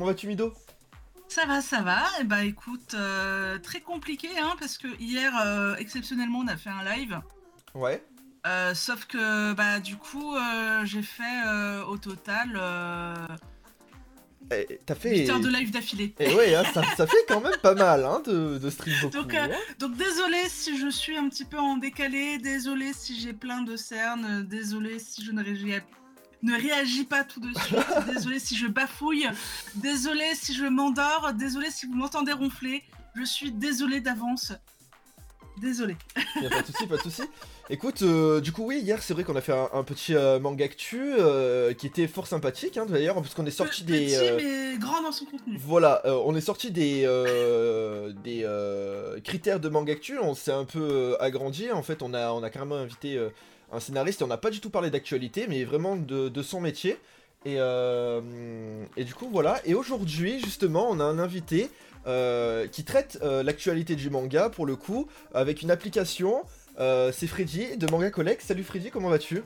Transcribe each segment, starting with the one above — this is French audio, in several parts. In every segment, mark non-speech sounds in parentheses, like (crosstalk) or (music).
comment vas-tu Mido? Ça va, ça va. Et bah écoute, euh, très compliqué, hein, parce que hier, euh, exceptionnellement, on a fait un live. Ouais. Euh, sauf que bah du coup, j'ai fait au total Eh, T'as fait. 8 heures de live d'affilée. Et ouais, hein, ça, ça fait quand même pas mal hein, de, de stream beaucoup. Donc, euh, hein. Donc désolé si je suis un petit peu en décalé, désolé si j'ai plein de cernes, désolé si je ne réagis, ne réagis pas tout de suite, (laughs) désolé si je bafouille, désolé si je m'endors, désolé si vous m'entendez ronfler, je suis désolé d'avance. Désolé. A pas de souci, pas de souci. Écoute, euh, du coup, oui, hier, c'est vrai qu'on a fait un, un petit euh, manga actu euh, qui était fort sympathique, hein, d'ailleurs, parce qu'on est sorti des. Petit mais grand dans son contenu. Voilà, on est sorti des, des critères de manga actu, on s'est un peu agrandi, en fait on a, on a carrément invité un scénariste et on n'a pas du tout parlé d'actualité, mais vraiment de, de son métier. Et, euh, et du coup voilà, et aujourd'hui justement on a un invité euh, qui traite euh, l'actualité du manga pour le coup, avec une application, c'est Freddy de Manga Collect. Salut Freddy, comment vas-tu?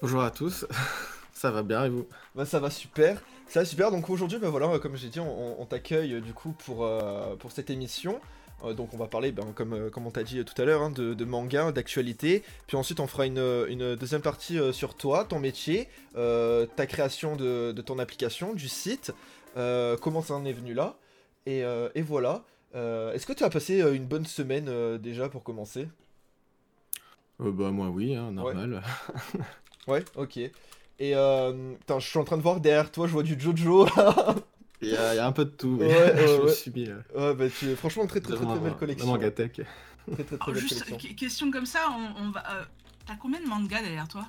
Bonjour à tous, (laughs) ça va bien et vous? Bah ça va super, ça va super. Donc aujourd'hui, bah voilà, comme j'ai dit, on, on t'accueille du coup pour, pour cette émission. Euh, donc on va parler, ben, comme, euh, comme on t'a dit euh, tout à l'heure, hein, de, de manga, d'actualité. Puis ensuite on fera une, une deuxième partie sur toi, ton métier, ta création de, de ton application, du site, comment ça en est venu là. Et, et voilà. Est-ce que tu as passé une bonne semaine déjà pour commencer? Euh, Bah moi oui, hein, normal. (laughs) Ouais, ok. Et euh, putain, je suis en train de voir derrière toi, je vois du Jojo là. Il y, a il y a un peu de tout, mais Ouais, (laughs) ouais, je me ouais. suis mis euh, Ouais, bah tu franchement très très très, très belle collection. un manga tech. Très très belle juste collection. question comme ça, on, on va. euh, T'as combien de mangas derrière toi?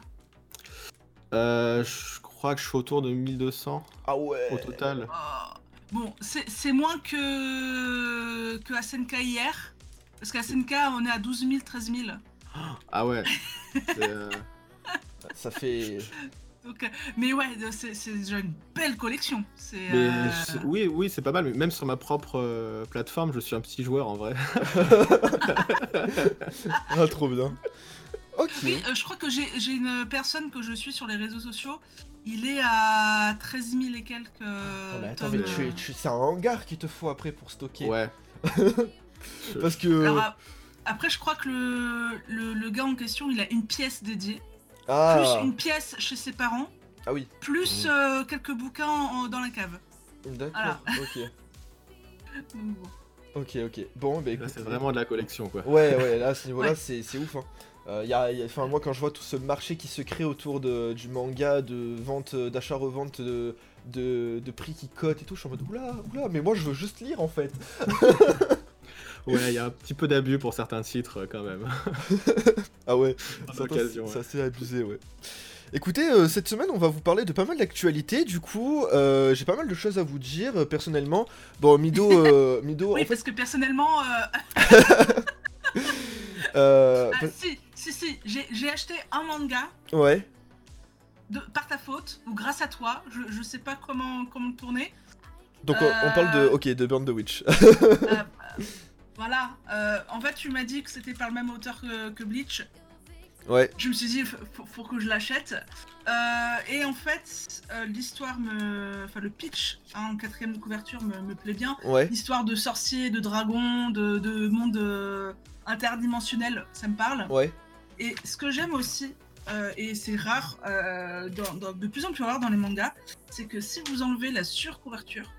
Euh, je crois que je suis autour de 1200 Ah ouais. au total. Oh, Bon, c'est moins que que SNK hier. Parce qu'à SNK, on est à 12 000, 13 000. Ah ouais. (laughs) Euh, Ça fait. Donc, euh, mais ouais, c'est c'est déjà une belle collection. Mais euh, oui, oui, c'est pas mal. Mais même sur ma propre euh, plateforme, je suis un petit joueur en vrai. (laughs) Ah trop bien. Ok. Oui, euh, je crois que j'ai une personne que je suis sur les réseaux sociaux. Il est à 13 000 et quelques. Euh, mais attends, tomes, mais tu, euh. es- tu- c'est un hangar qu'il te faut après pour stocker. Ouais. (laughs) Parce que. Alors, après, je crois que le, le, le gars en question, il a une pièce dédiée. Ah. Plus une pièce chez ses parents. ah oui. Plus Mm. euh, quelques bouquins en- dans la cave. D'accord. Ok. (laughs) Donc, bon. Ok, ok. Bon, bah Là, écoute. c'est vraiment de la collection quoi. Ouais, ouais, là, à ce niveau-là, Ouais. c'est c'est ouf. Hein. Euh, y a, y a- enfin, moi, quand je vois tout ce marché qui se crée autour de, du manga, de vente, euh, d'achat-revente, de, de, de prix qui cotent et tout, je suis en mode oula, oula, mais moi je veux juste lire en fait. (laughs) Ouais, il y a un petit peu d'abus pour certains titres euh, quand même. (laughs) Ah ouais, ça, occasion, c'est ouais. assez abusé, ouais. Écoutez, euh, cette semaine, on va vous parler de pas mal d'actualités. Du coup, euh, j'ai pas mal de choses à vous dire euh, personnellement. Bon, Mido, (laughs) euh, Mido, Oui, en fait, parce que personnellement. euh, (laughs) euh, ah, si, si, si, j'ai acheté un manga ouais, de, par ta faute, ou grâce à toi. Je, je sais pas comment, comment le tourner. donc on, on parle de, ok, de Burn the Witch. Voilà. euh, en fait, tu m'as dit que c'était par le même auteur que, que Bleach. ouais, Je me suis dit, faut, faut- que je l'achète. Euh, et en fait, euh, l'histoire me. Enfin, le pitch, hein, en quatrième de couverture, me, me plaît bien. ouais, L'histoire de sorciers, de dragons, de, de monde euh, interdimensionnel, ça me parle. ouais, Et ce que j'aime aussi, et c'est rare, dans- dans- de plus en plus rare dans les mangas, c'est que si vous enlevez la surcouverture,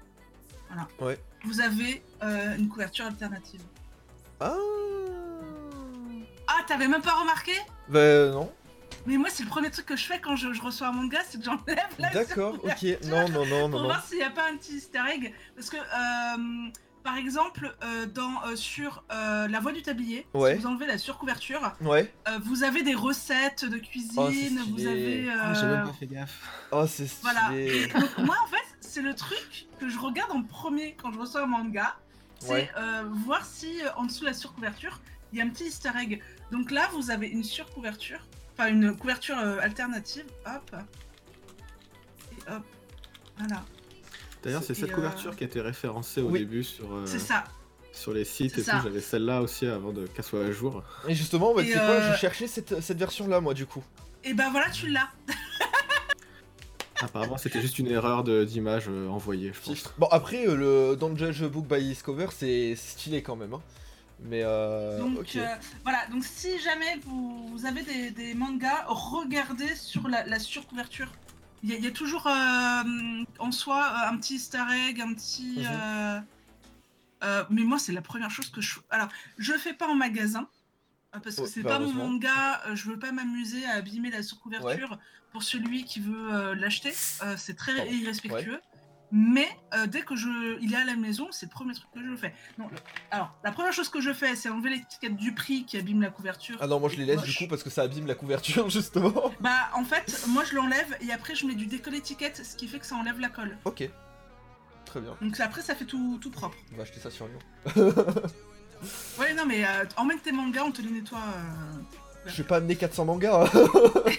voilà, Ouais. vous avez euh, une couverture alternative. Ah, Ah, t'avais même pas remarqué? Bah non. Mais moi, c'est le premier truc que je fais quand je, je reçois un manga, c'est que j'enlève la D'accord, ok. Non, non, non, non, Pour non. voir s'il n'y a pas un petit easter egg. Parce que, euh, par exemple, euh, dans, euh, sur euh, La Voix du Tablier, Ouais. si vous enlevez la surcouverture, Ouais. euh, vous avez des recettes de cuisine, Oh, vous avez... euh, Ah, j'ai même pas fait gaffe. Oh, c'est Voilà. Et donc, moi, en fait, c'est le truc que je regarde en premier quand je reçois un manga. C'est Ouais. euh, voir si euh, en dessous de la surcouverture, il y a un petit easter egg. Donc là, vous avez une surcouverture, enfin une couverture euh, alternative. Hop. Et hop. Voilà. D'ailleurs, c'est Et, cette euh, couverture qui a été référencée au Oui. début sur, euh, C'est ça. sur les sites et ça. tout. J'avais celle-là aussi avant de qu'elle soit à jour. Et justement, bah, Et tu sais quoi, je cherchais cette, cette version-là, moi, du coup. Et ben voilà, tu l'as. (laughs) Apparemment, c'était juste une erreur de- d'image euh, envoyée, je pense. Filtre. Bon, après, euh, le Don't Judge Book by Discover, c'est stylé quand même. Hein. Mais euh, Donc euh, voilà, donc si jamais vous, vous avez des, des mangas, regardez sur la, la surcouverture. Il y, a- il y a toujours euh, en soi un petit easter egg, un petit... Mhm. euh, euh, mais moi c'est la première chose que je... Alors, je le fais pas en magasin, parce que Ouais, c'est bah, pas mon manga, je veux pas m'amuser à abîmer la surcouverture pour celui qui veut euh, l'acheter, euh, c'est très irrespectueux. Mais euh, dès que je, il est à la maison, c'est le premier truc que je fais. Non, alors, la première chose que je fais, c'est enlever l'étiquette du prix qui abîme la couverture. Ah non, moi je les laisse Moche. du coup parce que ça abîme la couverture (laughs) justement. Bah, en fait, moi je l'enlève et après je mets du décolle étiquette, ce qui fait que ça enlève la colle. Ok. Très bien. Donc après, ça fait tout, tout propre. On va acheter ça sur Lyon. Ouais, non, mais euh, emmène tes mangas, on te les nettoie. euh. Je vais pas amener 400 mangas. hein. (laughs)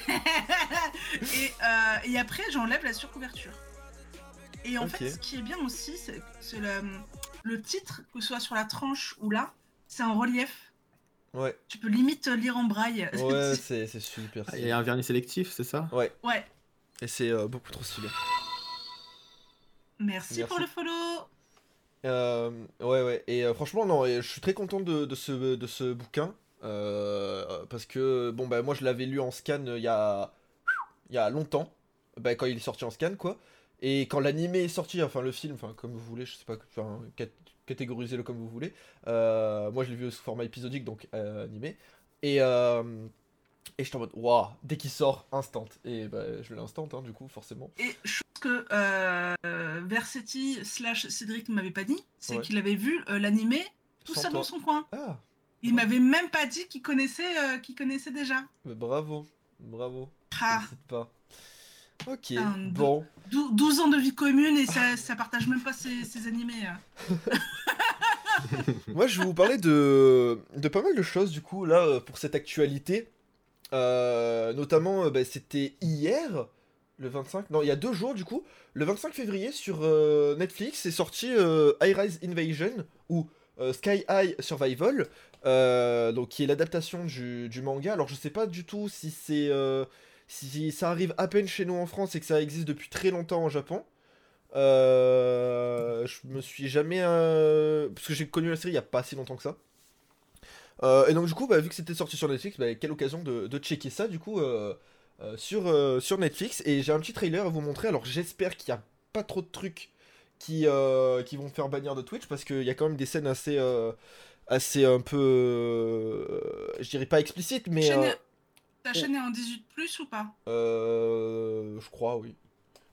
et, euh, et après, j'enlève la surcouverture. Et en fait, ce qui est bien aussi, c'est le, le titre, que ce soit sur la tranche ou là, c'est en relief. ouais. Tu peux limite lire en braille. (laughs) Ouais, c'est super Ah, Il y a un vernis sélectif, c'est ça? Ouais. Et c'est euh, beaucoup trop stylé. Merci, Merci. pour le follow. Euh, ouais, ouais. Et euh, franchement, non, je suis très content de, de ce, de ce bouquin. Euh, parce que, bon, bah, moi, je l'avais lu en scan euh, il y a, il y a longtemps. Bah, quand il est sorti en scan, quoi. Et quand l'animé est sorti, enfin, le film, enfin, comme vous voulez, je sais pas, enfin, cat- catégorisez-le comme vous voulez. Euh, moi, je l'ai vu sous format épisodique, donc euh, animé. Et, euh, et j'étais en mode, waouh, dès qu'il sort, instant. Et bah, je l'ai instant, hein, du coup, forcément. Et chose que Versetti slash Cédric ne m'avait pas dit, c'est Ouais. qu'il avait vu l'animé tout seul dans son coin. Ah, Il m'avait même pas dit qu'il connaissait, euh, qu'il connaissait déjà. mais bravo, bravo. Ah, pas. Ok, deux. bon. dou- 12 ans de vie commune et ça, ça partage même pas ses, ses animés. euh. (laughs) Moi, je vais vous parler de, de pas mal de choses, du coup, là, euh, pour cette actualité. Euh, notamment, bah, c'était hier, le 25, non, il y a deux jours, du coup, le 25 février, sur euh, Netflix, est sorti euh, High Rise Invasion, ou euh, Sky High Survival, euh, donc qui est l'adaptation du, manga. Alors, je sais pas du tout si c'est... euh, si ça arrive à peine chez nous en France et que ça existe depuis très longtemps au Japon. Euh, je me suis jamais. euh, Parce que j'ai connu la série il y a pas si longtemps que ça. Euh, et donc, du coup, bah, vu que c'était sorti sur Netflix, bah, quelle occasion de, checker ça, du coup, euh, euh, sur, euh, sur Netflix. Et j'ai un petit trailer à vous montrer. Alors, j'espère qu'il n'y a pas trop de trucs qui, euh, qui vont faire bannir de Twitch, parce qu'il y a quand même des scènes assez. euh, assez un peu. euh, je dirais pas explicites, mais. Chaîne- Ta chaîne est en 18 plus ou pas? Euh, je crois, oui.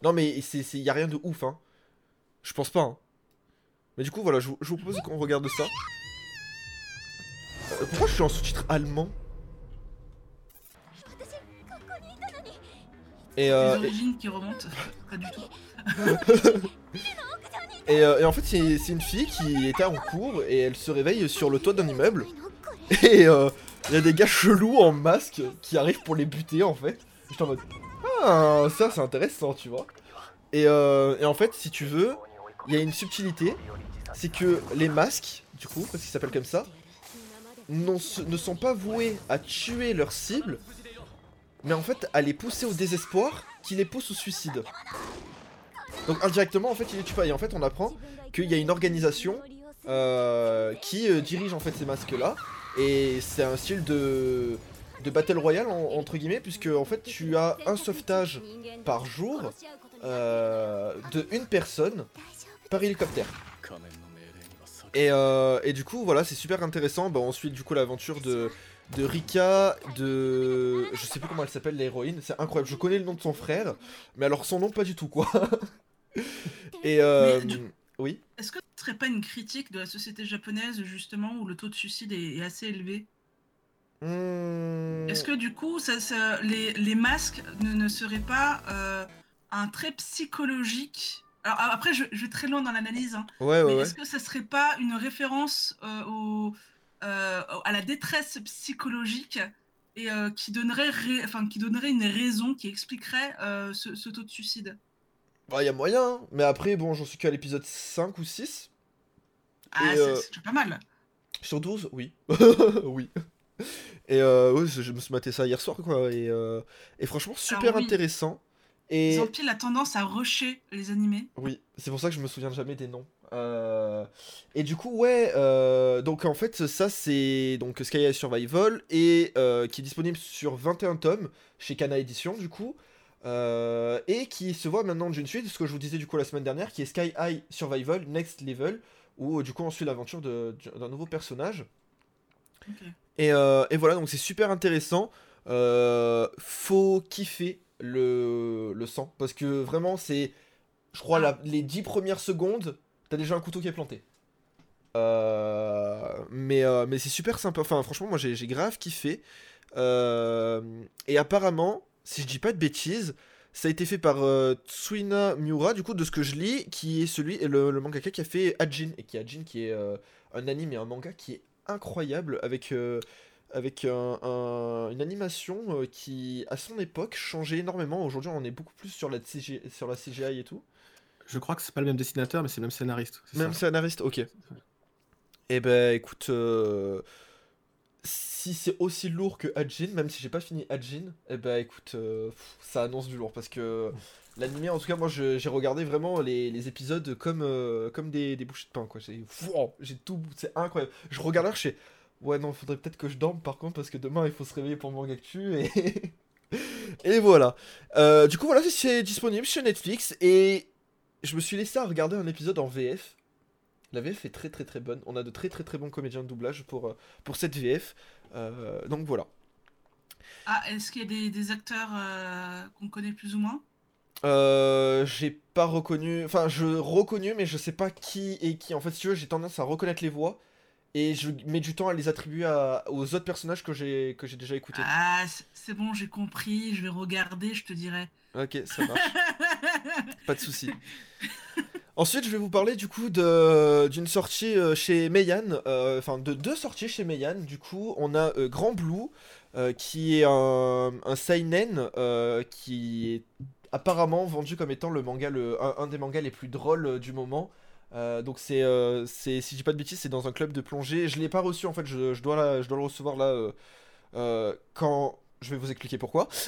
Non, mais c'est, c'est, y a rien de ouf, hein. Je pense pas, hein. Mais du coup, voilà, je, vous- je vous propose qu'on regarde ça. Pourquoi je suis en sous-titre allemand? Et, Les euh, et, origines qui remontent Pas du tout. (laughs) (laughs) et, euh, et en fait, c'est, une fille qui était en cours et elle se réveille sur le toit d'un immeuble. Et il y a des gars chelous en masque qui arrivent pour les buter, en fait. J'étais en mode, ah, ça c'est intéressant, tu vois. Et, euh, et en fait, si tu veux, il y a une subtilité, c'est que les masques, du coup, parce qu'ils s'appellent comme ça, ne sont pas voués à tuer leur cible, mais en fait à les pousser au désespoir qui les pousse au suicide. Donc indirectement, en fait, ils les pas. Et en fait, on apprend qu'il y a une organisation euh, qui euh, dirige en fait ces masques-là, et c'est un style de de battle royale en- entre guillemets, puisque en fait tu as un sauvetage par jour euh, de une personne par hélicoptère. Et, et du coup, voilà, c'est super intéressant. Bah, on suit du coup l'aventure de, de Rika, de. Je sais plus comment elle s'appelle, l'héroïne. C'est incroyable. Je connais le nom de son frère, mais alors son nom, pas du tout, quoi. (laughs) et. Euh, du- Oui. Est-ce que ce serait pas une critique de la société japonaise, justement, où le taux de suicide est, est assez élevé? Hmm, Est-ce que du coup, ça, ça- les, les masques ne, ne seraient pas euh, un trait psychologique? Alors a- après, je, je vais très loin dans l'analyse, hein, Ouais, ouais, mais ouais. est-ce que ça serait pas une référence euh, au, à la détresse psychologique et qui donnerait, ré- enfin, qui donnerait une raison qui expliquerait ce, ce taux de suicide? Bah, y a moyen, hein. mais après, bon, j'en suis qu'à l'épisode 5 ou 6. Ah, c'est euh, pas mal. Sur 12, oui. (laughs) oui. Et euh, ouais, je me suis maté ça hier soir, quoi. Et, euh, et franchement, super oui. intéressant. Et Zampiel a tendance à rusher les animés. oui, c'est pour ça que je me souviens jamais des noms. Euh, Et du coup, ouais, euh, donc en fait, ça c'est donc Sky High Survival et euh, qui est disponible sur 21 tomes chez Kana Edition du coup. Euh, et qui se voit maintenant d'une suite, ce que je vous disais du coup la semaine dernière, qui est Sky High Survival Next Level, où du coup on suit l'aventure d'un nouveau personnage. Et, euh, et voilà, donc c'est super intéressant. Euh, faut kiffer le, le sang, parce que vraiment c'est, je crois, la- les 10 premières secondes, t'as déjà un couteau qui est planté. Euh, mais euh, mais c'est super sympa, enfin franchement moi j'ai grave kiffé. Euh, et apparemment, si je dis pas de bêtises, ça a été fait par euh, Tsuina Miura, du coup de ce que je lis, qui est celui, le, le mangaka qui a fait Ajin, et qui est Ajin qui est euh, un anime et un manga qui est incroyable avec, euh, avec un- un- une animation qui, à son époque, changeait énormément. Aujourd'hui, on est beaucoup plus sur la, CG sur la CGI et tout. Je crois que c'est pas le même dessinateur, mais c'est le même scénariste. Même ça. scénariste, ok. Et ben écoute, si c'est aussi lourd que Ajin, même si j'ai pas fini Ajin, et ben écoute, euh, ça annonce du lourd parce que l'animé, en tout cas, moi j'ai regardé vraiment les, épisodes comme, euh, comme des, des bouchées de pain quoi. J'ai tout, c'est incroyable. Je regarde là, je fais, ouais non, faudrait peut-être que je dorme par contre parce que demain il faut se réveiller pour Manga Actu et (laughs) et voilà. Euh, du coup voilà, c'est disponible chez Netflix et je me suis laissé à regarder un épisode en VF. La VF est très très très bonne. On a de très très très bons comédiens de doublage pour, euh, pour cette VF. Euh, donc voilà. Ah, est-ce qu'il y a des, des acteurs euh, qu'on connaît plus ou moins? Euh, j'ai pas reconnu. Enfin, je reconnu, mais je sais pas qui est qui. En fait, si tu veux, j'ai tendance à reconnaître les voix. Et je mets du temps à les attribuer à- aux autres personnages que j'ai que j'ai déjà écoutés. Ah, c'est- c'est bon, j'ai compris, je vais regarder, je te dirai. Ok, ça marche. (laughs) Pas de souci. (laughs) Ensuite, je vais vous parler du coup d'une sortie euh, chez Meian, euh, enfin de deux sorties chez Meian. Du coup, on a euh, Grand Blue, qui est un, un seinen qui est apparemment vendu comme étant le manga, le, un, des mangas les plus drôles du moment. Donc c'est, euh, si je dis pas de bêtises, c'est dans un club de plongée. Je l'ai pas reçu en fait, je, je dois, le recevoir là quand je vais vous expliquer pourquoi. (laughs)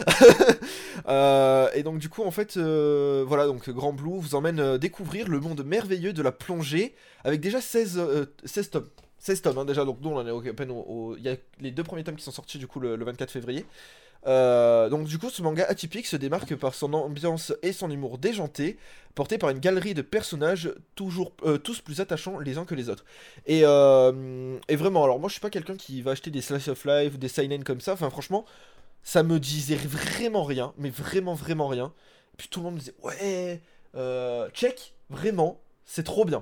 Euh, et donc du coup en fait euh, voilà donc Grand Blue vous emmène euh, découvrir le monde merveilleux de la plongée avec déjà 16, euh, 16 tomes. 16 tomes hein, déjà donc nous on en est à peine au- il y a les deux premiers tomes qui sont sortis du coup le, le 24 février. Donc du coup ce manga atypique se démarque par son ambiance et son humour déjanté porté par une galerie de personnages toujours tous plus attachants les uns que les autres. Et, et vraiment alors moi je suis pas quelqu'un qui va acheter des slice of life ou des seinen comme ça enfin franchement ça me disait vraiment rien, mais vraiment, vraiment rien. Et puis tout le monde me disait, ouais, euh, check, vraiment, c'est trop bien.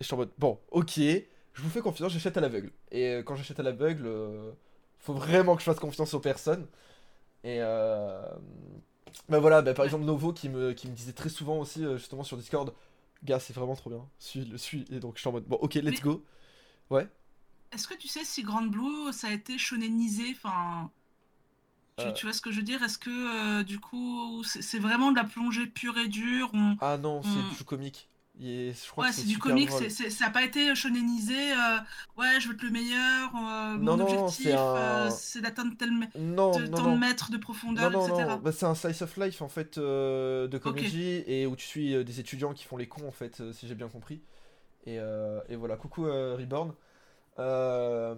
Et je suis en mode, bon, ok, je vous fais confiance, j'achète à l'aveugle. Et euh, quand j'achète à l'aveugle, euh, faut vraiment que je fasse confiance aux personnes. Et euh, bah voilà, bah, par exemple Novo qui me, qui me disait très souvent aussi, justement sur Discord, gars, c'est vraiment trop bien, suis, le suis. Et donc je suis en mode, bon, ok, let's Mais- go. Ouais. Est-ce que tu sais si Grand Blue, ça a été shonenisé Enfin, tu, Euh. tu vois ce que je veux dire? Est-ce que euh, du coup, c'est vraiment de la plongée pure et dure? On... Ah non, c'est du comique. Je crois Ouais, c'est du comique, c'est- ça n'a pas été shonenisé. euh, ouais, je veux être le meilleur. euh, Non, mon non, objectif, c'est un- c'est d'atteindre tel Non, de- tant de mètres de profondeur, Non, non, etc. bah, c'est un slice of life en fait de comédie et où tu suis des étudiants qui font les cons en fait, si j'ai bien compris. Et, et voilà, coucou Reborn. Euh,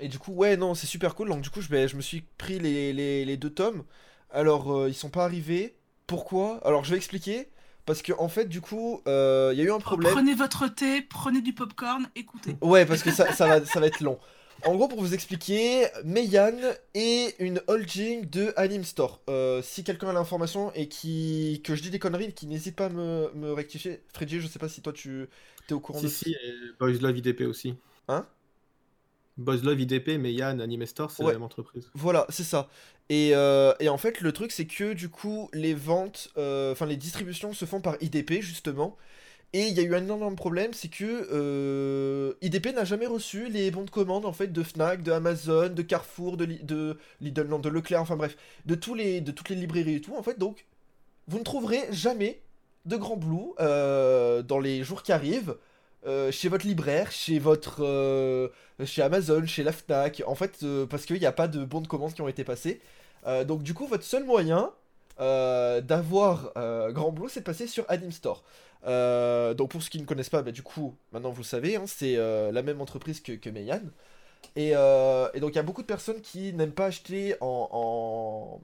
et du coup, ouais, non, c'est super cool. Donc, du coup, je, me suis pris les, les- les deux tomes. Alors, euh, ils sont pas arrivés. Pourquoi? Alors, je vais expliquer. Parce que, en fait, du coup, euh, il y a eu un problème. Prenez votre thé, prenez du popcorn, écoutez. Ouais, parce que ça, ça, va, ça va être long. En gros, pour vous expliquer, Meian est une holding de Anime Store. Euh, si quelqu'un a l'information et qui que je dis des conneries, qui n'hésite pas à me, me rectifier. Freddy, je sais pas si toi tu es au courant Si, de si, et Boys Love IDP aussi. Hein? Boys Love IDP, mais Yann, Anime Store, c'est Ouais. la même entreprise. Voilà, c'est ça. Et, euh, et en fait, le truc, c'est que du coup, les ventes, euh, enfin les distributions se font par IDP, justement. Et il y a eu un énorme problème, c'est que euh, IDP n'a jamais reçu les bons de commande en fait de Fnac, de Amazon, de Carrefour, de, Li- de Lidl, non, de Leclerc, enfin bref, de, tous les, de toutes les librairies et tout. En fait, donc, vous ne trouverez jamais de Grand Blue euh, dans les jours qui arrivent. Euh, chez votre libraire, chez votre, euh, chez Amazon, chez la Fnac, en fait, euh, parce qu'il n'y a pas de bons de commande qui ont été passés. Donc du coup, votre seul moyen d'avoir Grand Blue, c'est de passer sur Anim Store. Donc pour ceux qui ne connaissent pas, bah, du coup, maintenant vous le savez, hein, c'est la même entreprise que, que. Et, donc il y a beaucoup de personnes qui n'aiment pas acheter en,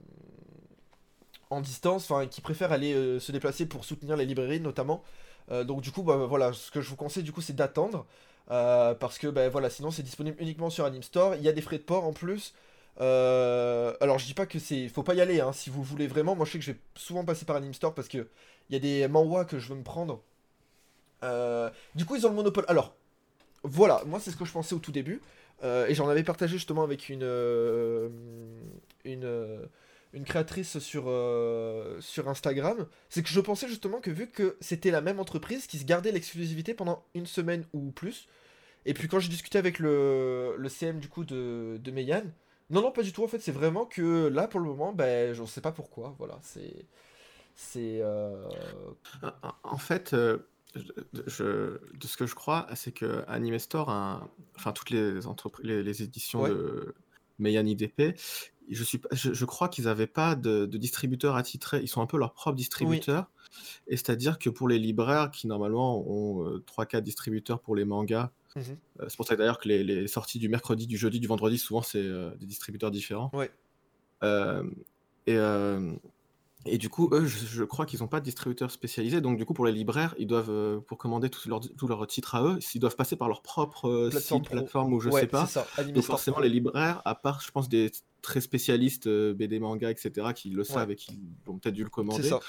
en, distance, enfin qui préfèrent aller se déplacer pour soutenir les librairies notamment. Euh, donc du coup, bah, voilà, ce que je vous conseille du coup c'est d'attendre. euh, parce que bah, voilà, sinon c'est disponible uniquement sur Anim Store. Il y a des frais de port en plus. Euh, alors je dis pas que c'est, faut pas y aller hein, si vous voulez vraiment. Moi je sais que je vais souvent passer par Anim Store parce que il y a des manhwa que je veux me prendre. Du coup ils ont le monopole. Alors voilà, moi c'est ce que je pensais au tout début et j'en avais partagé justement avec une une une créatrice sur euh, sur Instagram. C'est que je pensais justement que vu que c'était la même entreprise qui se gardait l'exclusivité pendant une semaine ou plus. Et puis quand j'ai discuté avec le, le CM du coup de, de Meian, non, non, pas du tout. En fait, c'est vraiment que là, pour le moment, ben, je sais pas pourquoi. Voilà, c'est. C'est. euh, En fait, euh, je, de ce que je crois, c'est que Anime Store, enfin toutes les entreprises, les, les éditions Ouais. de Meian IDP, je, suis, je, je crois qu'ils n'avaient pas de, de distributeur attitré. Ils sont un peu leur propre distributeur. Et c'est-à-dire que pour les libraires qui normalement ont euh, 3-4 distributeurs pour les mangas, mhm. euh, c'est pour ça d'ailleurs que les, les sorties du mercredi, du jeudi, du vendredi, souvent c'est euh, des distributeurs différents. Ouais. Euh, et, et du coup, eux, je, je crois qu'ils n'ont pas de distributeur spécialisé. Donc, du coup, pour les libraires, ils doivent, euh, pour commander tous leurs tous leurs titres à eux, ils doivent passer par leur propre euh, Plateforme site, plateforme ou je ouais, sais pas. ça. Donc, forcément, les libraires, à part, je pense, des très spécialistes euh, BD, manga, etc., qui le savent et qui ont peut-être dû le commander, ça.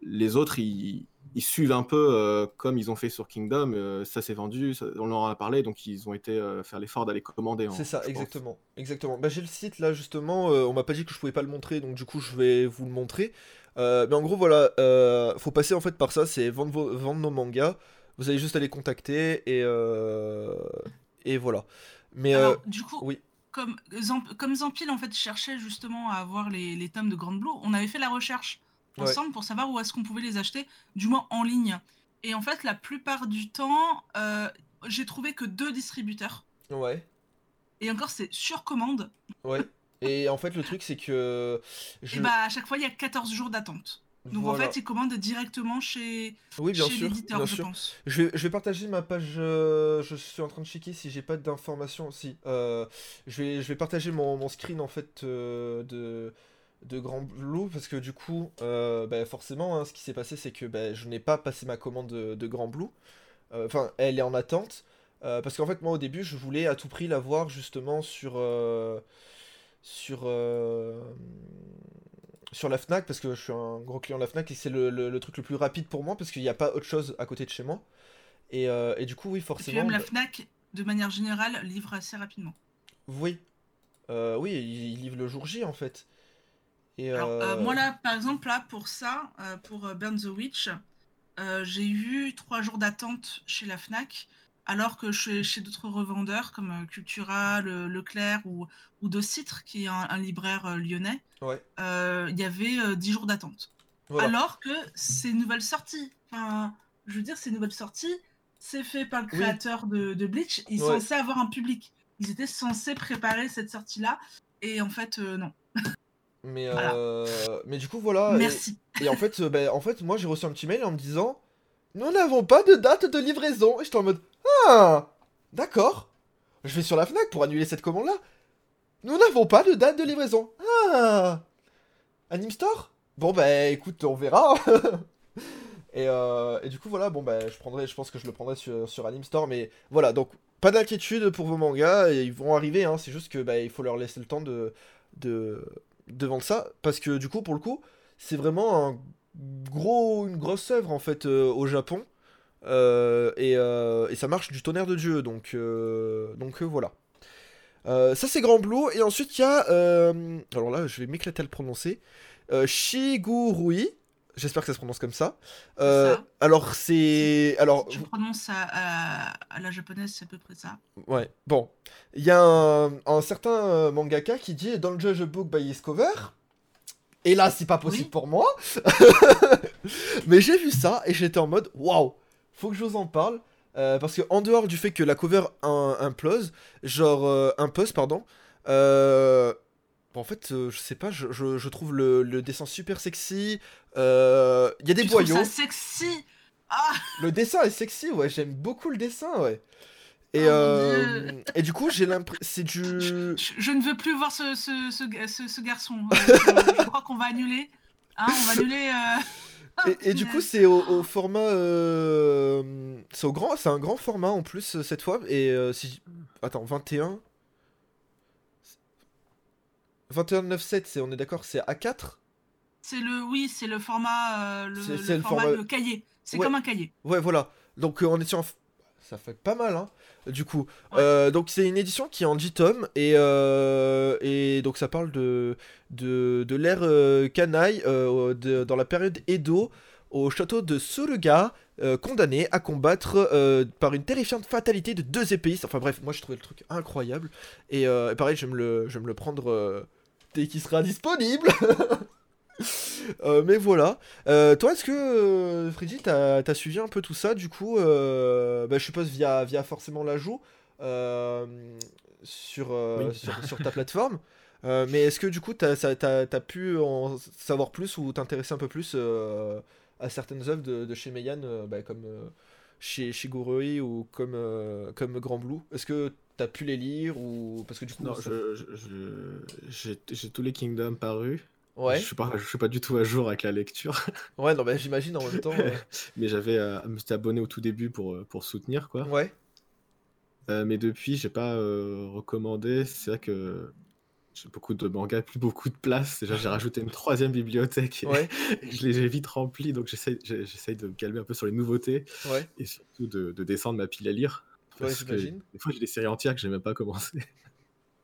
les autres, ils, ils suivent un peu euh, comme ils ont fait sur Kingdom. euh, ça s'est vendu, ça- on leur en a parlé, donc ils ont été euh, faire l'effort d'aller commander. en- C'est ça, pense. exactement. Exactement. Bah, j'ai le site là justement. euh, on m'a pas dit que je pouvais pas le montrer, donc du coup je vais vous le montrer. Euh, mais en gros voilà, euh, faut passer en fait par ça, c'est vendre, vos- vendre nos mangas. Vous allez juste aller contacter et euh, et voilà. Mais euh, Alors, du coup, oui, comme, Zamp- comme Zampil en fait cherchait justement à avoir les, les tomes de Grande Blue, on avait fait la recherche Ouais. ensemble pour savoir où est-ce qu'on pouvait les acheter, du moins en ligne. Et en fait, la plupart du temps, euh, j'ai trouvé que deux distributeurs. ouais, Et encore, c'est sur commande. ouais. Et en fait le truc c'est que Et bah, à chaque fois, il y a 14 jours d'attente. Donc voilà. en fait, ils commandent directement chez, oui bien chez sûr, l'éditeur, bien je sûr. pense. Je vais, je vais partager ma page. euh, je suis en train de checker si j'ai pas d'informations. Si. euh, je, vais, je vais partager mon, mon screen en fait euh, de, de Grand Blue parce que du coup, euh, bah, forcément, hein, ce qui s'est passé, c'est que bah, je n'ai pas passé ma commande de, de Grand Blue. Euh, Enfin, elle est en attente. parce qu'en fait, moi au début, je voulais à tout prix la voir justement sur. euh, sur. Sur la Fnac parce que je suis un gros client de la Fnac et c'est le, le- le truc le plus rapide pour moi parce qu'il n'y a pas autre chose à côté de chez moi. Et, euh, et du coup, oui, Et puis forcément. même la bah, Fnac, de manière générale, livre assez rapidement. oui. Euh, oui, il, il livre le jour J en fait. Et, Alors, euh, euh, moi là, par exemple, là, pour ça, pour Burn the Witch, j'ai eu trois jours d'attente chez la Fnac, alors que chez, chez d'autres revendeurs comme euh, Cultura, le- Leclerc ou, ou De Citre, qui est un, un libraire euh, lyonnais, Ouais. euh, il y avait euh, 10 jours d'attente. Voilà. Alors que c'est une nouvelle sortie. Enfin, je veux dire, c'est une nouvelle sortie, c'est fait par le Oui. créateur de, de Bleach, ils sont Ouais. censés avoir un public. Ils étaient censés préparer cette sortie-là, et en fait, euh, non. Mais, Voilà. euh, mais du coup, voilà. Merci. Et, en, fait, bah, en fait, moi j'ai reçu un petit mail en me disant Nous n'avons pas de date de livraison. Et j'étais en mode D'accord. Je vais sur la Fnac pour annuler cette commande là. Nous n'avons pas de date de livraison. Ah Store? Bon bah écoute, on verra. (laughs) et, euh, et du coup voilà, bon bah je prendrai, je pense que je le prendrai sur, sur Store, mais voilà, donc pas d'inquiétude pour vos mangas, et ils vont arriver, hein, c'est juste que bah, il faut leur laisser le temps de vendre ça, parce que du coup pour le coup, c'est vraiment un gros, une grosse œuvre en fait euh, au Japon. Euh, et, euh, et ça marche du tonnerre de Dieu, donc, euh, donc voilà. Ça c'est Grand Blue, et ensuite il y a, alors là je vais m'éclater à le prononcer, Shigurui, j'espère que ça se prononce comme ça. Ça. alors c'est, alors Je prononce à, la japonaise, c'est à peu près ça. Ouais, bon. Il y a un, un certain mangaka qui dit Don't judge a book by his cover. Et là, c'est pas possible Oui. pour moi. (laughs) Mais j'ai vu ça et j'étais en mode Waouh, faut que je vous en parle. Euh, parce que en dehors du fait que la cover implose, genre euh, impose, pardon, euh, En fait, euh, je sais pas, je, je- je trouve le, le dessin super sexy. euh, Il y a des Tu boyaux. ça sexy? Ah Le dessin est sexy, ouais, j'aime beaucoup le dessin, ouais. Et, Oh euh, et du coup, j'ai l'impression. C'est du. je, je ne veux plus voir ce, ce, ce, ce- ce garçon. Euh, je, (laughs) je crois qu'on va annuler. Hein, on va annuler. euh, Et, et du coup, c'est au, au format. euh, C'est au grand, c'est un grand format en plus euh, cette fois. Et euh, si. Attends, 21. 21.9.7, c'est, on est d'accord, c'est A4 C'est le, oui, c'est le format, euh, le, C'est- le le format de cahier. C'est Ouais. comme un cahier. Ouais, voilà. Donc euh, on est sur un. Ça fait pas mal, hein, du coup. Ouais. Euh, donc c'est une édition qui est en 10 tomes. Et, euh, et donc ça parle de, de, de l'ère euh, canaille euh, de- dans la période Edo au château de Suruga, condamné à combattre par une terrifiante fatalité de deux épéistes. Enfin bref, moi j'ai trouvé le truc incroyable. Et, euh, et pareil, je vais me le, je vais me le prendre dès qu'il sera disponible. (laughs) (laughs) Euh, mais voilà. Euh, toi, est-ce que, euh, Freddy, t'as as suivi un peu tout ça, du coup, euh, bah, je suppose via, via forcément l'ajout sur, Oui. sur, sur ta plateforme. Mais est-ce que du coup, t'as pu en savoir plus ou t'intéresser un peu plus à certaines œuvres de, de chez Meian, euh, bah, comme chez Shigurui ou comme, comme Grand Blue? Est-ce que t'as pu les lire ou parce que du coup, Non, j'ai tous les Kingdoms parus. Ouais, Je suis pas, je suis pas du tout à jour avec la lecture, (laughs) ouais, non, bah, j'imagine en même temps. (laughs) euh, mais j'avais euh, me suis abonné au tout début pour, euh, pour soutenir quoi. Ouais, Euh, mais depuis, j'ai pas euh, recommandé. C'est vrai que j'ai beaucoup de mangas, plus beaucoup de place. Déjà, j'ai (laughs) rajouté une troisième bibliothèque et, ouais, et je l'ai vite remplie, donc j'essaye de me calmer un peu sur les nouveautés ouais. et surtout de, de descendre ma pile à lire. Ouais, Parce que j'imagine. des fois, j'ai des séries entières que j'ai même pas commencé.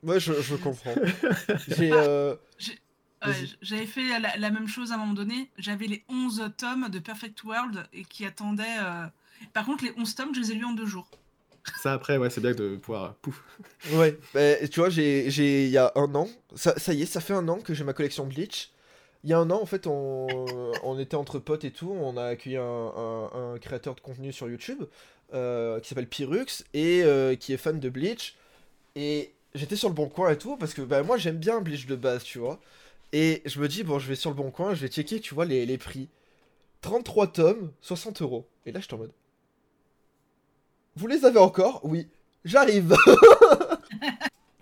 Ouais, je, je comprends. J'ai. Euh, Ouais, J'avais fait la, la même chose à un moment donné. J'avais les 11 tomes de Perfect World et qui attendaient. euh, Par contre, les 11 tomes, je les ai lus en deux jours. Ça, après, ouais, c'est bien de pouvoir. Pouf. Ouais, (laughs) bah, tu vois, j'ai, j'ai, il y a un an, ça, ça y est, ça fait un an que j'ai ma collection Bleach. Il y a un an, en fait, on, on était entre potes et tout, on a accueilli un, un- un créateur de contenu sur YouTube euh, qui s'appelle Pyrux et euh, qui est fan de Bleach. Et j'étais sur le bon coin et tout, parce que bah, moi j'aime bien Bleach de base, tu vois. Et je me dis, bon, je vais sur le bon coin, je vais checker, tu vois, les, les prix. 33 tomes, 60 euros. Et là, je suis en mode. Vous les avez encore? Oui, j'arrive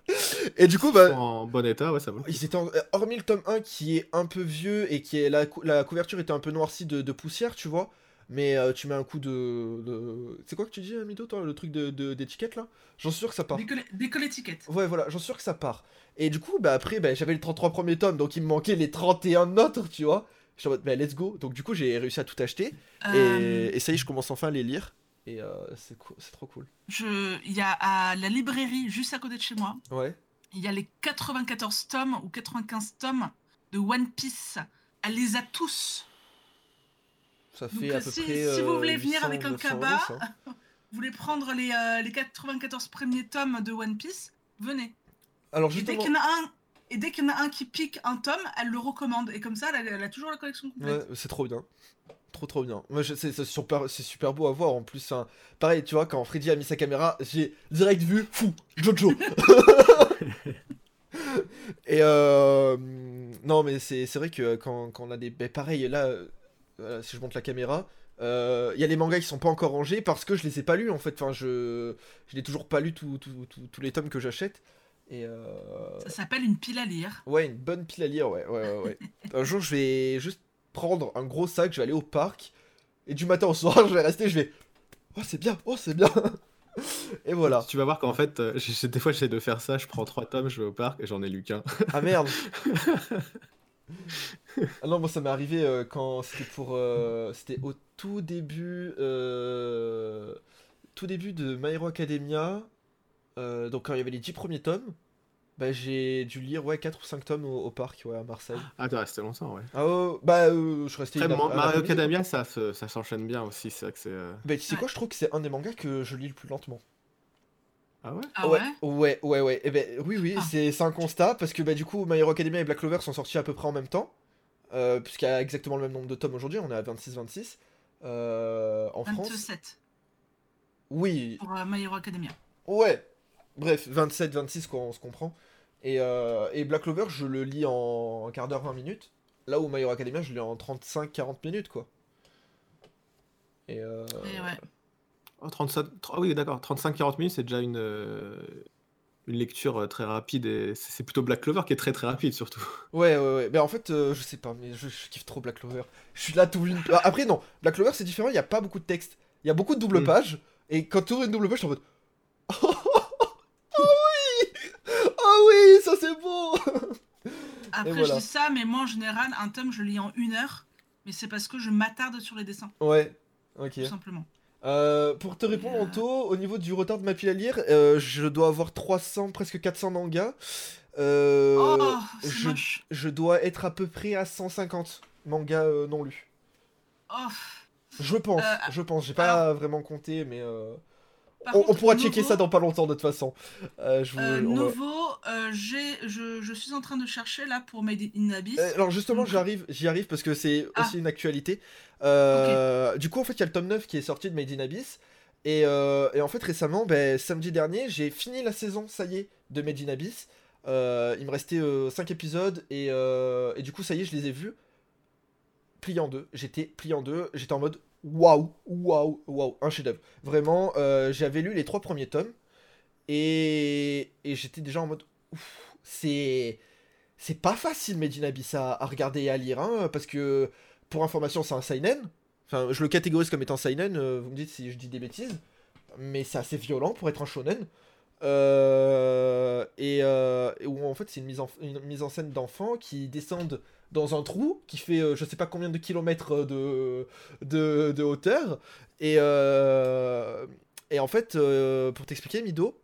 (laughs) Et du coup, bah. En bon état, ouais, ça coup. Ils étaient en- euh, hormis le tome 1 qui est un peu vieux et qui est la, cou- la couverture était un peu noircie de, de poussière, tu vois. Mais euh, tu mets un coup de. de- C'est quoi que tu dis, Mido, toi, le truc de de- d'étiquette là? J'en suis sûr que ça part. Décolle, étiquette. Ouais, voilà, j'en suis sûr que ça part. Et du coup, bah après, bah, j'avais les 33 premiers tomes, donc il me manquait les 31 autres, tu vois? J'étais en mode, bah let's go. Donc du coup, j'ai réussi à tout acheter. Euh, Et, et ça y est, je commence enfin à les lire. Et euh, c'est trop cool. je- Il y a à la librairie juste à côté de chez moi, Ouais. il y a les 94 tomes ou 95 tomes de One Piece. Elle les a tous. Ça Donc, fait euh, à peu si- près. si vous euh, voulez venir 800, avec un 900 euros, cabas, ça. Vous voulez prendre les, euh, les 94 premiers tomes de One Piece Venez. Alors Et dès qu'il y en a un, et dès qu'il y en a un qui pique un tome, elle le recommande. Et comme ça, elle a, elle a toujours la collection complète. Ouais, c'est trop bien. Trop trop bien. Moi, c'est super, beau à voir en plus. hein. Pareil, tu vois, quand Freddy a mis sa caméra, j'ai direct vu, fou, Jojo. (laughs) Et euh, non, mais c'est vrai que quand, quand on a des. ben, pareil, là, euh, voilà, si je monte la caméra, euh, il y a les mangas qui sont pas encore rangés parce que je les ai pas lus en fait. Enfin, je, je n'ai toujours pas lu tous tous- tous- tous les tomes que j'achète. Et euh, Ça s'appelle une pile à lire. Ouais, une bonne pile à lire, ouais, ouais, ouais. ouais. (laughs) un jour, je vais juste prendre un gros sac, je vais aller au parc, et du matin au soir, (laughs) je vais rester, je vais... Oh, c'est bien, oh, c'est bien (laughs) Et voilà. Tu vas voir qu'en fait, euh, des fois, j'essaie de faire ça. Je prends trois tomes, je vais au parc et j'en ai lu qu'un. Ah merde Ah non, moi, ça m'est arrivé euh, quand c'était pour... euh, c'était au tout début... euh, Tout début de My Hero Academia, donc quand il y avait les 10 premiers tomes, bah j'ai dû lire, ouais, 4 ou 5 tomes au, au parc, ouais, à Marseille. Ah, t'es resté longtemps, ouais. Ah oh, bah, je. Après, un Mario. Academia, ça, ça s'enchaîne bien aussi. C'est vrai que c'est. Bah, tu sais quoi, je trouve que c'est un des mangas que je lis le plus lentement. Ah ouais Ah ouais, ouais, ouais, ouais. Eh ben, oui, oui, Ah. c'est c'est un constat parce que bah, du coup, My Hero Academia et Black Clover sont sortis à peu près en même temps. Euh, Puisqu'il y a exactement le même nombre de tomes aujourd'hui, on est à 26-26. Euh, en France. 27 Oui, pour euh, My Hero Academia. ouais. Bref, 27-26, quoi, on se comprend. Et, euh, et Black Clover, je le lis en un quart d'heure, 20 minutes. Là où My Hero Academia, je le lis en 35-40 minutes, quoi. Et, euh, Et ouais. Oh, 35 ah oui, d'accord. 35-40 minutes, c'est déjà une, euh, une lecture euh, très rapide. Et c'est plutôt Black Clover qui est très très rapide, surtout. Ouais, ouais, ouais. Mais en fait, euh, je sais pas, mais je, je kiffe trop Black Clover. Je suis là tout une. Ah, Après, non, Black Clover, c'est différent, il y a pas beaucoup de texte. Il y a beaucoup de double Mm. pages. Et quand tu ouvres une double page, je suis en mode. Oh (laughs) oui Oh oui, ça c'est beau Après, voilà. je dis ça, mais moi, en général, un tome, je le lis en une heure. Mais c'est parce que je m'attarde sur les dessins, Ouais, ok. tout simplement. Euh, pour te répondre, Anto, au niveau du retard de ma pile à lire, euh, je dois avoir 300, presque 400 mangas. Euh, oh, je, moche. je dois être à peu près à 150 mangas non lus. Oh. Je pense, je pense. J'ai pas vraiment compté, mais euh, Par on, contre, on pourra checker ça dans pas longtemps de toute façon. Euh, je vous- Euh, va- euh, j'ai, je, je suis en train de chercher là pour Made in Abyss. Euh, alors justement, j'arrive, j'y arrive parce que c'est Ah. aussi une actualité. Du coup, en fait, il y a le tome 9 qui est sorti de Made in Abyss. Et, et en fait, récemment, ben, samedi dernier, j'ai fini la saison, ça y est, de Made in Abyss. Il me restait 5 épisodes et, et du coup, ça y est, je les ai vus. Pliés en deux. J'étais plié en deux. J'étais en mode waouh, waouh, waouh, un chef-d'œuvre. Vraiment, euh, j'avais lu les trois premiers tomes et, j'étais déjà en mode c'est c'est pas facile Made in Abyss à, à regarder et à lire hein, parce que pour information c'est un seinen. Enfin, je le catégorise comme étant seinen. euh, vous me dites si je dis des bêtises, mais c'est assez violent pour être un shonen. Et, euh, et où en fait c'est une mise en, une mise en scène d'enfants qui descendent dans un trou qui fait euh, je sais pas combien de kilomètres de, de, de hauteur. Et, euh, et en fait, euh, pour t'expliquer, Mido,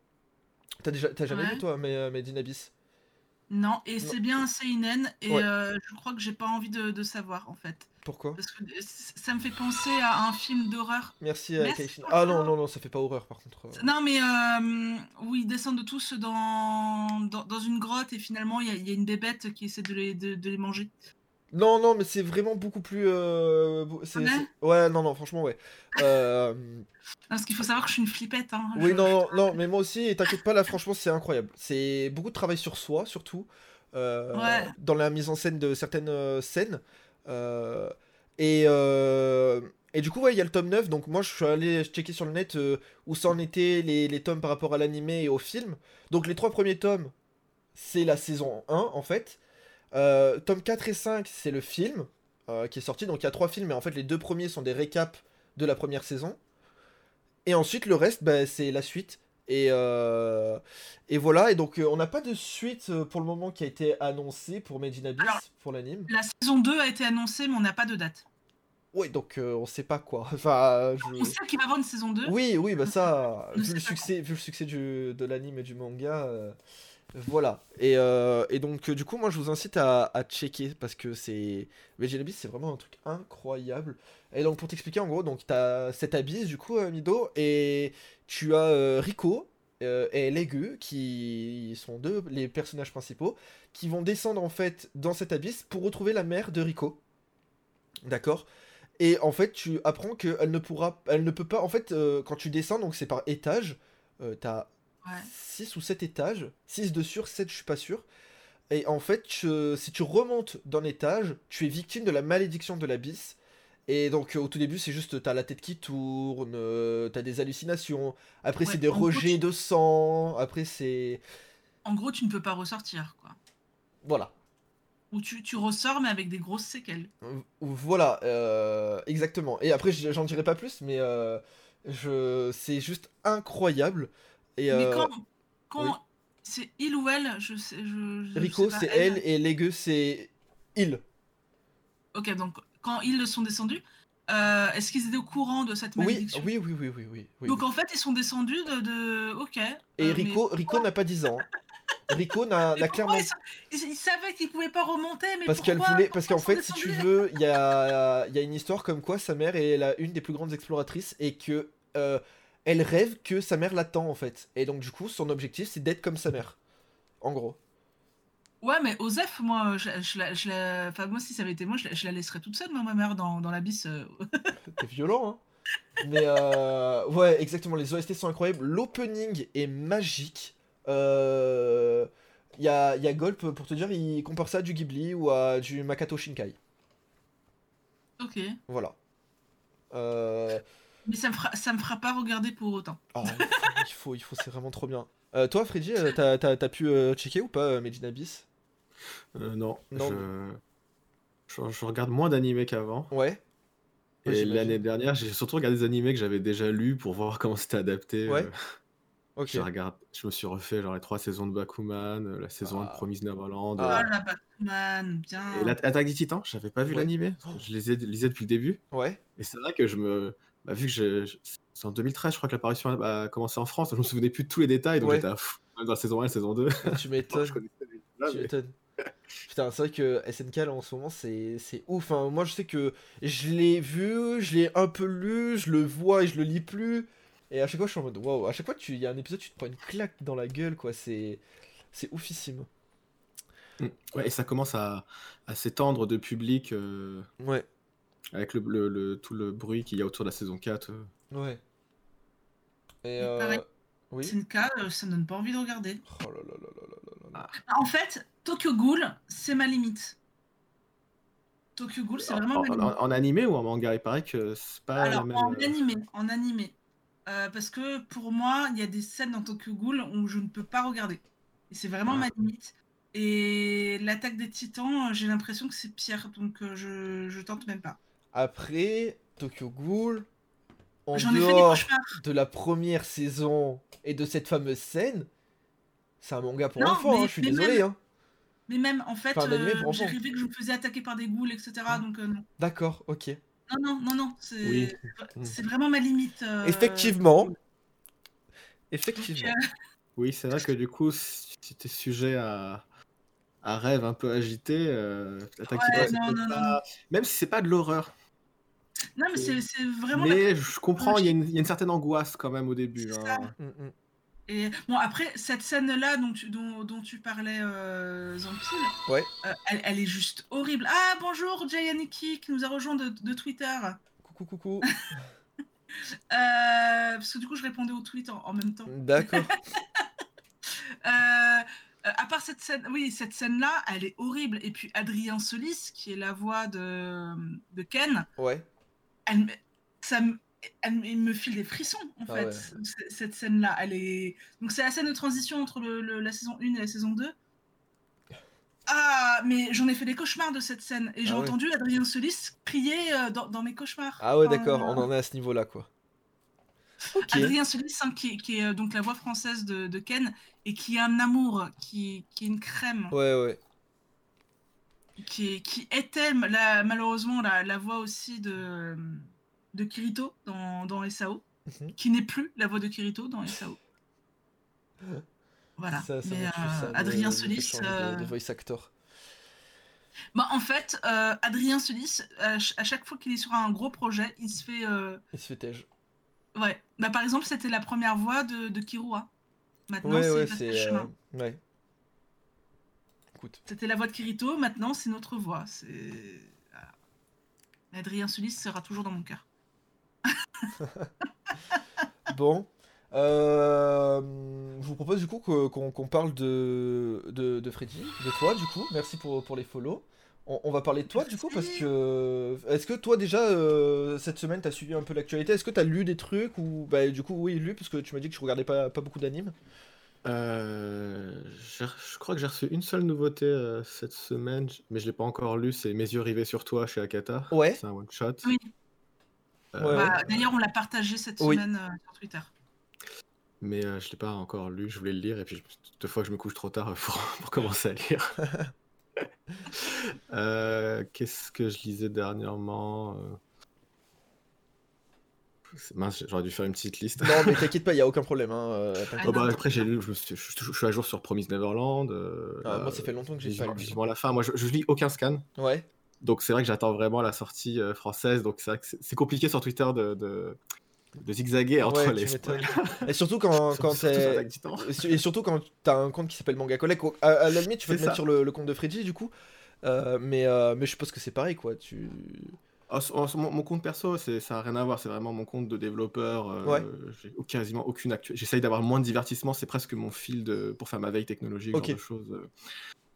t'as déjà t'as jamais Ouais. vu toi mais Made in Abyss? Non, et c'est bien un seinen, et Ouais. euh, je crois que j'ai pas envie de, de savoir en fait. Pourquoi Parce que euh, ça me fait penser à un film d'horreur. Merci à Merci Kaishin. Ah non, non, non, ça fait pas horreur par contre. Non, mais euh, où ils descendent tous dans, dans, dans une grotte, et finalement il y, a- il y a une bébête qui essaie de les, de, de les manger. Non, non, mais c'est vraiment beaucoup plus. euh, beau- c'est- Ouais non, non, franchement, ouais. Euh, Non, (laughs) Parce qu'il faut savoir que je suis une flippette. Hein. Oui, Je- non, non, non, mais moi aussi, et t'inquiète pas, là, franchement, c'est incroyable. C'est beaucoup de travail sur soi, surtout, euh, Ouais. dans la mise en scène de certaines euh, scènes. Euh, et, euh, et du coup, il y a le tome 9, donc moi, je suis allé checker sur le net euh, où ça en était les, les tomes par rapport à l'animé et au film. Donc, les trois premiers tomes, c'est la saison 1, en fait. Tome 4 et 5, c'est le film qui est sorti. Donc, il y a trois films, mais en fait, les deux premiers sont des récaps de la première saison. Et ensuite, le reste, bah, c'est la suite. Et, euh, et voilà, et donc euh, on n'a pas de suite euh, pour le moment qui a été annoncée pour Made in Abyss, Alors- pour l'anime. La saison 2 a été annoncée, mais on n'a pas de date. Oui, donc euh, on sait pas quoi. (laughs) Enfin, On je... sait qu'il va y avoir une saison 2. Oui, oui, bah ça, (laughs) vu le succès, vu le succès du, de l'anime et du manga, euh, voilà. Et, euh, et donc euh, du coup, moi je vous incite à, à checker parce que c'est Abyss, c'est vraiment un truc incroyable. Et donc pour t'expliquer, en gros, donc t'as cet abyss du coup, euh, Mido, et tu as Rico et Legu qui sont deux les personnages principaux qui vont descendre en fait dans cet abysse pour retrouver la mère de Rico. D'accord? Et en fait, tu apprends qu'elle ne pourra, elle ne peut pas. En fait, quand tu descends, donc c'est par étage, t'as. 6 ou 7 étages, 6 de sûr, 7 je suis pas sûr. Et en fait, tu- si tu remontes d'un étage, tu es victime de la malédiction de l'abysse. Et donc euh, au tout début, c'est juste t'as la tête qui tourne, euh, t'as des hallucinations. Après, Ouais, c'est des gros, rejets de sang. Après, c'est En gros, tu ne peux pas ressortir, quoi. voilà. Ou tu, tu ressors, mais avec des grosses séquelles. Voilà, euh, exactement. Et après, j'en dirai pas plus, mais euh, je, c'est juste incroyable. Et Mais euh, quand, quand oui. c'est il ou elle, je sais. Je, je- je Rico, c'est elle, et Lege, c'est il. Ok, donc quand ils sont descendus, euh, est-ce qu'ils étaient au courant de cette malédiction? oui, oui, oui, oui, oui. oui, Donc oui. en fait, ils sont descendus de. de... Ok. Et euh, mais Rico, Rico n'a pas 10 ans. (laughs) Rico n'a clairement ils, ils- savaient qu'ils pouvaient pas remonter, mais parce qu'elle voulait parce qu'en fait si tu veux il y a il y a une histoire comme quoi sa mère est la une des plus grandes exploratrices et que euh, elle rêve que sa mère l'attend en fait et donc du coup son objectif c'est d'être comme sa mère en gros Ouais, mais Osef, moi, je, je la, je la- enfin, moi, si ça avait été moi, je la, je la laisserais toute seule, moi, ma mère, dans, dans l'abysse. euh. (laughs) T'es violent, hein Mais euh, ouais, exactement, les OST sont incroyables. L'opening est magique. Euh, Il y a, y a Golp, pour te dire, il compare ça à du Ghibli ou à du Makato Shinkai. Ok. Voilà. Euh... Mais ça me fera, ça me fera pas regarder pour autant. oh, (laughs) il faut, il faut, c'est vraiment trop bien. Euh, toi, Freddy, euh, t'as, t'as- t'as pu euh, checker ou pas euh, Made in Abyss? Euh, non, Non. Je... je- je regarde moins d'animés qu'avant. Ouais. Et l'année dernière, j'ai surtout regardé des animés que j'avais déjà lus pour voir (laughs) comment c'était adapté. Ouais. Euh, Ok. je, regarde... je me suis refait genre les trois saisons de Bakuman, la saison Ah. de Promise Neverland. Ah. euh, Oh la Batman, bien. Et l'Attaque des Titans, j'avais pas vu Ouais. l'animé. Je les ai- lisais depuis le début. Ouais. Et c'est vrai que je me. Bah, vu que je... c'est en 2013, je crois que l'apparition a commencé en France, (laughs) je me souvenais plus de tous les détails, donc Ouais. j'étais à fou. Même dans la saison 1 et la saison 2. tu (laughs) m'étonnes. je connaissais les- là, Tu m'étonnes. Putain, c'est vrai que SNK là en ce moment c'est c'est ouf. hein. Moi je sais que je l'ai vu, je l'ai un peu lu, je le vois et je le lis plus. Et à chaque fois je suis en mode waouh, à chaque fois qu'il y a un épisode, tu te prends une claque dans la gueule quoi. C'est c'est oufissime. Mm. Ouais, et ça commence à, à s'étendre de public euh, Ouais, avec le, le- le- tout le bruit qu'il y a autour de la saison 4. euh. ouais. Et euh... pareil. Oui. Euh, ça me donne pas envie de regarder. Oh là là là là là là là. En fait, Tokyo Ghoul, c'est ma limite. Tokyo Ghoul, c'est En, vraiment ma en- limite. en- en animé ou en manga Il paraît que c'est pas Alors, la même. en euh, animé, en animé. Euh, parce que pour moi, il y a des scènes dans Tokyo Ghoul où je ne peux pas regarder. Et c'est vraiment Ah. ma limite. Et l'attaque des titans, j'ai l'impression que c'est pire, donc je, je tente même pas. Après Tokyo Ghoul, en dehors de la première saison et de cette fameuse scène, c'est un manga pour Non, enfants. mais- hein, je suis désolé. même- Hein. Mais même, en fait, Enfin, euh, j'ai rêvé que je me faisais attaquer par des ghouls, etc. Ah. Donc euh, non. D'accord, ok. Non, non, non, non. C'est Oui. vraiment ma limite. euh, Effectivement. Effectivement. euh, Oui, c'est vrai que du coup, si t'es sujet à, à rêve un peu agité, euh, Ouais, non, non, pas- même si c'est pas de l'horreur. Non, mais c'est c'est vraiment la Mais je comprends, il y, a une- il y a une certaine angoisse quand même au début. C'est hein. ça. Mm, mm. Et bon, après, cette scène-là dont, tu- dont, dont tu parlais, euh, Zampil, Ouais. euh, elle, elle est juste horrible. Ah, bonjour, Jayaniki, qui nous a rejoint de, de Twitter. Coucou, coucou. (laughs) Euh, parce que du coup, je répondais au tweet en, en même temps. D'accord. (laughs) Euh, à part cette scène, oui, cette scène-là, elle est horrible. Et puis Adrien Solis, qui est la voix de, de Ken, Ouais. Elle, me- ça me, elle, il me file des frissons, en Ah fait, ouais. cette scène-là. Elle est... Donc c'est la scène de transition entre le- le- la saison 1 et la saison 2. Ah, mais j'en ai fait des cauchemars de cette scène. Et j'ai Ah ouais. entendu Adrien Solis crier euh, dans, dans mes cauchemars. Ah ouais, Enfin, d'accord, euh, on en est à ce niveau-là, quoi. Ok. Adrien Solis, hein, qui, qui est euh, donc la voix française de, de Ken, et qui est un amour, qui, qui est une crème, Ouais, ouais. Qui, est- qui était la- malheureusement la, la voix aussi de, de Kirito dans, dans SAO, Mhm. qui n'est plus la voix de Kirito dans SAO. Voilà. Ça, ça Mais euh, Adrien Solis. de- euh, de voice actor. bah, en fait, euh, Adrien Solis, à, ch- à chaque fois qu'il est sur un gros projet, il se fait. Il se fait tège. Ouais. Bah, par exemple, c'était la première voix de, de Kirua. Maintenant, Ouais, c'est ouais, Chemin. Ouais. Écoute. C'était la voix de Kirito, maintenant c'est notre voix. C'est. voilà. Adrien Solis sera toujours dans mon cœur. (laughs) Bon. Euh, je vous propose du coup qu'on parle de, de, de Freddy, de toi du coup. Merci pour, pour les follow. On, on va parler de toi du coup parce que. Est-ce que toi déjà euh, cette semaine t'as suivi un peu l'actualité? Est-ce que t'as lu des trucs ou. Bah du coup oui, lu parce que tu m'as dit que tu regardais pas, pas beaucoup d'animes. Euh, je crois que j'ai reçu une seule nouveauté euh, cette semaine, mais je l'ai pas encore lu. C'est Mes yeux rivés sur toi chez Akata. Ouais. C'est un one shot. Oui. Euh, Ouais, Bah, D'ailleurs, on l'a partagé cette Oui. semaine euh, sur Twitter. Mais euh, je l'ai pas encore lu. Je voulais le lire et puis deux fois que je me couche trop tard pour, (laughs) pour commencer à lire. (laughs) Euh, Qu'est-ce que je lisais dernièrement euh, Mince, j'aurais dû faire une petite liste. Non mais t'inquiète pas, y a aucun problème. Hein, euh, t'inquiète Oh, bah, après, je, me suis- je- je suis à jour sur Promise Neverland. euh, Ah, là, moi ça fait longtemps que j'ai pas lu. vivement la fin. Moi, je, je lis aucun scan. Ouais. Donc c'est vrai que j'attends vraiment la sortie euh, française. Donc c'est compliqué sur Twitter de, de, de zigzaguer entre Ouais, les. Et surtout quand, (laughs) quand Surtout. Et surtout quand t'as un compte qui s'appelle Manga Collect, à, à la limite tu peux te mettre ça. sur le, le compte de Freddy du coup, Euh, mais, euh, mais je suppose que c'est pareil quoi, tu... Ah, sur mon, mon compte perso, ça n'a rien à voir. C'est vraiment mon compte de développeur. euh, Ouais. J'ai quasiment aucune actu. J'essaye d'avoir moins de divertissement. C'est presque mon fil de, pour faire ma veille technologique, Ok. genre de choses. euh.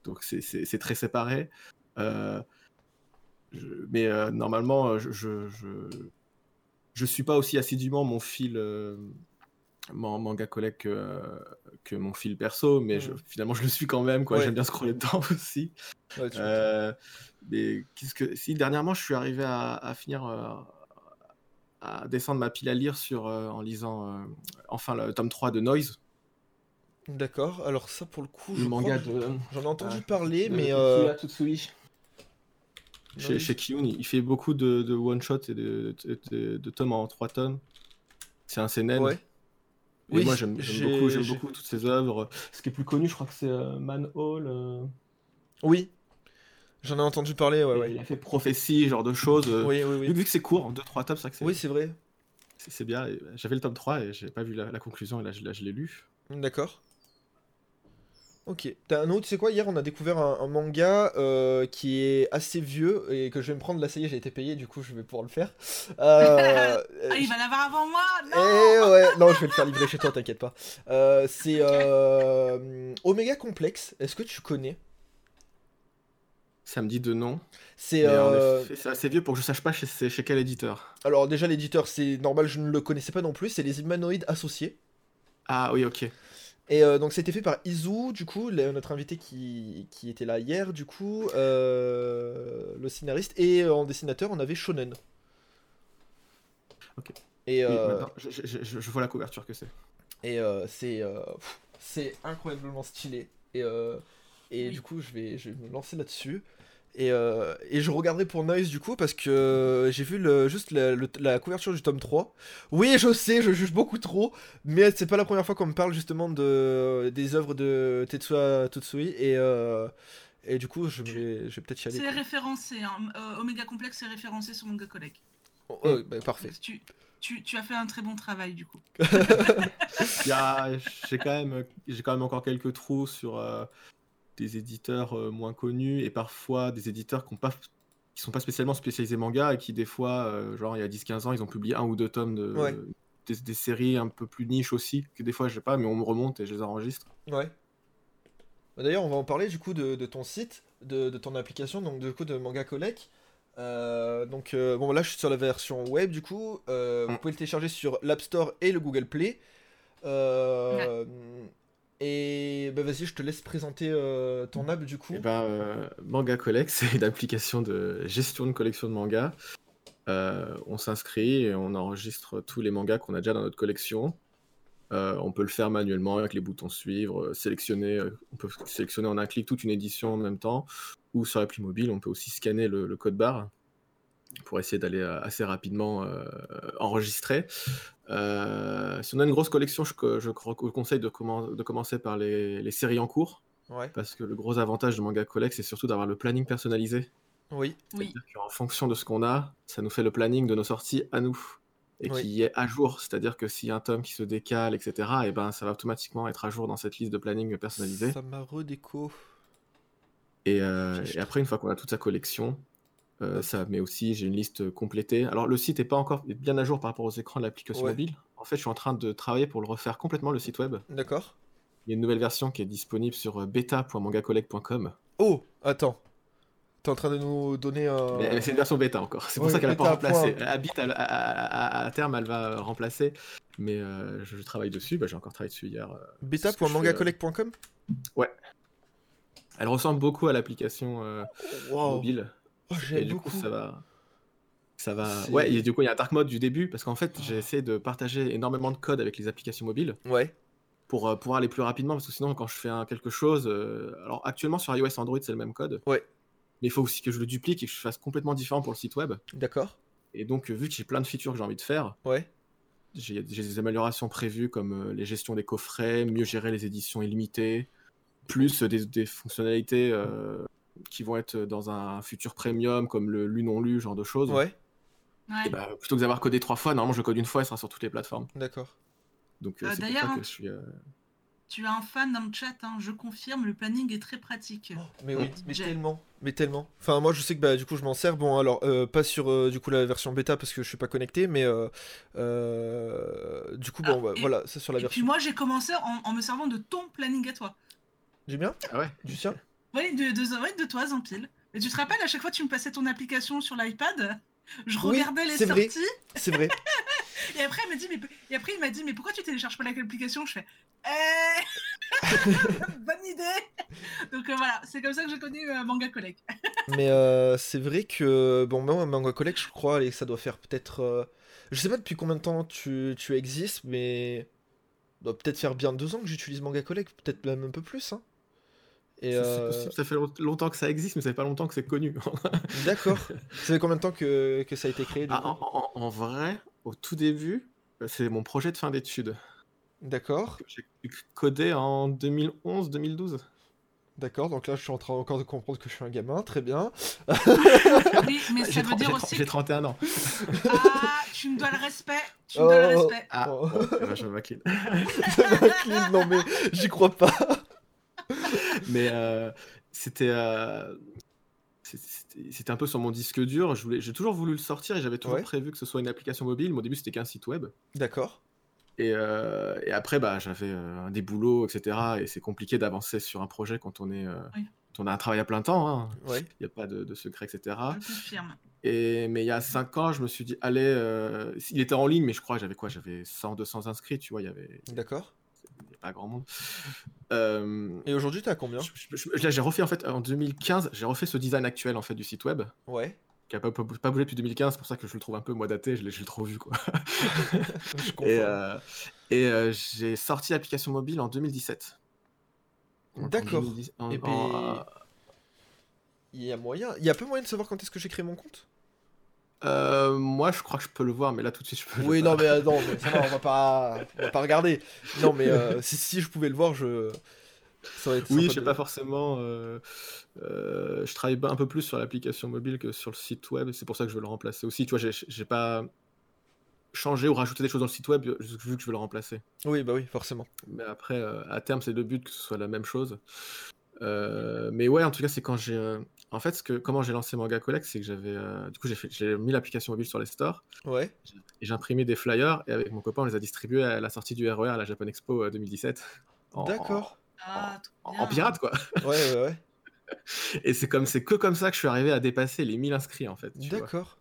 Donc c'est, très séparé. Euh, je- mais euh, normalement, je, je, je, je suis pas aussi assidûment mon fil man- manga collect que, que mon fil perso, mais je- Mhm. finalement je le suis quand même. Quoi. Ouais. J'aime bien scroller dedans (laughs) aussi. Ouais, Euh, mais qu'est-ce que si dernièrement je suis arrivé à, à finir euh, à descendre ma pile à lire sur euh, en lisant enfin le tome 3 de Noise, D'accord, alors ça pour le coup, je le manga crois- de j'en ai entendu Ah, parler, de mais. Chez, chez Kiyun, il fait beaucoup de, de one shot et de, de, tomes en 3 tomes. C'est un ouais. Et Oui, moi j'aime j'aime j'ai- beaucoup, j'aime j'ai- beaucoup toutes ses œuvres. Ce qui est plus connu, je crois que c'est euh, Manhole. euh, Oui, j'en ai entendu parler, ouais, ouais. Il a fait prophétie, genre de choses. euh, Oui, oui, Vu, oui. vu que c'est court, en 2-3 tomes, c'est vrai que c'est Oui, c'est vrai. c'est- bien. euh, J'avais le tome 3 et j'ai pas vu la, la conclusion et là, je l'ai lu. D'accord. Ok. T'as un autre, tu sais quoi, hier on a découvert un, un manga euh, qui est assez vieux et que je vais me prendre, là ça y est, j'ai été payé, du coup je vais pouvoir le faire. Euh, (laughs) Ah, il va l'avoir avant moi Eh Non ouais, non, je vais le faire livrer chez toi, t'inquiète pas. Euh, c'est euh, Omega Complex, est-ce que tu connais? Ça me dit de nom. C'est euh, assez vieux pour que je sache pas chez, chez quel éditeur. alors déjà l'éditeur, c'est normal, je ne le connaissais pas non plus, c'est les humanoïdes associés. Ah oui, ok. Et euh, donc c'était fait par Izu, du coup, le- notre invité qui, qui était là hier, du coup, euh, le scénariste, et euh, en dessinateur, on avait Shonen. Ok. Et, Oui, euh, maintenant, je, je- je- je vois la couverture que c'est. et euh, c'est euh, c'est incroyablement stylé. Et, euh, et Oui. du coup, je vais, je vais me lancer là-dessus. Et, euh, et je regarderai pour Noise du coup parce que j'ai vu le, juste la, le- la couverture du tome 3. Oui, je sais, je juge beaucoup trop, mais c'est pas la première fois qu'on me parle justement de, des œuvres de Tetsuya Tutsui. Et, euh, et du coup, je vais, je vais peut-être y aller. C'est référencé, hein. euh, Omega Complex est référencé sur Manga Collect. Oh, ouais, bah, parfait. Tu, tu, tu as fait un très bon travail du coup. (laughs) J'ai quand, même- j'ai quand même encore quelques trous sur euh, des éditeurs euh, moins connus et parfois des éditeurs qui ont pas qui sont pas spécialement spécialisés manga et qui des fois, euh, genre il y a 10-15 ans, ils ont publié un ou deux tomes de, Ouais. des, des séries un peu plus niches aussi, que des fois je sais pas, mais on me remonte et je les enregistre. Ouais. Bah, D'ailleurs, on va en parler du coup de, de ton site, de, de ton application, donc du coup de Manga Collect. Euh, donc euh, bon là je suis sur la version web du coup, Euh, vous Mm. pouvez le télécharger sur l'App Store et le Google Play. Euh, Et bah vas-y je te laisse présenter euh, ton app du coup. Eh ben, euh, Manga Collect, (laughs) c'est une application de gestion de collection de mangas. Euh, on s'inscrit et on enregistre tous les mangas qu'on a déjà dans notre collection. On peut le faire manuellement avec les boutons suivre, sélectionner. on peut sélectionner en un clic toute une édition en même temps. Ou sur l'appli mobile, on peut aussi scanner le, code barre pour essayer d'aller assez rapidement enregistrer. Euh, si on a une grosse collection, je, je vous conseille de, commen- de commencer par les- les séries en cours. Ouais. Parce que le gros avantage de Manga Collect, c'est surtout d'avoir le planning personnalisé. Oui. Qu'en fonction de ce qu'on a, ça nous fait le planning de nos sorties à nous. Et Oui. qui est à jour. C'est-à-dire que s'il y a un tome qui se décale, etc., et ben, ça va automatiquement être à jour dans cette liste de planning personnalisée. Ça m'a redéco. Et, euh, et après, une fois qu'on a toute sa collection, euh, ça met aussi, j'ai une liste complétée. Alors, le site n'est pas encore bien à jour par rapport aux écrans de l'application Ouais. mobile. En fait, je suis en train de travailler pour le refaire complètement, le site web. D'accord. Il y a une nouvelle version qui est disponible sur euh, beta.mangacollect.com. Oh attends. T'es en train de nous donner un. Mais c'est une version bêta encore. C'est pour ça qu'elle n'a pas remplacé. point. À, bit, à, à- à- à terme, elle va remplacer. Mais euh, je, je travaille dessus. Bah, J'ai encore travaillé dessus hier. euh. Beta.mangacollect.com Elle ressemble beaucoup à l'application euh, Wow. mobile. Oh, Et du beaucoup. coup, ça va. Ça va. Ouais, et du coup, il y a un dark mode du début. Parce qu'en fait, j'ai essayé de partager énormément de code avec les applications mobiles Ouais. pour euh, pouvoir aller plus rapidement. Parce que sinon, quand je fais un- quelque chose. euh, Alors, actuellement, sur iOS et Android, c'est le même code. Ouais. Mais il faut aussi que je le duplique et que je fasse complètement différent pour le site web. D'accord. Et donc, euh, vu que j'ai plein de features que j'ai envie de faire, Ouais. J'ai des améliorations prévues comme euh, les gestions des coffrets, mieux gérer les éditions illimitées, plus des, des fonctionnalités qui vont être dans un futur premium comme le lu non lu, genre de choses. Ouais. Ouais. Et bah, plutôt que d'avoir codé trois fois, normalement je code une fois et ça sera sur toutes les plateformes. D'accord. Donc euh, Euh, pour d'ailleurs, hein, que je suis. euh, tu as un fan dans le chat, hein, je confirme, le planning est très pratique. Mais oui, Oh, mais tellement, mais tellement. Enfin, moi, je sais que bah, du coup, je m'en sers. Bon, alors, euh, pas sur euh, du coup la version bêta parce que je suis pas connecté, mais euh, euh, du coup, bon, Ah, bah, et- voilà, c'est sur la Et puis version. moi, j'ai commencé en, en me servant de ton planning à toi. Du bien Ah ouais Du sien? Oui, de, de, ouais, de toi, Zampil. Et tu te rappelles, à chaque fois, tu me passais ton application sur l'iPad je Oui, regardais les sorties C'est vrai. (laughs) et après, il m'a dit, mais, et après, il m'a dit, mais pourquoi tu télécharges pas l'application? Je fais, eh (laughs) Bonne idée Donc euh, voilà, c'est comme ça que j'ai connu euh, Manga Collect. (laughs) Mais euh, c'est vrai que, bon, moi, Manga Collect, je crois, et ça doit faire peut-être. Je sais pas depuis combien de temps tu, tu existes, mais. Ça doit peut-être faire bien deux ans que j'utilise Manga Collect, peut-être même un peu plus. Hein. Et euh, possible, ça fait long- longtemps que ça existe, mais ça fait pas longtemps que c'est connu. (laughs) D'accord. Ça fait combien de temps que, que ça a été créé du Ah, coup en, en- en vrai, au tout début, euh, c'est mon projet de fin d'études. D'accord, J'ai codé en 2011-2012. d'accord. Donc là, je suis en train encore de comprendre que je suis un gamin. Très bien. Oui, mais (laughs) ça J'ai veut dire aussi J'ai que 31 ans. ah, tu me dois le respect. Tu me dois le Oh. respect. Ah, Oh. bon, eh ben, je m'incline. (laughs) Clean, non mais j'y crois pas. Mais euh, c'était euh, c'était c'était un peu sur mon disque dur. Je voulais- J'ai toujours voulu le sortir et j'avais toujours Ouais. prévu que ce soit une application mobile. Mais au début, c'était qu'un site web. D'accord. Et, euh, et après, bah, j'avais euh, des boulots, etc. Et c'est compliqué d'avancer sur un projet quand on, est, euh, Oui. quand on a un travail à plein temps. hein. Ouais. Il n'y a pas de, de secret, etc. Je confirme. Et, mais il y a 5 ans, je me suis dit, allez, euh, il était en ligne, mais je crois que j'avais quoi? J'avais 100, 200 inscrits, tu vois, il y avait D'accord. Pas grand monde. Euh, Et aujourd'hui, t'as combien je- je- je- là, j'ai refait en fait en 2015, j'ai refait ce design actuel en fait du site web Ouais. qui a pas, pas, pas bougé depuis 2015, c'est pour ça que je le trouve un peu moi daté, je l'ai trop vu quoi. (laughs) Je comprends. (laughs) Et, euh, et euh, j'ai sorti l'application mobile en 2017. Donc, en D'accord. 2010 en- Et ben- Il y a moyen. Il y a peu moyen de savoir quand est-ce que j'ai créé mon compte? Euh, moi, je crois que je peux le voir, mais là tout de suite, je peux. Oui, je- non mais euh, non, mais (laughs) ça va, on va pas, on va pas regarder. Non mais euh, si, si je pouvais le voir, je. Ça aurait été Oui, je sais de- pas forcément. je travaille un peu plus sur l'application mobile que sur le site web. C'est pour ça que je veux le remplacer aussi. Tu vois, j'ai- pas changé ou rajouté des choses dans le site web vu que je veux le remplacer. Oui, bah oui, forcément. Mais après, à terme, c'est le but que ce soit la même chose. Mais ouais, en tout cas, c'est quand j'ai. Euh, En fait, ce que, comment j'ai lancé Manga Collect, c'est que j'avais. euh, Du coup, j'ai mis l'application mobile sur les stores Ouais. et j'ai imprimé des flyers et avec mon copain, on les a distribués à la sortie du RER à la Japan Expo euh, 2017. En- D'accord. Ah, En, en pirate, quoi. Ouais, ouais, ouais. (laughs) Et c'est comme c'est que comme ça que je suis arrivé à dépasser les 1000 inscrits en fait. D'accord.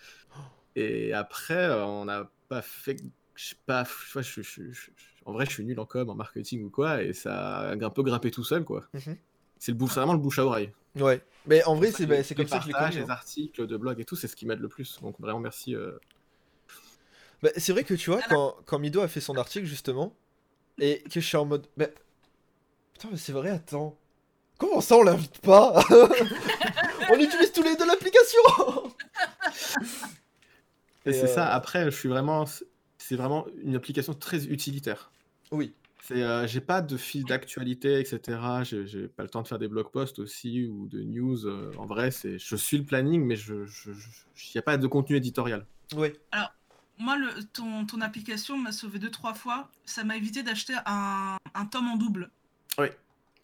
Et après, euh, on n'a pas fait. Je sais pas. tu vois, je- je- je- je- en vrai, je suis nul en com, en marketing ou quoi, et ça a un peu grimpé tout seul, quoi. Mhm. C'est le bouche, c'est vraiment le bouche à oreille. Ouais. Mais en vrai, ça c'est que bah, les- c'est les comme ça que je connu. Les hein. articles de blog et tout, c'est ce qui m'aide le plus. Donc vraiment, merci. euh. Bah, c'est vrai que tu vois, quand, quand Mido a fait son article justement, et que je suis en mode. Bah... Putain, mais c'est vrai, attends. Comment ça on l'invite pas? (laughs) On utilise tous les deux l'application Et, Et, c'est ça. euh, Après, je suis vraiment. C'est vraiment une application très utilitaire. Oui. C'est, euh, j'ai pas de fil d'actualité, etc. J'ai, pas le temps de faire des blog posts aussi ou de news. euh, en vrai, c'est, je suis le planning, mais je, je, je- il y a pas de contenu éditorial. Ouais. Moi, le, ton, ton application m'a sauvé deux, trois fois. Ça m'a évité d'acheter un, un tome en double.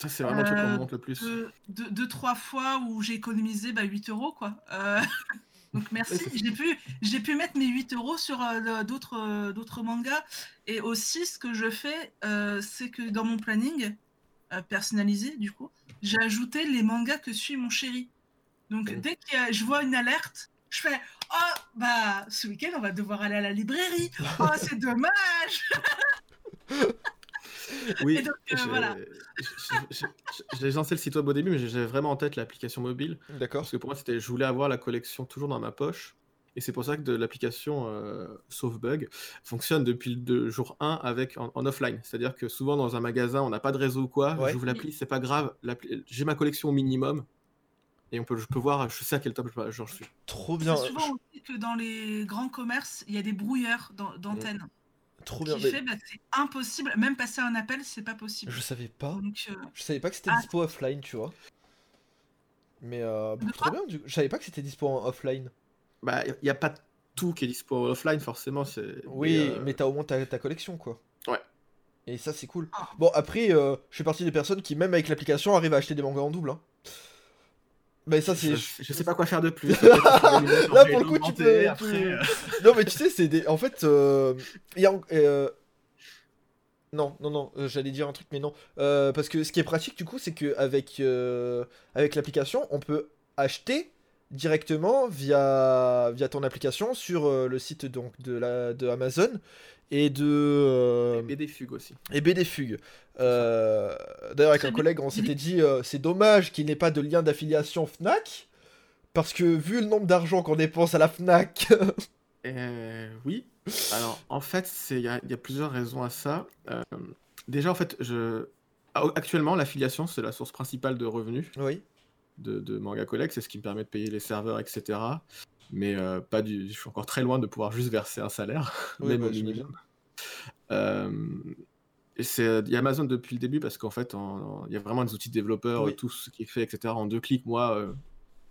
Ça, c'est vraiment le truc qu'on Euh, me montre le plus. Deux, deux, deux, trois fois où j'ai économisé bah, 8 euros, quoi. (laughs) Donc merci. J'ai pu, j'ai pu mettre mes 8 euros sur euh, d'autres, euh, d'autres mangas. Et aussi, ce que je fais, euh, c'est que dans mon planning personnalisé, du coup, j'ai ajouté les mangas que suit mon chéri. Donc dès que je vois une alerte, je fais Oh, bah, ce week-end, on va devoir aller à la librairie. Oh, c'est dommage. (laughs) (laughs) Oui, euh, j'ai- lancé le site web au début, mais j'avais vraiment en tête l'application mobile. D'accord. Parce que pour moi, c'était, je voulais avoir la collection toujours dans ma poche. Et c'est pour ça que l'application euh, Sauve-Bug fonctionne depuis le jour 1 avec, en, en offline. C'est-à-dire que souvent dans un magasin, on n'a pas de réseau ou quoi. Ouais. J'ouvre l'appli, c'est pas grave. J'ai ma collection au minimum. Et on peut, je peux voir, je sais à quel top je- j'en suis. Trop bien. C'est souvent aussi que dans les grands commerces, il y a des brouilleurs d'an- d'antennes. Trop bien. mais fait bah, c'est impossible. Même passer un appel, c'est pas possible. Je savais pas. Donc, euh, Je savais pas que c'était Ah. dispo offline, tu vois. Mais euh, trop bien. Du... Je savais pas que c'était dispo en offline. Bah, il n'y a pas tout qui est dispo offline, forcément. c'est- Oui, mais, euh, mais t'as au moins ta, ta collection, quoi. Ouais. Et ça, c'est cool. Ah. Bon, après, euh, je fais partie des personnes qui, même avec l'application, arrivent à acheter des mangas en double. Hein. Mais ça, c'est. Je, je sais pas quoi faire de plus. Là, pour le coup, tu peux. Après, euh, Non, mais tu sais, c'est des. En fait, euh, il y a. euh, Non, non, non, euh, j'allais dire un truc, mais non. Euh, parce que ce qui est pratique, du coup, c'est qu'avec euh, avec l'application, on peut acheter directement via, via ton application sur euh, le site donc, de, la, de Amazon et de. euh, Et des fugues aussi. et BD Fugue. Euh, D'ailleurs, avec un collègue, on s'était dit euh, c'est dommage qu'il n'ait pas de lien d'affiliation Fnac. Parce que vu le nombre d'argent qu'on dépense à la Fnac. (laughs) Euh, oui. Alors, en fait, c'est- il y, y a plusieurs raisons à ça. Euh, déjà, en fait, je... actuellement, l'affiliation, c'est la source principale de revenus oui. De, de Manga Collect. C'est ce qui me permet de payer les serveurs, etc. Mais euh, pas du... je suis encore très loin de pouvoir juste verser un salaire, Oui, même bah, au minimum. Euh, il y a Amazon depuis le début parce qu'en fait, en- en- il y a vraiment des outils de développeurs, Oui. tout ce qui est fait, etc. En deux clics, moi, euh,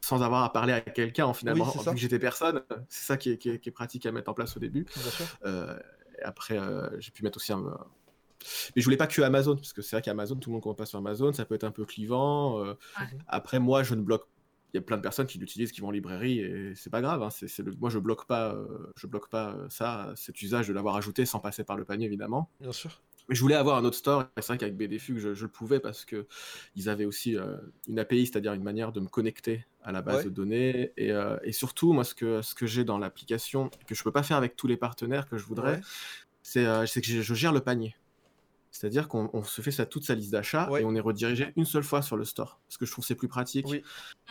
sans avoir à parler à quelqu'un, en finalement, Oui, ça. que j'étais personne, c'est ça qui est, qui est- qui est pratique à mettre en place au début. Bien sûr. Et après, j'ai pu mettre aussi un. Mais je voulais pas que Amazon, parce que c'est vrai qu'Amazon, tout le monde compte pas sur Amazon, ça peut être un peu clivant. euh. Ouais. Après, moi, je ne bloque. Il y a plein de personnes qui l'utilisent, qui vont en librairie, et c'est pas grave. hein, c'est- c'est le... Moi, je bloque pas, euh, je bloque pas euh, ça, cet usage de l'avoir ajouté sans passer par le panier, évidemment. Bien sûr. Mais je voulais avoir un autre store, et c'est vrai qu'avec BDFUG, je, je le pouvais parce que ils avaient aussi euh, une API, c'est-à-dire une manière de me connecter à la base Ouais. de données. Et, euh, et surtout, moi, ce que, ce que j'ai dans l'application, que je peux pas faire avec tous les partenaires que je voudrais, Ouais. c'est euh, c'est que je, je gère le panier. C'est-à-dire qu'on on se fait ça, toute sa liste d'achats Ouais. et on est redirigé une seule fois sur le store. Parce que je trouve que c'est plus pratique. Oui.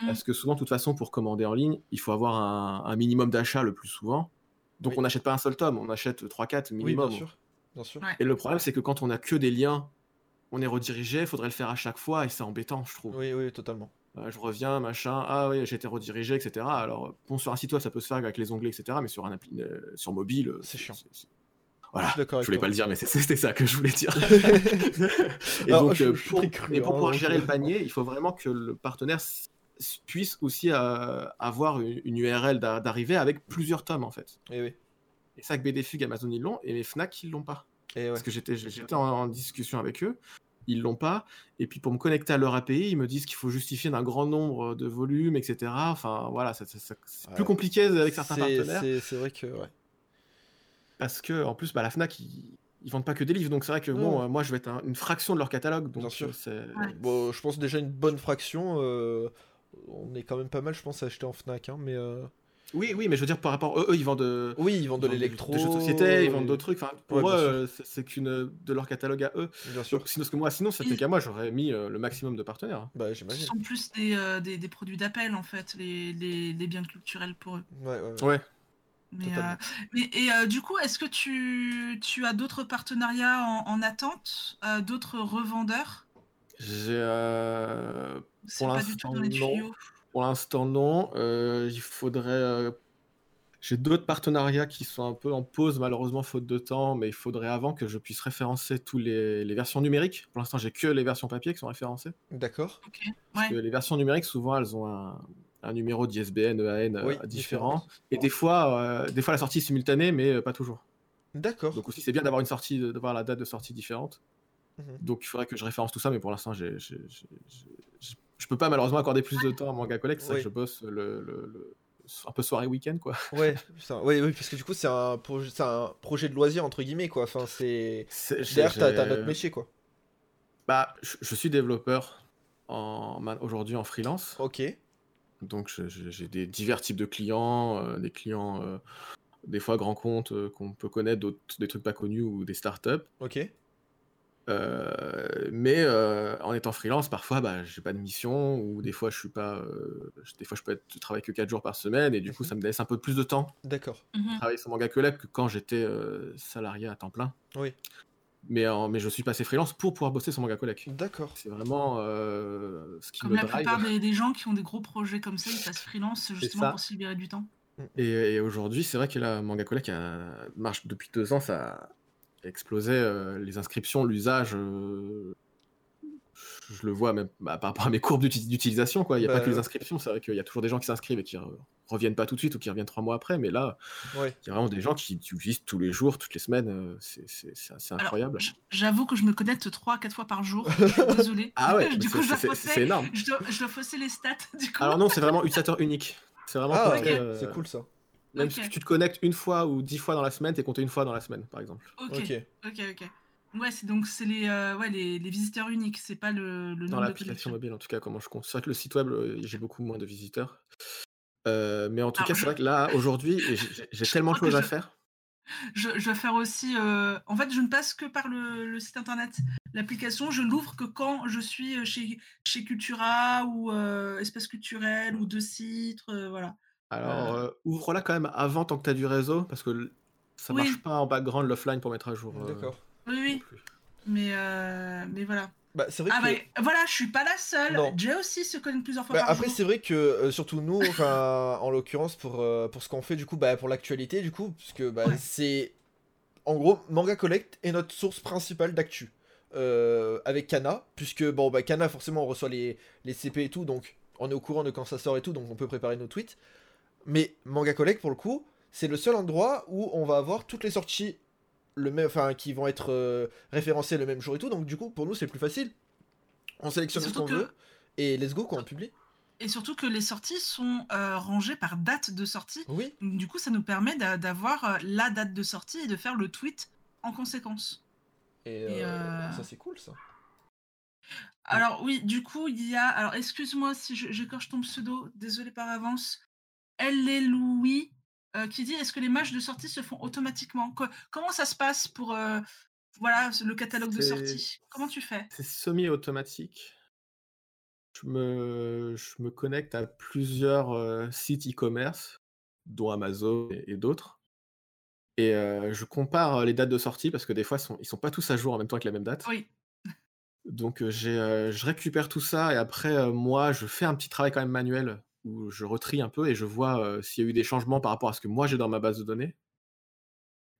Parce que souvent, de toute façon, pour commander en ligne, il faut avoir un, un minimum d'achats le plus souvent. Donc Oui. on n'achète pas un seul tome, on achète 3-4 Oui, minimum. bien sûr. Bien sûr. Ouais. Et le problème, c'est que quand on a que des liens, on est redirigé, il faudrait le faire à chaque fois et c'est embêtant, je trouve. Oui, oui, totalement. Euh, je reviens, machin, ah oui, j'ai été redirigé, etc. Alors, bon, sur un site web, ça peut se faire avec les onglets, etc. Mais sur un appli, euh, sur mobile, euh, C'est chiant. D'accord je voulais pas le dire, mais c'était ça que je voulais dire. (laughs) et Alors, donc, je- euh, je pour, cru, et pour hein, pouvoir donc, gérer le panier, il faut vraiment que le partenaire puisse aussi euh, avoir une, une URL d'a- d'arrivée avec plusieurs tomes, en fait. Et Eh oui. Et ça, avec BDFUG, Amazon, ils l'ont, et les Fnac, ils l'ont pas. Et ouais. Parce que j'étais en, en discussion avec eux, ils l'ont pas. Et puis pour me connecter à leur API, ils me disent qu'il faut justifier d'un grand nombre de volumes, etc. Enfin voilà, c'est plus compliqué avec certains partenaires. C'est c'est vrai que. Ouais. Parce que en plus, bah, la Fnac, ils, ils vendent pas que des livres. Donc c'est vrai que bon, Ouais. euh, moi je vais être un- une fraction de leur catalogue. Donc Bien sûr. euh, c'est. Ouais. Bon, je pense déjà une bonne fraction. euh, On est quand même pas mal, je pense, à acheter en Fnac. Hein, mais euh, Oui, oui, mais je veux dire par rapport eux, eux, ils vendent de. oui, ils vendent de l'électro. Des jeux de société, ils vendent d'autres trucs. Enfin, pour Ouais, eux, euh, c'est- qu'une de leur catalogue à eux. Bien sûr. Donc, sinon, parce que moi, sinon, c'était qu'à moi, j'aurais mis euh, le maximum de partenaires. hein. Bah, Ce j'imagine. sont plus des, euh, des, des produits d'appel, en fait, les, les, les biens culturels pour eux. Ouais, ouais, ouais. Ouais. Mais, euh, mais- et euh, du coup, est-ce que tu, tu as d'autres partenariats en, en attente, euh, d'autres revendeurs? J'ai. euh, Pour l'instant, non. Pour l'instant, non. Euh, il faudrait. euh, J'ai d'autres partenariats qui sont un peu en pause, malheureusement, faute de temps, mais il faudrait avant que je puisse référencer tous les, les versions numériques. Pour l'instant, j'ai que les versions papier qui sont référencées. D'accord. Parce Ouais. que les versions numériques, souvent, elles ont un, un numéro d'ISBN, EAN euh, Oui, différent. Et des fois, euh, des fois, la sortie est simultanée, mais euh, pas toujours. D'accord. Donc aussi, c'est bien d'avoir une sortie, d'avoir la date de sortie différente. Mhm. Donc il faudrait que je référence tout ça, mais pour l'instant, je peux pas malheureusement accorder plus de temps à Manga Collect. Ça Oui. que je bosse le, le- le- un peu soirée week-end, quoi. Ouais, ça- ouais, oui, parce que du coup, c'est un, un projet de loisir, entre guillemets, quoi. Enfin, c'est. Derrière, t'as notre métier, quoi. Bah, je, je suis développeur en, aujourd'hui en freelance. Ok. Donc j'ai des divers types de clients, euh, des clients euh, des fois grands comptes euh, qu'on peut connaître, d'autres des trucs pas connus ou des startups. Ok. Euh, mais euh, en étant freelance, parfois, bah, j'ai pas de mission ou des fois je suis pas, euh, je- des fois je peux être, je travaille que 4 jours par semaine et du coup Mhm. ça me laisse un peu plus de temps D'accord. Mhm. de travailler sur Manga Collect que quand j'étais euh, salarié à temps plein. Oui. Mais, en- mais je suis passé freelance pour pouvoir bosser sur Manga Collect. D'accord. C'est vraiment euh, ce qui Comme me la drive. plupart des, des gens qui ont des gros projets comme ça, ils passent freelance justement pour se libérer du temps. Et, et aujourd'hui, c'est vrai que la Manga marche depuis deux ans, ça a explosé euh, les inscriptions, l'usage. euh, je le vois même bah, par rapport à mes courbes d'utilisation. Quoi. Il n'y a pas Bah, que les inscriptions, c'est vrai qu'il y a toujours des gens qui s'inscrivent et qui re- reviennent pas tout de suite ou qui reviennent trois mois après, mais là, Ouais. il y a vraiment des gens qui utilisent tous les jours, toutes les semaines, euh, c'est incroyable. j'avoue que je me connecte 3-4 fois par jour. (laughs) Je suis désolée. Ah ouais, (laughs) du coup, c'est- je dois, fausser, énorme. je, dois, je dois fausser les stats. (laughs) Du coup. Alors non, c'est vraiment utilisateur unique. C'est vraiment Ah, euh, c'est cool ça. Même si tu te connectes une fois ou dix fois dans la semaine, t'es compté une fois dans la semaine, par exemple. ok, Ok. ok, ok. Ouais, c'est donc c'est les, euh, ouais, les, les visiteurs uniques, c'est pas le, le Dans l'application mobile, en tout cas, comment je compte. C'est vrai que le site web, euh, j'ai beaucoup moins de visiteurs. Euh, mais en tout Alors, cas, c'est je- vrai que là, aujourd'hui, j'ai- (laughs) tellement de choses à faire. Je, je vais faire aussi. euh, En fait, je ne passe que par le, le site internet. L'application, je l'ouvre que quand je suis chez, chez Cultura ou euh, Espace Culturel ou De Citre. euh, voilà. Alors, Euh. euh, ouvre-la quand même avant tant que tu as du réseau, parce que ça Oui. marche pas en background l'offline pour mettre à jour. euh, D'accord. Oui, oui. plus. Mais, euh, mais voilà. Bah, c'est vrai Ah, que. bah, voilà, je suis pas la seule. Non. Jay aussi se connecte plusieurs fois Bah, par après, jour. c'est vrai que euh, surtout nous, enfin, (laughs) en l'occurrence pour, euh, pour ce qu'on fait du coup, bah, pour l'actualité du coup, puisque bah, Ouais. c'est en gros Manga Collect est notre source principale d'actu euh, avec Kana, puisque bon bah Kana forcément on reçoit les, les CP et tout, donc on est au courant de quand ça sort et tout, donc on peut préparer nos tweets. Mais Manga Collect pour le coup, c'est le seul endroit où on va avoir toutes les sorties le même, enfin qui vont être euh, référencées le même jour et tout, donc du coup pour nous c'est plus facile. On sélectionne ce qu'on que- veut et let's go quand on publie. Et surtout que les sorties sont euh, rangées par date de sortie. Oui. Donc, du coup, ça nous permet d'a- d'avoir euh, la date de sortie et de faire le tweet en conséquence. Et, Et, ça c'est cool ça. Alors oui, du coup, il y a... Alors excuse-moi si j'écorche ton pseudo, désolé par avance. Elle est Louis euh, qui dit est-ce que les matchs de sortie se font automatiquement? Co- Comment ça se passe pour euh, voilà le catalogue de sortie? Comment tu fais? C'est semi-automatique. Je me, je me connecte à plusieurs euh, sites e-commerce, dont Amazon et, et d'autres. Et je compare les dates de sortie parce que des fois, ils sont, ils sont pas tous à jour en même temps avec la même date. Oui. Donc je récupère tout ça et après, moi, je fais un petit travail quand même manuel où je retrie un peu et je vois euh, s'il y a eu des changements par rapport à ce que moi j'ai dans ma base de données.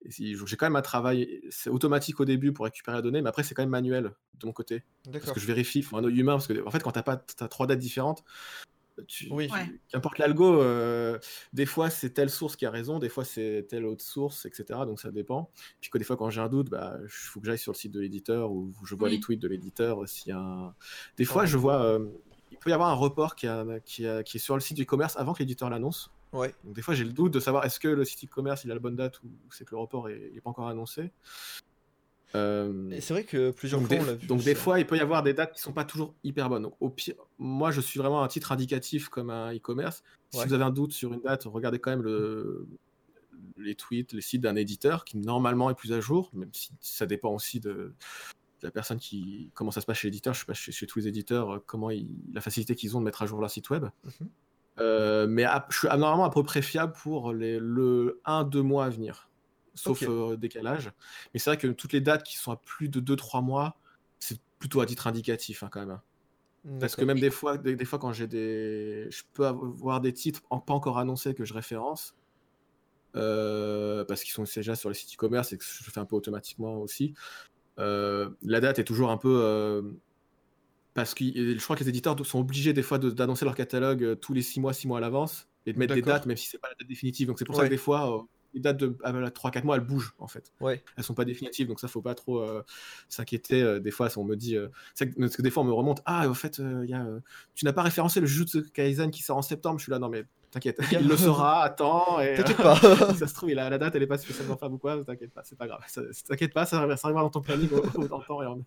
Et si, j'ai quand même un travail, c'est automatique au début pour récupérer la donnée, mais après c'est quand même manuel de mon côté. Parce que je vérifie, il faut un œil humain, parce que en fait quand t'as pas t'as trois dates différentes, tu, Oui. Ouais. qu'importe l'algo, euh, des fois c'est telle source qui a raison, des fois c'est telle autre source, etc. Donc ça dépend. Puis que des fois quand j'ai un doute, bah il faut que j'aille sur le site de l'éditeur ou je vois Oui. les tweets de l'éditeur. un... Des fois Ouais. je vois, euh, peut y avoir un report qui, a- qui, a- qui est sur le site du commerce avant que l'éditeur l'annonce. Ouais. Donc des fois j'ai le doute de savoir est-ce que le site e-commerce il a la bonne date ou c'est que le report est, il est pas encore annoncé. Euh, c'est vrai que plusieurs donc fois des, on l'a vu. donc des fois, il peut y avoir des dates qui sont pas toujours hyper bonnes. Donc au pire, moi je suis vraiment un titre indicatif comme un e-commerce. Si Ouais. vous avez un doute sur une date, regardez quand même le, les tweets, les sites d'un éditeur qui normalement est plus à jour, même si ça dépend aussi de la personne qui comment ça se passe chez l'éditeur. Je sais pas chez, chez tous les éditeurs euh, comment ils, la facilité qu'ils ont de mettre à jour leur site web. Mhm. Euh, mais à- je suis normalement à peu près fiable pour les, le 1-2 mois à venir, sauf euh, décalage. Mais c'est vrai que toutes les dates qui sont à plus de 2-3 mois, c'est plutôt à titre indicatif hein, quand même. hein. Parce que même des fois, des, des fois quand j'ai des. Je peux avoir des titres en- pas encore annoncés que je référence. euh, parce qu'ils sont déjà sur les sites e-commerce et que je fais un peu automatiquement aussi. Euh, la date est toujours un peu. euh, parce que je crois que les éditeurs sont obligés des fois de- d'annoncer leur catalogue euh, tous les 6 mois, 6 mois à l'avance et de mettre des dates, même si c'est pas la date définitive. Donc c'est pour ça que des fois, euh, les dates de 3-4 mois, elles bougent en fait Ouais. elles sont pas définitives, donc ça faut pas trop euh, s'inquiéter. Euh, des fois, si on me dit, c'est que, parce que des fois on me remonte, ah, au fait, y a, tu n'as pas référencé le Jujutsu Kaisen qui sort en septembre. Je suis là, non mais t'inquiète, il le saura, attends. Et, T'inquiète (laughs) pas. si ça se trouve, il a, la date, elle est pas spécialement faible ou quoi, t'inquiète pas, c'est pas grave. Ça- T'inquiète pas, ça, arrive- ça arrivera dans ton planning au, au- temps. Et on-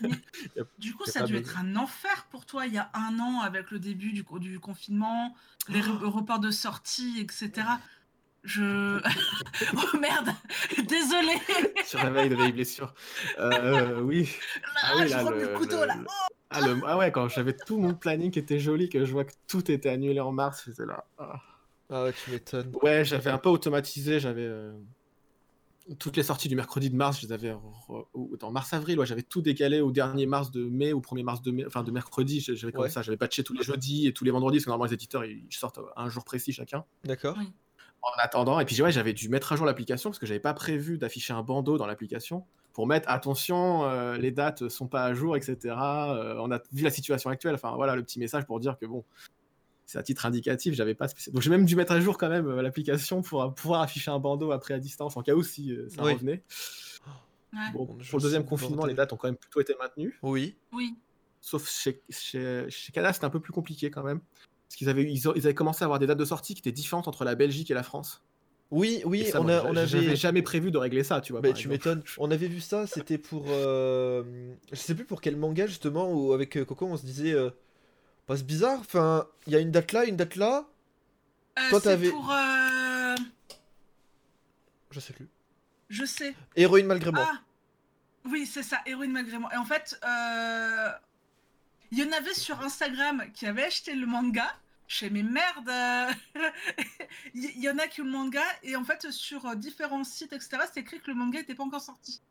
(laughs) Du coup, ça a dû être un enfer pour toi il y a un an avec le début du, du confinement, les re- reports de sortie, etc. Je. (laughs) oh merde Désolée Tu réveilles de vieilles blessures. Euh, oui. Ah oui, je là, le- le couteau là le- Ah, le- ah ouais, quand j'avais tout mon planning qui était joli, que je vois que tout était annulé en mars, j'étais là. ah. Ah ouais, tu m'étonnes. Ouais, j'avais un peu automatisé, j'avais euh, toutes les sorties du mercredi de mars, je les avais dans mars-avril, ouais, j'avais tout décalé au dernier mars de mai ou premier mars de mai, enfin de mercredi, j'avais comme Ouais. ça, j'avais patché tous les jeudis et tous les vendredis, parce que normalement les éditeurs ils sortent un jour précis chacun. D'accord. Oui. En attendant, et puis ouais, j'avais dû mettre à jour l'application parce que j'avais pas prévu d'afficher un bandeau dans l'application pour mettre attention, euh, les dates sont pas à jour, etc. Euh, on a vu la situation actuelle. Enfin voilà le petit message pour dire que bon, c'est à titre indicatif, j'avais pas spécial... Donc j'ai même dû mettre à jour quand même euh, l'application pour pouvoir afficher un bandeau après à distance en cas où si ça revenait. Bon, pour le deuxième confinement, les dates ont quand même plutôt été maintenues. Oui. Oui. Sauf chez, chez, chez Canada, c'était un peu plus compliqué quand même. Parce qu'ils avaient, ils, avaient commencé à avoir des dates de sortie qui étaient différentes entre la Belgique et la France. Oui, oui, on, a, on avait jamais prévu de régler ça, tu vois. Bah, tu m'étonnes. On avait vu ça, c'était pour. Euh... Je sais plus pour quel manga justement, où avec euh, Coco on se disait. Euh... Bah, c'est bizarre, enfin, il y a une date là, une date là. Euh, Toi t'avais. pour. Euh, je sais plus. Je sais. Héroïne malgré moi. Ah oui, c'est ça, Héroïne malgré moi. Et en fait, il y en avait sur Instagram qui avaient acheté le manga chez mes merdes, (laughs) il y, en a qui ont le manga et en fait sur euh, différents sites etc c'est écrit que le manga n'était pas encore sorti.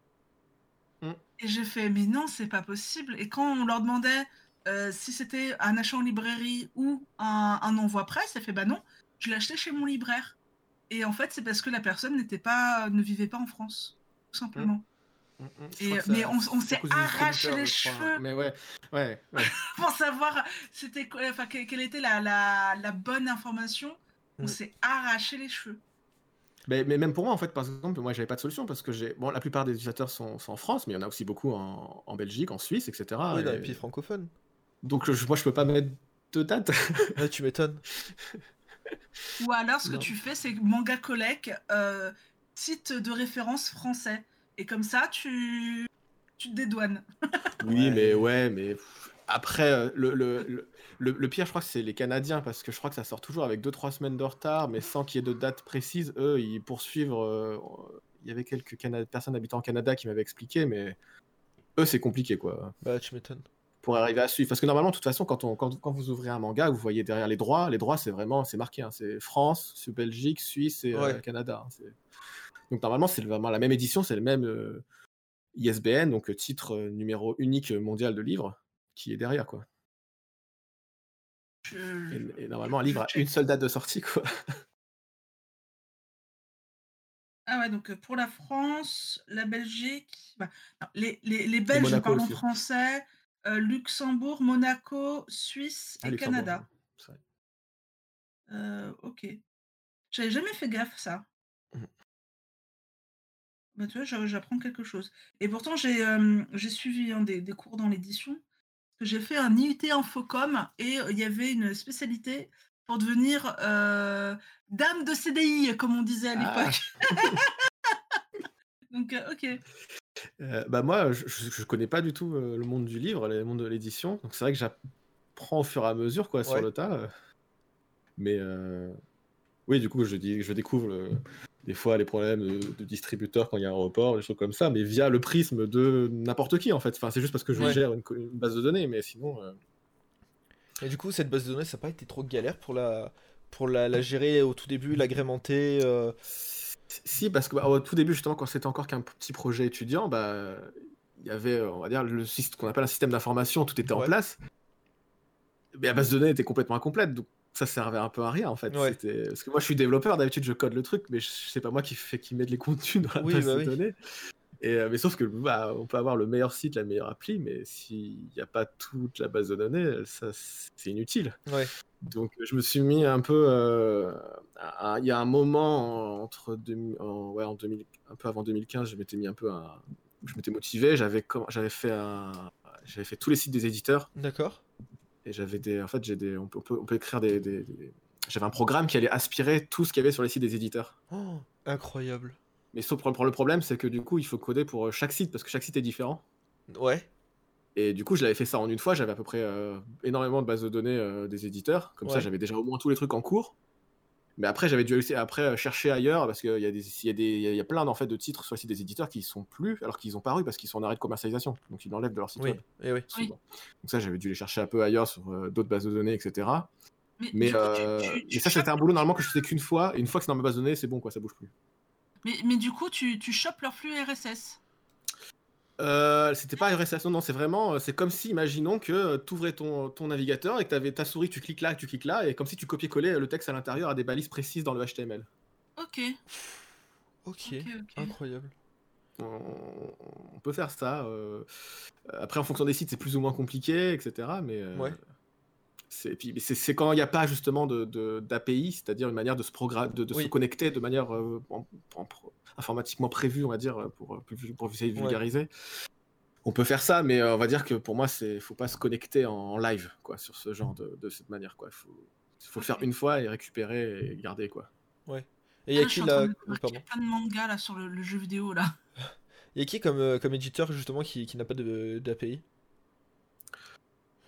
Mm. Et j'ai fait mais non c'est pas possible et quand on leur demandait euh, si c'était un achat en librairie ou un, envoi presse, elle fait bah non je l'ai acheté chez mon libraire. Et en fait c'est parce que la personne n'était pas ne vivait pas en France tout simplement. Mm, mais on, s'est arraché les cheveux. Mais ouais, ouais, (laughs) pour savoir c'était enfin quelle était la, la, la bonne information. On mm. s'est arraché les cheveux. Mais, mais, même pour moi, en fait, par exemple, moi, j'avais pas de solution parce que j'ai. Bon, la plupart des utilisateurs sont, sont, en France, mais il y en a aussi beaucoup en, en Belgique, en Suisse, etc. Oui, dans les pays francophones. Donc, je, moi, je peux pas mettre de date. tu m'étonnes. Ou alors, ce que tu fais, c'est Manga Collect, euh, site de référence français. Et comme ça, tu, tu te dédouanes. oui, mais ouais, mais après, euh, le, le, le, le, pire, je crois que c'est les Canadiens, parce que je crois que ça sort toujours avec 2-3 semaines de retard, mais sans qu'il y ait de date précise. Eux, ils poursuivent. Euh, il y avait quelques personnes habitant en Canada qui m'avaient expliqué, mais eux, c'est compliqué, quoi. Bah, tu m'étonnes. Pour arriver à suivre. Parce que normalement, de toute façon, quand, on, quand, quand vous ouvrez un manga, vous voyez derrière les droits, les droits, c'est vraiment, c'est marqué. Hein. c'est France, c'est Belgique, Suisse et euh, Canada. Hein. Donc normalement, c'est vraiment la même édition, c'est le même euh, ISBN, donc titre euh, numéro unique mondial de livre, qui est derrière, quoi. Et, normalement, un livre a une seule date de sortie, quoi. (laughs) Ah ouais, donc pour la France, la Belgique, bah, les, les, les, Belges parlent français, euh, Luxembourg, Monaco, Suisse ah, et Canada. ok. J'avais jamais fait gaffe ça. Bah, tu vois, j'apprends quelque chose. Et pourtant, j'ai j'ai suivi hein, des, des cours dans l'édition. J'ai fait un IUT Infocom et il y avait une spécialité pour devenir dame de CDI, comme on disait à ah. l'époque. (laughs) (laughs) Donc, ok. bah moi, je, je, connais pas du tout le monde du livre, le monde de l'édition. Donc c'est vrai que j'apprends au fur et à mesure, quoi, sur le tas. Mais oui, du coup, je, dis, je découvre des fois les problèmes de, distributeurs quand il y a un report, des choses comme ça, mais via le prisme de n'importe qui en fait. Enfin, c'est juste parce que je gère une, base de données, mais sinon. Euh, Et du coup, cette base de données, ça n'a pas été trop galère pour la, pour la, gérer au tout début, l'agrémenter euh? Si, parce que bah, tout début, justement, quand c'était encore qu'un petit projet étudiant, bah, il y avait, on va dire, le ce qu'on appelle un système d'information, tout était en place. Mais la base de données était complètement incomplète, donc ça servait un peu à rien en fait. Parce que moi je suis développeur, d'habitude je code le truc, mais c'est pas moi qui fait qui met les contenus dans la base bah de données. Et, euh, mais sauf que bah, on peut avoir le meilleur site, la meilleure appli, mais s'il n'y a pas toute la base de données, ça c'est inutile. Donc je me suis mis un peu, euh, il y a un moment entre ouais, en 2000, un peu avant 2015, je m'étais mis un peu, je m'étais motivé, j'avais j'avais fait j'avais fait tous les sites des éditeurs. D'accord. Et j'avais des. En fait, j'ai des. On peut, on peut, écrire des. J'avais un programme qui allait aspirer tout ce qu'il y avait sur les sites des éditeurs. Oh, incroyable. Mais sauf pour, le problème, c'est que du coup, il faut coder pour euh, chaque site parce que chaque site est différent. Ouais. Et du coup, je l'avais fait ça en une fois. J'avais à peu près euh, énormément de bases de données euh, des éditeurs. Comme ça, j'avais déjà au moins tous les trucs en cours. Mais après, j'avais dû après euh, chercher ailleurs parce qu'il y, a des, y, a des, y a plein en fait, de titres sur le site des éditeurs qui sont plus alors qu'ils ont paru parce qu'ils sont en arrêt de commercialisation. Donc ils l'enlèvent de leur site oui. web. Et oui. Donc ça, j'avais dû les chercher un peu ailleurs sur euh, d'autres bases de données, etc. Mais, euh, ça, c'était un boulot normalement que je faisais qu'une fois. Et une fois que c'est dans ma base de données, c'est bon, quoi, ça bouge plus. Mais, mais du coup, tu, tu chopes leur flux RSS euh, c'était pas RSS, non, non, c'est vraiment, euh, c'est comme si, imaginons que euh, tu ouvrais ton, ton navigateur et que tu avais ta souris, tu cliques là, tu cliques là, et comme si tu copiais-collais le texte à l'intérieur à des balises précises dans le HTML. Ok. Ok, incroyable. on, peut faire ça. euh, Après, en fonction des sites, c'est plus ou moins compliqué, etc. Mais euh, Ouais. C'est quand il n'y a pas justement de, de- d'API, c'est-à-dire une manière de se, de, de connecter de manière euh, en- en pro- informatiquement prévue, on va dire, pour, pour, pour essayer de Ouais. vulgariser. On peut faire ça, mais euh, on va dire que pour moi, c'est faut pas se connecter en, en live quoi, sur ce genre de, de cette manière. Il faut, faut le faire une fois et récupérer et garder. quoi. Et y a Ah, qui là de qu'il y a plein de mangas là sur le, le jeu vidéo là. (laughs) Y a qui comme, euh, comme éditeur justement qui, qui n'a pas de- d'API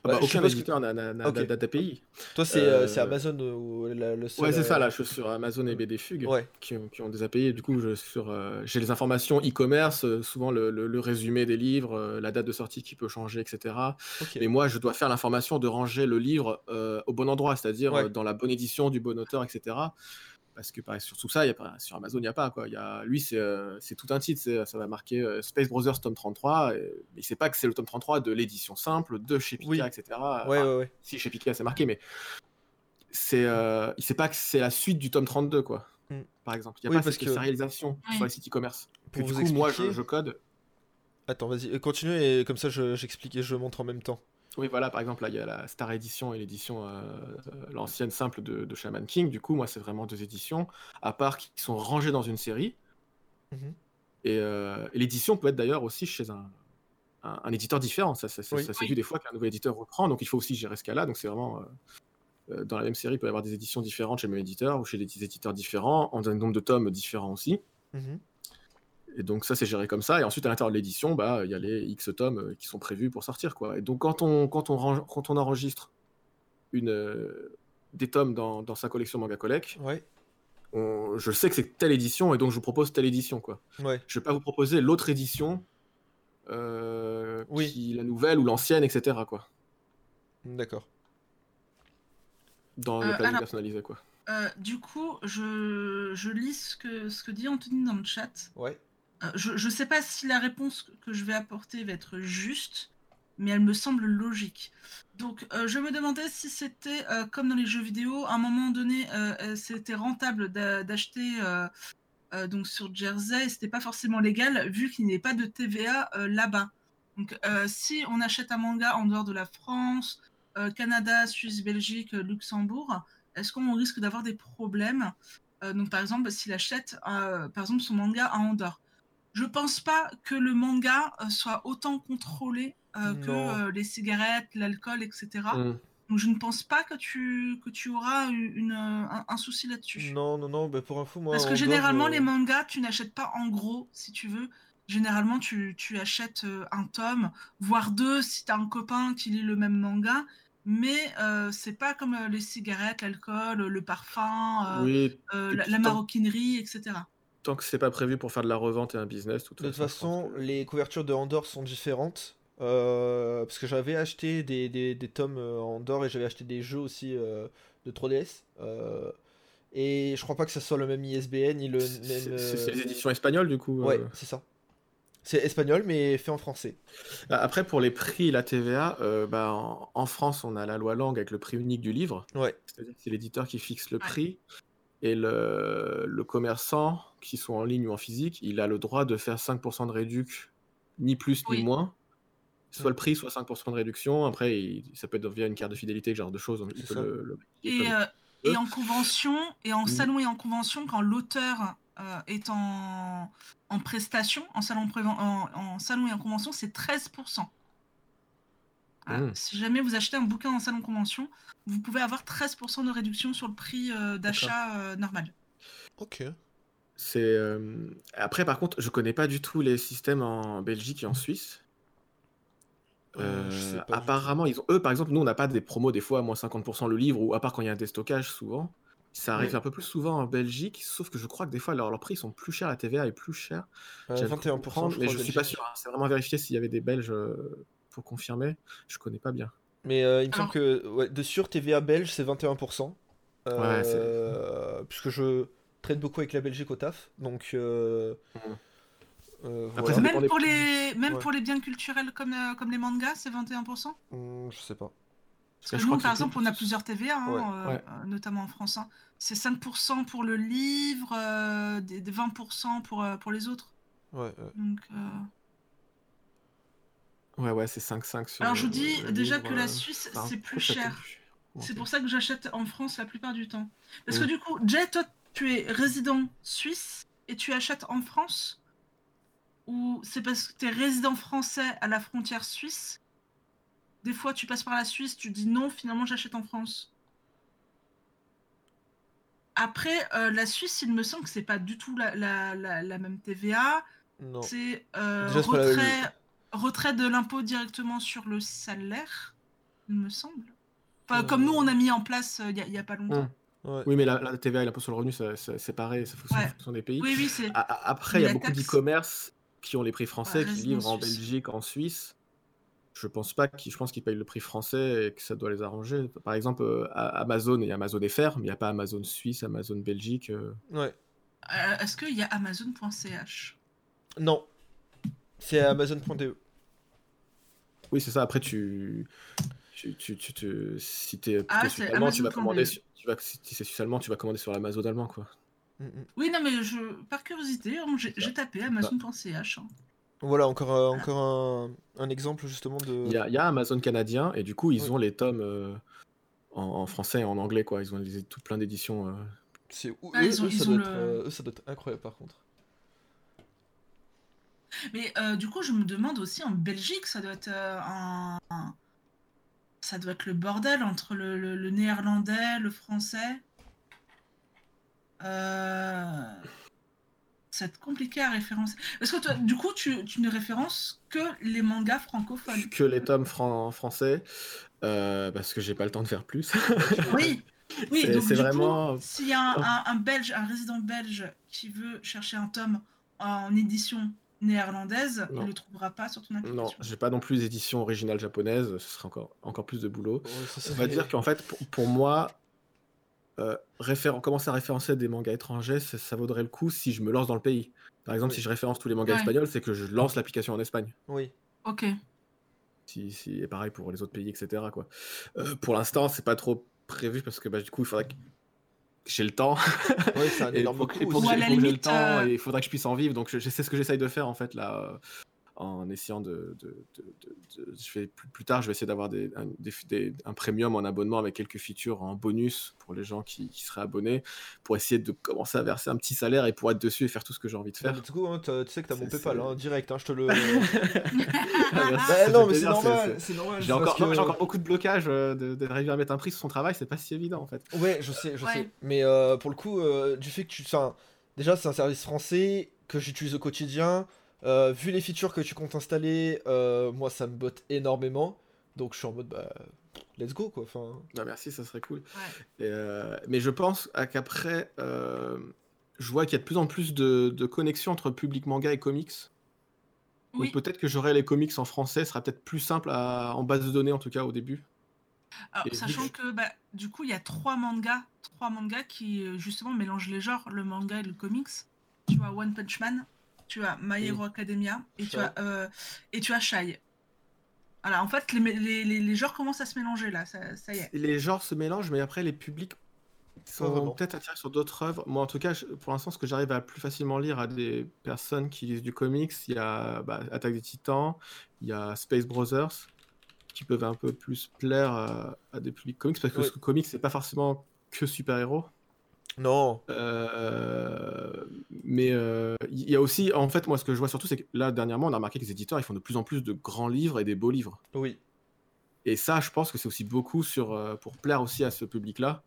Ah bah, sais aucun pas ce que- éditeur n'a n'a- n'a- Ok. n'a d'API. Toi c'est euh, c'est Amazon euh, ou la- le seul Ouais, c'est euh, ça, là, je suis sur Amazon et BD Fugue Ouais, qui, ont, qui ont des API. Et du coup, euh, j'ai les informations e-commerce, euh, souvent le, le- le résumé des livres, la date de sortie qui peut changer, etc. ok. Mais moi, je dois faire l'information de ranger le livre euh, au bon endroit, c'est-à-dire Ouais. dans la bonne édition du bon auteur, etc. Parce que pareil, sur tout ça, il y a pas, sur Amazon, il n'y a pas. Quoi. Il y a, lui, c'est euh, c'est tout un titre, ça va marquer euh, Space Brothers tome 33, et- mais il ne sait pas que c'est le tome 33 de l'édition simple, de chez Pika, Oui. etc. Ouais, Enfin, ouais, ouais. si chez Pika c'est marqué, mais c'est, euh, il sait pas que c'est la suite du tome 32, quoi. Mm. Par exemple, il n'y a Oui, pas parce cette que- sérialisation Oui. sur les sites e-commerce. Pour vous coup, moi, je, expliquer- je code. Attends, vas-y, continue et comme ça je- j'explique et je montre en même temps. Oui, voilà, par exemple, là, il y a la Star Edition et l'édition, euh, euh, l'ancienne simple de, de Shaman King. Du coup, moi, c'est vraiment deux éditions, à part qui sont rangées dans une série. Mhm. Et, euh, et l'édition peut être d'ailleurs aussi chez un, un, un éditeur différent. Ça, ça, ça- Oui. ça s'est Oui. vu des fois qu'un nouvel éditeur reprend, donc il faut aussi gérer ce cas-là. Donc c'est vraiment. euh, dans la même série, il peut y avoir des éditions différentes chez le même éditeur ou chez des éditeurs différents, en un nombre de tomes différents aussi. Mhm. Et donc ça c'est géré comme ça. Et ensuite à l'intérieur de l'édition, bah il y a les X tomes euh, qui sont prévus pour sortir quoi. Et donc quand on quand on range- quand on enregistre une euh, des tomes dans, dans sa collection Manga Collect, Ouais, on- je sais que c'est telle édition et donc je vous propose telle édition quoi. ouais. Je vais pas vous proposer l'autre édition, euh, Oui. qui la nouvelle ou l'ancienne etc quoi. D'accord. Dans Euh, le planning alors- personnalisé quoi. Euh, du coup, je, je lis ce que, ce que dit Anthony dans le chat. Ouais. Euh, je ne sais pas si la réponse que je vais apporter va être juste, mais elle me semble logique. Donc, euh, je me demandais si c'était euh, comme dans les jeux vidéo, à un moment donné, c'était rentable d'a- d'acheter donc sur Jersey, c'était pas forcément légal vu qu'il n'y ait pas de TVA là-bas. Donc, si on achète un manga en dehors de la France, Canada, Suisse, Belgique, Luxembourg, est-ce qu'on risque d'avoir des problèmes? Donc, par exemple, s'il achète, par son manga à Andorre. Je pense pas que le manga euh, soit autant contrôlé euh, que euh, les cigarettes, l'alcool, etc. Mm. Donc, je ne pense pas que tu, que tu auras une, un, un souci là-dessus. Non, non, non, bah pour info, moi. Parce que en généralement, les mangas, tu n'achètes pas en gros, si tu veux. Généralement, tu, tu achètes un tome, voire deux si tu as un copain qui lit le même manga. Mais euh, c'est pas comme euh, les cigarettes, l'alcool, le parfum, euh, oui, la, maroquinerie, etc. tant que c'est pas prévu pour faire de la revente et un business, de toute De toute façon, que- les couvertures de Andorre sont différentes. euh, parce que j'avais acheté des, des, des tomes euh, Andorre et j'avais acheté des jeux aussi euh, de 3DS. euh, et je crois pas que ce soit le même ISBN ni le C'est- même. c'est euh, les éditions espagnoles du coup. Ouais, euh. c'est ça. C'est espagnol mais fait en français. Ah, Après, pour les prix et la TVA, euh, bah, en, en France, on a la loi langue avec le prix unique du livre. Ouais. C'est-à-dire que c'est l'éditeur qui fixe le prix. Et le, le commerçant, qui soit en ligne ou en physique, il a le droit de faire 5% de réduc, ni plus ni moins. Soit le prix, soit 5% de réduction. Après, il- ça peut être via une carte de fidélité, ce genre de choses. Le- le- Et, euh, et en convention, et en Mm. salon et en convention, quand l'auteur euh, est en, en prestation, en salon, en, en salon et en convention, c'est 13%. Voilà. Mm. Si jamais vous achetez un bouquin en salon convention, vous pouvez avoir 13% de réduction sur le prix euh, d'achat euh, normal. Ok. C'est euh, après par contre, je connais pas du tout les systèmes en Belgique et en Suisse. Euh, je sais Euh, pas apparemment, ils ont eux par exemple, nous on n'a pas des promos des fois à moins 50% le livre ou à part quand il y a un déstockage souvent. Ça arrive Ouais. un peu plus souvent en Belgique, sauf que je crois que des fois leurs leurs prix sont plus chers, la TVA est plus chère. Euh, J'avais 21%, cru comprendre, je mais crois, je suis pas sûr. hein. C'est vraiment vérifier s'il y avait des Belges pour confirmer. Je connais pas bien. Mais euh, il me semble que ouais, de sûr TVA belge c'est 21%. Ouais, c'est- Euh, puisque je traite beaucoup avec la Belgique au taf. Donc. euh, Mhm. euh, Après, voilà. ça Même, pour les, même Ouais. pour les biens culturels comme, euh, comme les mangas, c'est 21%. Hmm, je sais pas. Parce que je nous, crois que par exemple, on a plusieurs TVA, hein, Ouais. Ouais. notamment en France. hein. C'est 5% pour le livre, euh, des, des 20% pour, euh, pour les autres. Ouais, ouais. Donc, euh, Ouais, ouais, c'est 5-5 sur. Alors je vous dis le déjà livre, que la Suisse, c'est plus cher. C'est pour ça que j'achète en France la plupart du temps. Parce que Mm. du coup, Jay, toi, tu es résident suisse et tu achètes en France Ou c'est parce que tu es résident français à la frontière suisse? Des fois, tu passes par la Suisse, tu dis non, finalement, j'achète en France. Après, euh, la Suisse, il me semble que c'est pas du tout la, la- la- la même TVA. C'est euh, retrait, retrait de l'impôt directement sur le salaire, il me semble. Enfin, Euh. comme nous, on a mis en place euh, il y, a- il y a pas longtemps. Mm. Ouais. Oui, mais la, la TVA et l'impôt sur le revenu, c'est pareil, ça fonctionne Ouais. en fonction des pays. Oui, oui. A- Après, il y a beaucoup d'e-commerce qui ont les prix français, Ouais, qui livrent en suisse. Belgique, en Suisse. Je pense pas qu'ils, je pense qu'ils payent le prix français et que ça doit les arranger. Par exemple, euh, Amazon et Amazon FR, mais il n'y a pas Amazon Suisse, Amazon Belgique. euh. Ouais. Euh, Est-ce qu'il y a Amazon.ch Non. C'est Amazon.de. Oui, c'est ça. Après, tu, tu, tu, tu te, si t'es Ah, allemand, tu vas commander, sur- tu vas, si c'est suisse allemand, tu vas commander sur l'Amazon allemand, quoi. Mm, mm. Oui, non, mais je, par curiosité, hein, j'ai tapé Amazon.ch. hein. Voilà, encore, euh, encore un, un exemple justement de. Il y a, il y a Amazon canadien et du coup, ils Oui. ont les tomes euh, en, en français et en anglais, quoi. Ils ont les- tout plein d'éditions. euh. C'est Ah, eux, ils ont- eux, ça doit être, le- euh, eux, ça doit être incroyable par contre. Mais euh, du coup, je me demande aussi en Belgique, ça doit être euh, un, un- ça doit être le bordel entre le, le- le néerlandais, le français. Euh... Ça va être compliqué à référencer. Parce que toi, du coup, tu, tu ne références que les mangas francophones. que les tomes fran- français euh, parce que j'ai pas le temps de faire plus. (laughs) Oui, oui. C'est- donc c'est du vraiment- coup, s'il y a un, un- un belge, un résident belge qui veut chercher un tome en édition néerlandaise, Non. il le trouvera pas sur ton non, application. j'ai pas non plus d'édition originale japonaise, ce serait encore, encore plus de boulot. Ouais, ça On va dire qu'en fait, pour, pour moi, euh, référen- commencer à référencer des mangas étrangers, ça, ça vaudrait le coup si je me lance dans le pays. Par exemple, Oui. si je référence tous les mangas Ouais. espagnols, c'est que je lance l'application en Espagne. Oui. Ok. Si, si, et pareil pour les autres pays, etc. Quoi. Euh, pour l'instant, c'est pas trop prévu parce que bah, du coup, il faudrait que j'ai le temps. Ouais, c'est un (laughs) énorme coup et pour Ou que j'ai que le temps, euh, et il faudrait que je puisse en vivre. Donc, sais ce que j'essaye de faire en fait là, euh, en essayant de. de- de- de- de- je vais plus, plus tard, je vais essayer d'avoir des, un, des- des- un premium en abonnement avec quelques features en bonus pour les gens qui, qui seraient abonnés, pour essayer de commencer à verser un petit salaire et pour être dessus et faire tout ce que j'ai envie de faire. Du coup, hein, tu sais que t'as mon PayPal, hein, direct, hein, je te le. (laughs) (laughs) Ah, bah non, mais c'est normal, normal. J'ai encore, que- beaucoup de blocages euh, de- d'arriver à mettre un prix sur son travail, c'est pas si évident en fait. Ouais, je sais, je Ouais. sais. Mais euh, pour le coup, euh, du fait que tu. Déjà, c'est un service français que j'utilise au quotidien. Euh, vu les features que tu comptes installer, euh, moi, ça me botte énormément. Donc, je suis en mode, bah, let's go, quoi. Enfin, Non, merci, ça serait cool. Ouais. Et, euh, mais je pense qu'après, euh, je vois qu'il y a de plus en plus de, de connexions entre public manga et comics. Oui. Donc peut-être que j'aurai les comics en français, ce sera peut-être plus simple à- en base de données en tout cas au début. Alors, Et sachant que bah, du coup, il y a trois mangas, trois mangas qui justement mélangent les genres, le manga et le comics. Tu as One Punch Man, tu as My Hero Academia et tu as euh, et tu as Shy. Voilà, en fait, les, les, les- les genres commencent à se mélanger là, ça, ça y est. Les genres se mélangent, mais après les publics sont peut-être attirés sur d'autres œuvres. Moi en tout cas, je- pour l'instant, ce que j'arrive à plus facilement lire à des personnes qui lisent du comics, il y a bah, Attaque des Titans, il y a Space Brothers, qui peuvent un peu plus plaire à, à des publics comics, parce que Oui. ce comics, c'est pas forcément que super-héros. Non. Euh, mais euh, il y a aussi, en fait, moi, ce que je vois surtout, c'est que là, dernièrement, on a remarqué que les éditeurs, ils font de plus en plus de grands livres et des beaux livres. Oui. Et ça, je pense que c'est aussi beaucoup sur, euh, pour plaire aussi à ce public-là.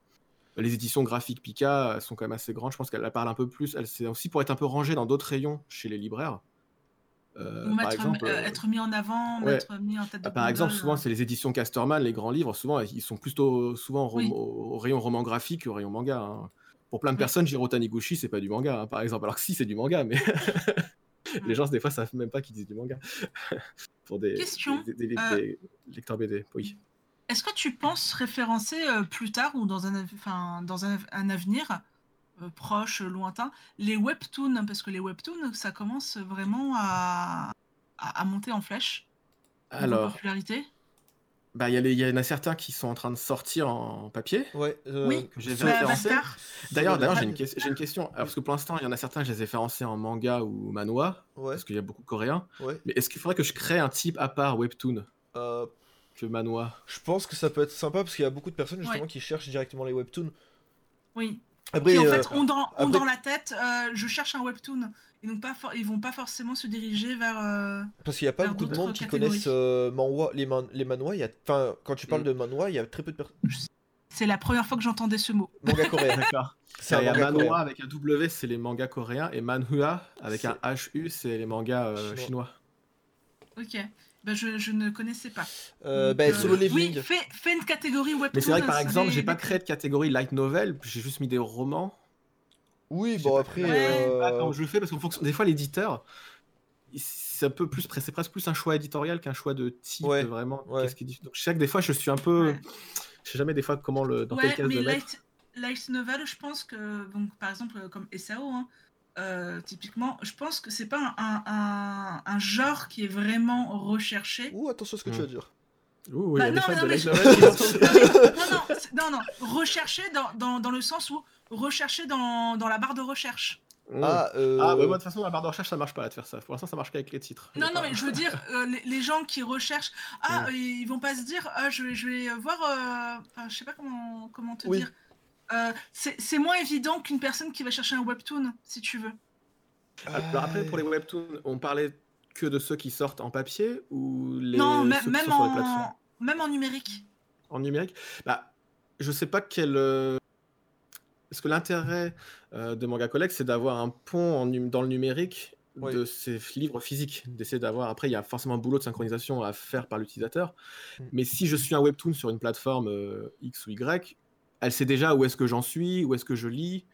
Les éditions graphiques Pika elles sont quand même assez grandes. Je pense qu'elles parlent un peu plus. elles- C'est aussi pour être un peu rangé dans d'autres rayons chez les libraires. Euh, Ou par mettre, exemple, euh, euh, être mis en avant, ouais. mettre mis en tête de bah, par exemple, souvent, euh. c'est les éditions Casterman, les grands livres. Souvent, ils sont plutôt souvent au, rom- Oui. au- au rayon roman graphique qu'au rayon manga. hein. Pour plein de Oui. personnes, Jiro Taniguchi, c'est pas du manga, hein, par exemple. Alors que si, c'est du manga, mais (laughs) les gens, des fois, savent même pas qu'ils disent du manga. (laughs) Pour des, Question, des- des- des- euh, lecteurs BD, oui. Est-ce que tu penses référencer euh, plus tard ou dans un, enfin, dans un, un avenir euh, proche, lointain, les webtoons? Parce que les webtoons, ça commence vraiment à, à, à monter en flèche. Alors, popularité. Bah, il y, a les- il y en a certains qui sont en train de sortir en papier. Ouais, euh, Oui. que j'ai référencé. D'ailleurs, d'ailleurs, j'ai une, j'ai une question. Alors, parce que pour l'instant, il y en a certains, je les ai référencés en manga ou manhwa, Ouais, parce qu'il y a beaucoup de coréens. ouais. Mais est-ce qu'il faudrait que je crée un type à part webtoon Euh, que manhwa? je pense que ça peut être sympa parce qu'il y a beaucoup de personnes justement Ouais. qui cherchent directement les webtoons. Oui. Après, Qui en euh, fait ont dans, dans la tête, euh, je cherche un webtoon. Et donc pas ils vont pas forcément se diriger vers. euh, parce qu'il n'y a pas beaucoup de monde qui connaissent euh, manhwa, les, man, les manhwa. Y a, quand tu parles Mm. de manhwa, il y a très peu de personnes. C'est la première fois que j'entendais ce mot. Manga coréen. (laughs) D'accord. C'est un Il y a manga manhwa coréen. avec un W, c'est les mangas coréens, et manhua avec un HU, c'est les mangas euh, Chinois. chinois. Ok. Ben, je, je ne connaissais pas. Euh, bah, euh, Solo Oui, Leveling. fais, fais une catégorie webtoon. Mais c'est vrai que par exemple, j'ai pas créé de catégorie light novel, j'ai juste mis des romans. Oui, bon après. euh, je le fais parce qu'en fonction des fois l'éditeur c'est un peu plus c'est presque plus un choix éditorial qu'un choix de type Ouais, vraiment ouais. qu'est-ce qui dit- donc je sais que des fois je suis un peu Ouais. je sais jamais des fois comment le dans Ouais, quelle case mais le mettre light, light novel, je pense que, donc, par exemple, comme SAO, hein, euh, typiquement, je pense que c'est pas un, un, un genre qui est vraiment recherché. Ouh, attention à ce que tu Mm. vas dire. Ouh, Bah non, non, de mais je- (laughs) non, non, non, non, recherché dans, dans, dans le sens où recherché dans, dans la barre de recherche. Mmh. Ah, euh... Ah, bah moi de toute façon la barre de recherche ça marche pas là de faire ça pour l'instant ça marche qu'avec les titres Non, non, mais je veux dire, euh, les, les gens qui recherchent, ah, Mm. ils vont pas se dire, ah, je, vais- je vais voir, euh, enfin, je sais pas comment, comment te Oui. dire. Euh, c'est moins évident qu'une personne qui va chercher un webtoon, si tu veux. alors après pour les webtoons on parlait que de ceux qui sortent en papier ou les non, ceux même, qui même, sont sur les plateformes? en, même en numérique. en numérique? Bah je sais pas quel euh, parce que l'intérêt euh, de Manga Collect c'est d'avoir un pont en num- dans le numérique Oui. de ces livres physiques d'essayer d'avoir après il y a forcément un boulot de synchronisation à faire par l'utilisateur Mm. mais si je suis un webtoon sur une plateforme euh, X ou Y elle sait déjà où est-ce que j'en suis où est-ce que je lis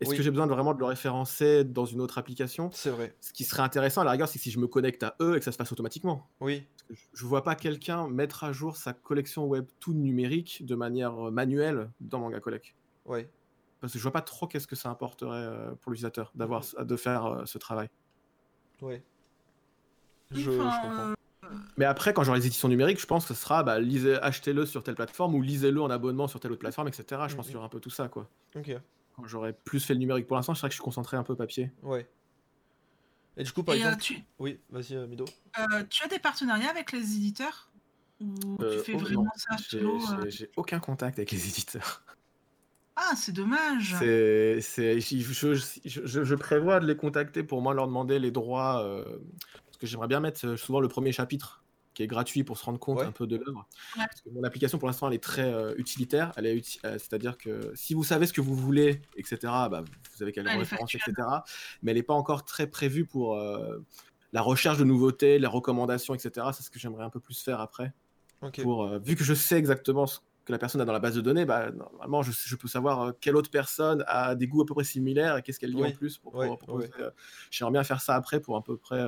est-ce Oui. que j'ai besoin de vraiment de le référencer dans une autre application? C'est vrai. ce qui serait intéressant à la rigueur c'est que si je me connecte à eux et que ça se passe automatiquement Oui. parce que je- je vois pas quelqu'un mettre à jour sa collection webtoon numérique de manière euh, manuelle dans Manga Collect. Ouais. Parce que je vois pas trop qu'est-ce que ça apporterait euh, pour l'utilisateur d'avoir de faire euh, ce travail. Oui, Je, comprends. Mais après, quand j'aurai les éditions numériques, je pense que ce sera bah, lisez, achetez-le sur telle plateforme ou lisez-le en abonnement sur telle autre plateforme, etc. Je pense Mhm. qu'il y aura un peu tout ça, quoi. Ok. Quand j'aurai plus fait le numérique pour l'instant, je serais que je suis concentré un peu papier. Ouais. Et du coup, par et, euh, exemple. tu, Oui, vas-y, euh, Mido. euh, tu as des partenariats avec les éditeurs? Ou Euh, tu fais oh, vraiment non, ça J'ai solo euh? j'ai- j'ai aucun contact avec les éditeurs. Ah, c'est dommage. C'est, c'est, je, je, je- je prévois de les contacter pour moi leur demander les droits. euh, parce que j'aimerais bien mettre euh, souvent le premier chapitre qui est gratuit pour se rendre compte Ouais. un peu de l'œuvre. Ouais. Mon application pour l'instant elle est très euh, utilitaire. Elle est uti- euh, c'est-à-dire que si vous savez ce que vous voulez, etc., bah, vous avez qu'à le Elle est référencer, factuelle. etc. Mais elle n'est pas encore très prévue pour euh, la recherche de nouveautés, les recommandations, etc. C'est ce que j'aimerais un peu plus faire après. Ok. Pour, euh, vu que je sais exactement ce que la personne a dans la base de données, bah, normalement, je, je peux savoir euh, quelle autre personne a des goûts à peu près similaires et qu'est-ce qu'elle lit Oui, en plus. Pour, ouais. euh, J'aimerais bien faire ça après pour à peu près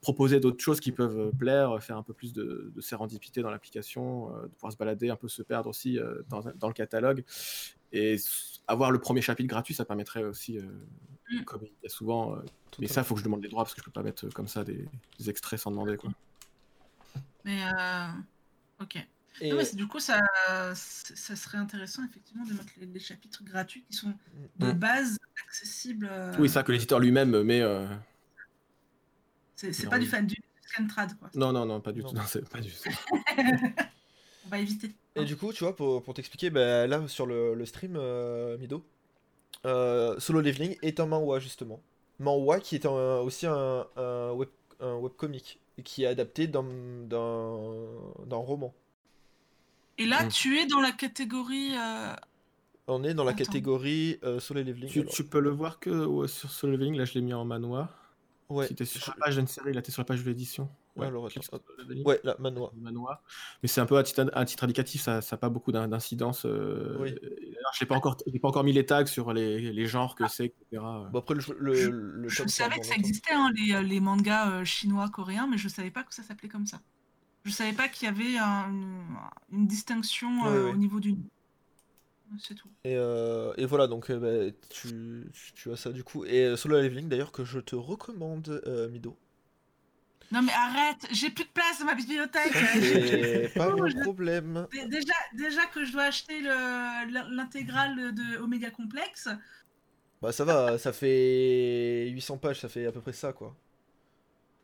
proposer d'autres choses qui peuvent euh, plaire, euh, faire un peu plus de, de sérendipité dans l'application, euh, de pouvoir se balader, un peu se perdre aussi euh, dans, dans le catalogue. Et avoir le premier chapitre gratuit, ça permettrait aussi, euh, Mm. comme il y a souvent, euh, mais ça, il faut que je demande les droits parce que je peux pas mettre euh, comme ça des, des extraits sans demander. Quoi. Mais euh, ok. Et, Non, mais c'est- du coup, ça, serait intéressant effectivement de mettre les, les chapitres gratuits qui sont de Mm. base accessibles. euh, Oui, ça que l'éditeur lui-même met. euh, C'est pas du fan du scantrad quoi. Non, non, non, pas du Non. tout. Non, c'est pas du tout. (laughs) (laughs) On va éviter. et du coup, tu vois, pour, pour t'expliquer, bah, là, sur le, le stream, euh, Mido, euh, Solo Leveling est un manhwa, justement. Manhwa qui est un- aussi un, un, web, un webcomic, et qui est adapté d'un roman. Et là, Mm. tu es dans la catégorie. euh, On est dans la Attends. catégorie euh, Solo Leveling. Tu, tu peux le voir que ouais, sur Solo Leveling, là je l'ai mis en manoir. Ouais, Si t'es sur la je- page d'une série, là t'es sur la page de l'édition. Alors, ouais, là, manhwa. Manoir. Mais c'est un peu à titre, à titre indicatif, ça n'a pas beaucoup d'in- d'incidence. euh, Oui. alors, Je n'ai pas, encore- j'ai pas encore mis les tags sur les, les genres que c'est, etc. Bon, après, le, le, Je- le Je savais que ça existait, hein, les, euh, les mangas euh, chinois, coréens, mais je savais pas que ça s'appelait comme ça. Je savais pas qu'il y avait un- une, distinction euh, au niveau du. C'est tout. Et, euh, et voilà, donc euh, bah, tu, tu as ça du coup. Et euh, Solo Leveling d'ailleurs que je te recommande, Mido. Non mais arrête, j'ai plus de place dans ma bibliothèque. C'est (laughs) pas mon problème. Dé- Déjà, déjà que je dois acheter le- l'intégrale de Omega Complex. Bah ça va, ça fait 800 pages, ça fait à peu près ça quoi.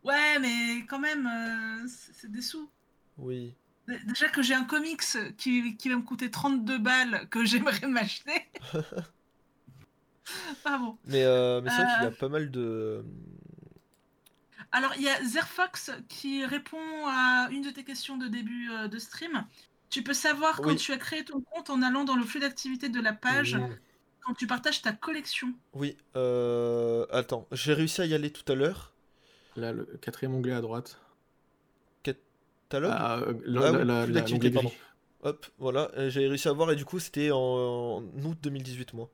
Ouais, mais quand même, euh, c'est des sous. Oui. Dé- Déjà que j'ai un comics qui, qui va me coûter 32 balles que j'aimerais m'acheter. (laughs) ah bon. Mais, euh, mais c'est vrai qu'il y a Euh. pas mal de... Alors, il y a Zerfox qui répond à une de tes questions de début euh, de stream. Tu peux savoir quand Oui. tu as créé ton compte en allant dans le flux d'activité de la page, quand tu partages ta collection. Oui, euh... Attends, j'ai réussi à y aller tout à l'heure. Là, le quatrième onglet à droite. Catalogue Ah, euh, Ah oui, d'activité, pardon. Hop, voilà, euh, j'ai réussi à voir et du coup c'était en, en août 2018 moi.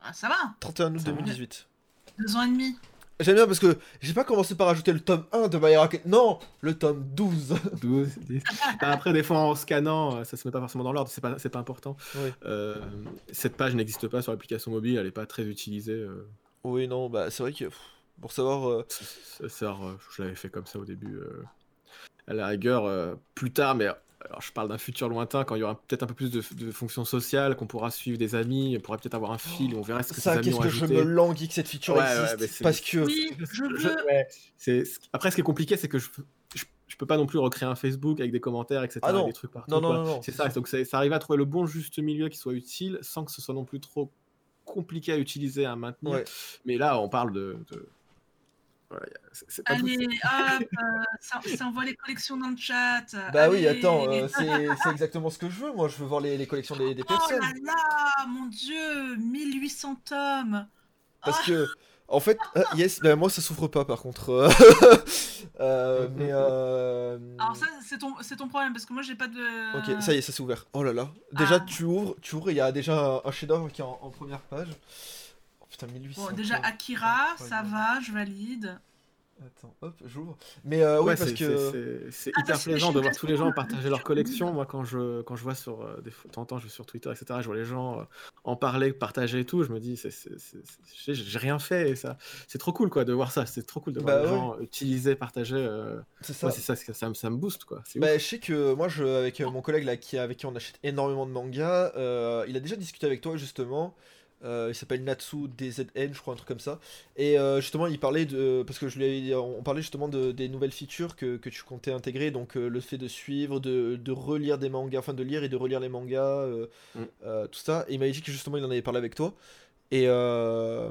Ah, ça va, 31 août Ça va. 2018. deux ans et demi. J'aime bien parce que j'ai pas commencé par ajouter le tome 1 de My Academia. Non, le tome 12. 12, 10. Bah, Après, des fois, en scannant, euh, ça se met pas forcément dans l'ordre, c'est pas, c'est pas important. Oui. Euh, cette page n'existe pas sur l'application mobile, elle est pas très utilisée. euh, Oui, non, bah c'est vrai que pff, pour savoir euh, ça euh, je l'avais fait comme ça au début. euh, à la rigueur, euh, plus tard, mais alors je parle d'un futur lointain, quand il y aura peut-être un peu plus de, de fonctions sociales, qu'on pourra suivre des amis, on pourra peut-être avoir un fil, et on verra ce que ça, qu'est-ce ont que je me languis que cette feature Ouais, existe parce que Oui, je Je- veux. ouais, Après, ce qui est compliqué, c'est que je, je, je peux pas non plus recréer un Facebook avec des commentaires, etc. Ah non. des trucs partout. Non, non, non, non, C'est ça, donc c'est- ça arrive à trouver le bon juste milieu qui soit utile sans que ce soit non plus trop compliqué à utiliser, à maintenir. Ouais. Mais là, on parle de. de- Voilà, pas tout- Allez, hop, (laughs) euh, ça, ça envoie les collections dans le chat. Bah oui, attends, euh, (laughs) c'est c'est exactement ce que je veux. Moi, je veux voir les, les collections des, des Oh personnes. là là, mon dieu, 1800 tomes. Parce Ah. que, en fait, ah, (laughs) yes, bah, moi ça souffre pas par contre. euh, euh, mais euh... Alors ça, c'est ton, c'est ton problème parce que moi j'ai pas de. Ok, ça y est, ça s'est ouvert. Oh là là. Déjà, Ah. tu ouvres, tu ouvres, et il y a déjà un, un chef-d'œuvre qui est en, en première page. Putain, 1800. Bon, déjà. Akira, ça ouais. va, je valide. Attends, hop, j'ouvre. Mais euh, oui, Ouais, parce que. c'est- Ah, hyper plaisant de voir tous les gens partager leur collection. Moi, quand je, quand je vois sur euh, des fois, de temps en temps, je vais sur Twitter, etc., je vois les gens euh, en parler, partager et tout, je me dis, j'ai rien fait et ça, c'est trop cool quoi de voir ça. C'est trop cool de voir Bah les ouais. gens utiliser, partager. euh, C'est ça. c'est ça, ça, ça me- ça me booste quoi. Bah, je sais que moi, je, avec mon collègue là, qui, avec qui on achète énormément de mangas, euh, il a déjà discuté avec toi justement. Euh, il s'appelle Natsu DZN, je crois, un truc comme ça. Et euh, justement, il parlait de. Parce que je lui ai- on parlait justement de, des nouvelles features que, que tu comptais intégrer. Donc, euh, le fait de suivre, de, de relire des mangas, enfin de lire et de relire les mangas, Mm. tout ça. Et il m'a dit que justement, il en avait parlé avec toi. Et. euh,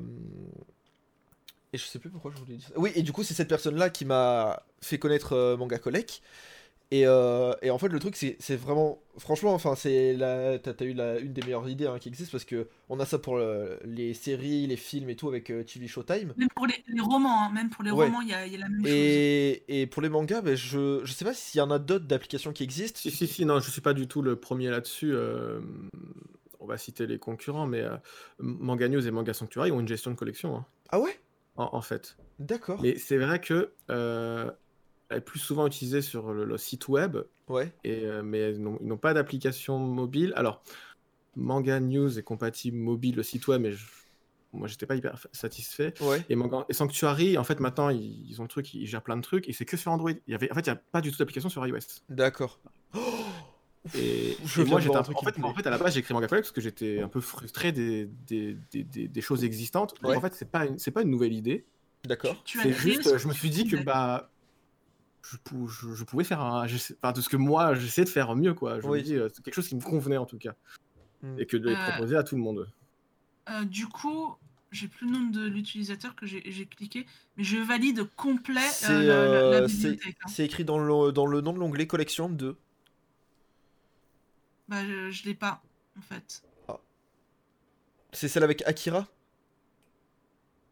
Et je sais plus pourquoi je voulais dire ça. Oui, et du coup, c'est cette personne-là qui m'a fait connaître Manga Collect. Et, euh, et en fait, le truc, c'est vraiment. Franchement, enfin, c'est la. T'as eu la, une des meilleures idées hein, qui existent parce que on a ça pour le- les séries, les films et tout avec euh, TV Showtime. Même pour les, les romans, hein, même pour les Ouais. romans, il y, a il y a la même chose. Et, et pour les mangas, ben, je, je sais pas s'il y en a d'autres d'applications qui existent. Si, si, si, non, je suis pas du tout le premier là-dessus. euh, on va citer les concurrents, mais euh, Manga News et Manga Sanctuary ont une gestion de collection, hein, Ah ouais? En, en fait. D'accord. Mais c'est vrai que euh, est plus souvent utilisée sur le, le site web, Ouais. et, euh, mais ils n'ont pas d'application mobile. Alors, Manga News est compatible mobile, le site web, mais je- moi, j'étais pas hyper satisfait. Ouais. Et, Manga- et Sanctuary, en fait, maintenant, ils, ils ont le truc, ils gèrent plein de trucs, et c'est que sur Android. Il y avait, en fait, il n'y a pas du tout d'application sur iOS. D'accord. Et, Je et moi, j'étais un truc en qui fait, en fait, à la base, j'ai écrit Manga Collect parce que j'étais un peu frustré des, des, des, des- des choses existantes. Donc, Ouais. en fait, c'est pas, une- pas une nouvelle idée. D'accord. Tu as C'est juste, je me suis dit que bah, je, pou- je, je pouvais faire un, enfin, de ce que moi j'essayais de faire mieux quoi. Je Oui. me dis euh, c'est quelque chose qui me convenait en tout cas Hmm. et que de les Euh, proposer à tout le monde. Euh, du coup, j'ai plus le nom de l'utilisateur que j'ai cliqué, mais je valide complet euh, C'est la, euh, bibliothèque. hein. c'est écrit dans le, dans le nom de l'onglet collection 2. Bah, je, je l'ai pas, en fait. C'est celle avec Akira?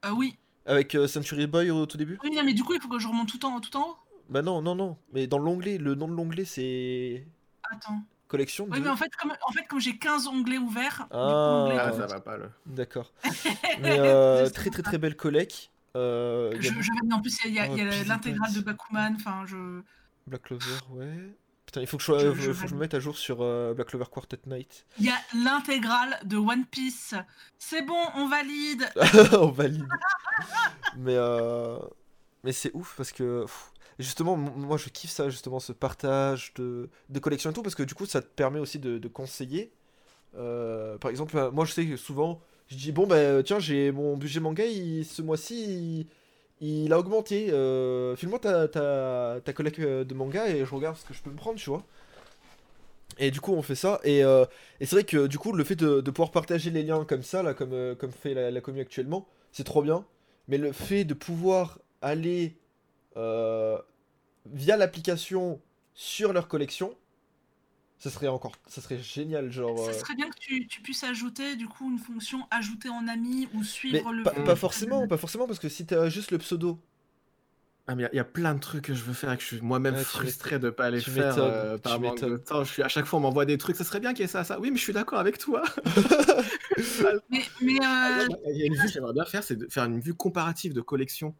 Euh, oui. Avec euh, Century Boy au tout début? Oui, non, mais du coup, il faut que je remonte tout en, tout en haut? Bah non, non, non. Mais dans l'onglet, le nom de l'onglet c'est Attends. collection 2. Oui, mais en fait, comme, en fait, comme j'ai 15 onglets ouverts, du coup, Ah. onglet- Ah ça va pas le. D'accord. (laughs) Mais euh, très très très belle collect. Euh, je, a je. En plus, il y a, il y a Oh, l'intégrale de Bakuman. Enfin, je. Black Clover, ouais. Putain, il faut que je, Je- faut- je faut que je me mette à jour sur euh, Black Clover Quartet Night. Il y a l'intégrale de One Piece. C'est bon, on valide. (laughs) On valide. Mais euh... Mais c'est ouf parce que pff, justement, moi je kiffe ça, justement, ce partage de, de collection et tout, parce que du coup ça te permet aussi de, conseiller. Euh, par exemple, euh, moi je sais que souvent, je dis bon, bah tiens, j'ai mon budget manga, ce mois-ci il, a augmenté. Euh, File-moi ta, ta, ta collecte euh, de manga et je regarde ce que je peux me prendre, tu vois. Et du coup, on fait ça. Et, et c'est vrai que du coup, le fait de, de pouvoir partager les liens comme ça, là, comme, comme fait la, la commu actuellement, c'est trop bien. Mais le fait de pouvoir aller via l'application sur leur collection, ça serait encore, ça serait génial, genre. Ça euh, serait bien que tu, tu puisses ajouter du coup une fonction ajouter en ami ou Mais suivre le. pas, pas forcément, pas forcément, parce que si t'as juste le pseudo, Ah, mais il y, a- il y a plein de trucs que je veux faire et que je suis moi-même frustré de pas les tu faire euh, tu par manque de temps. Je suis, à chaque fois, on m'envoie des trucs. Ça serait bien qu'il y ait ça, ça. Oui, mais je suis d'accord avec toi. (laughs) Mais, mais, euh, Il y a une vue que j'aimerais bien faire, c'est de faire une vue comparative de collection.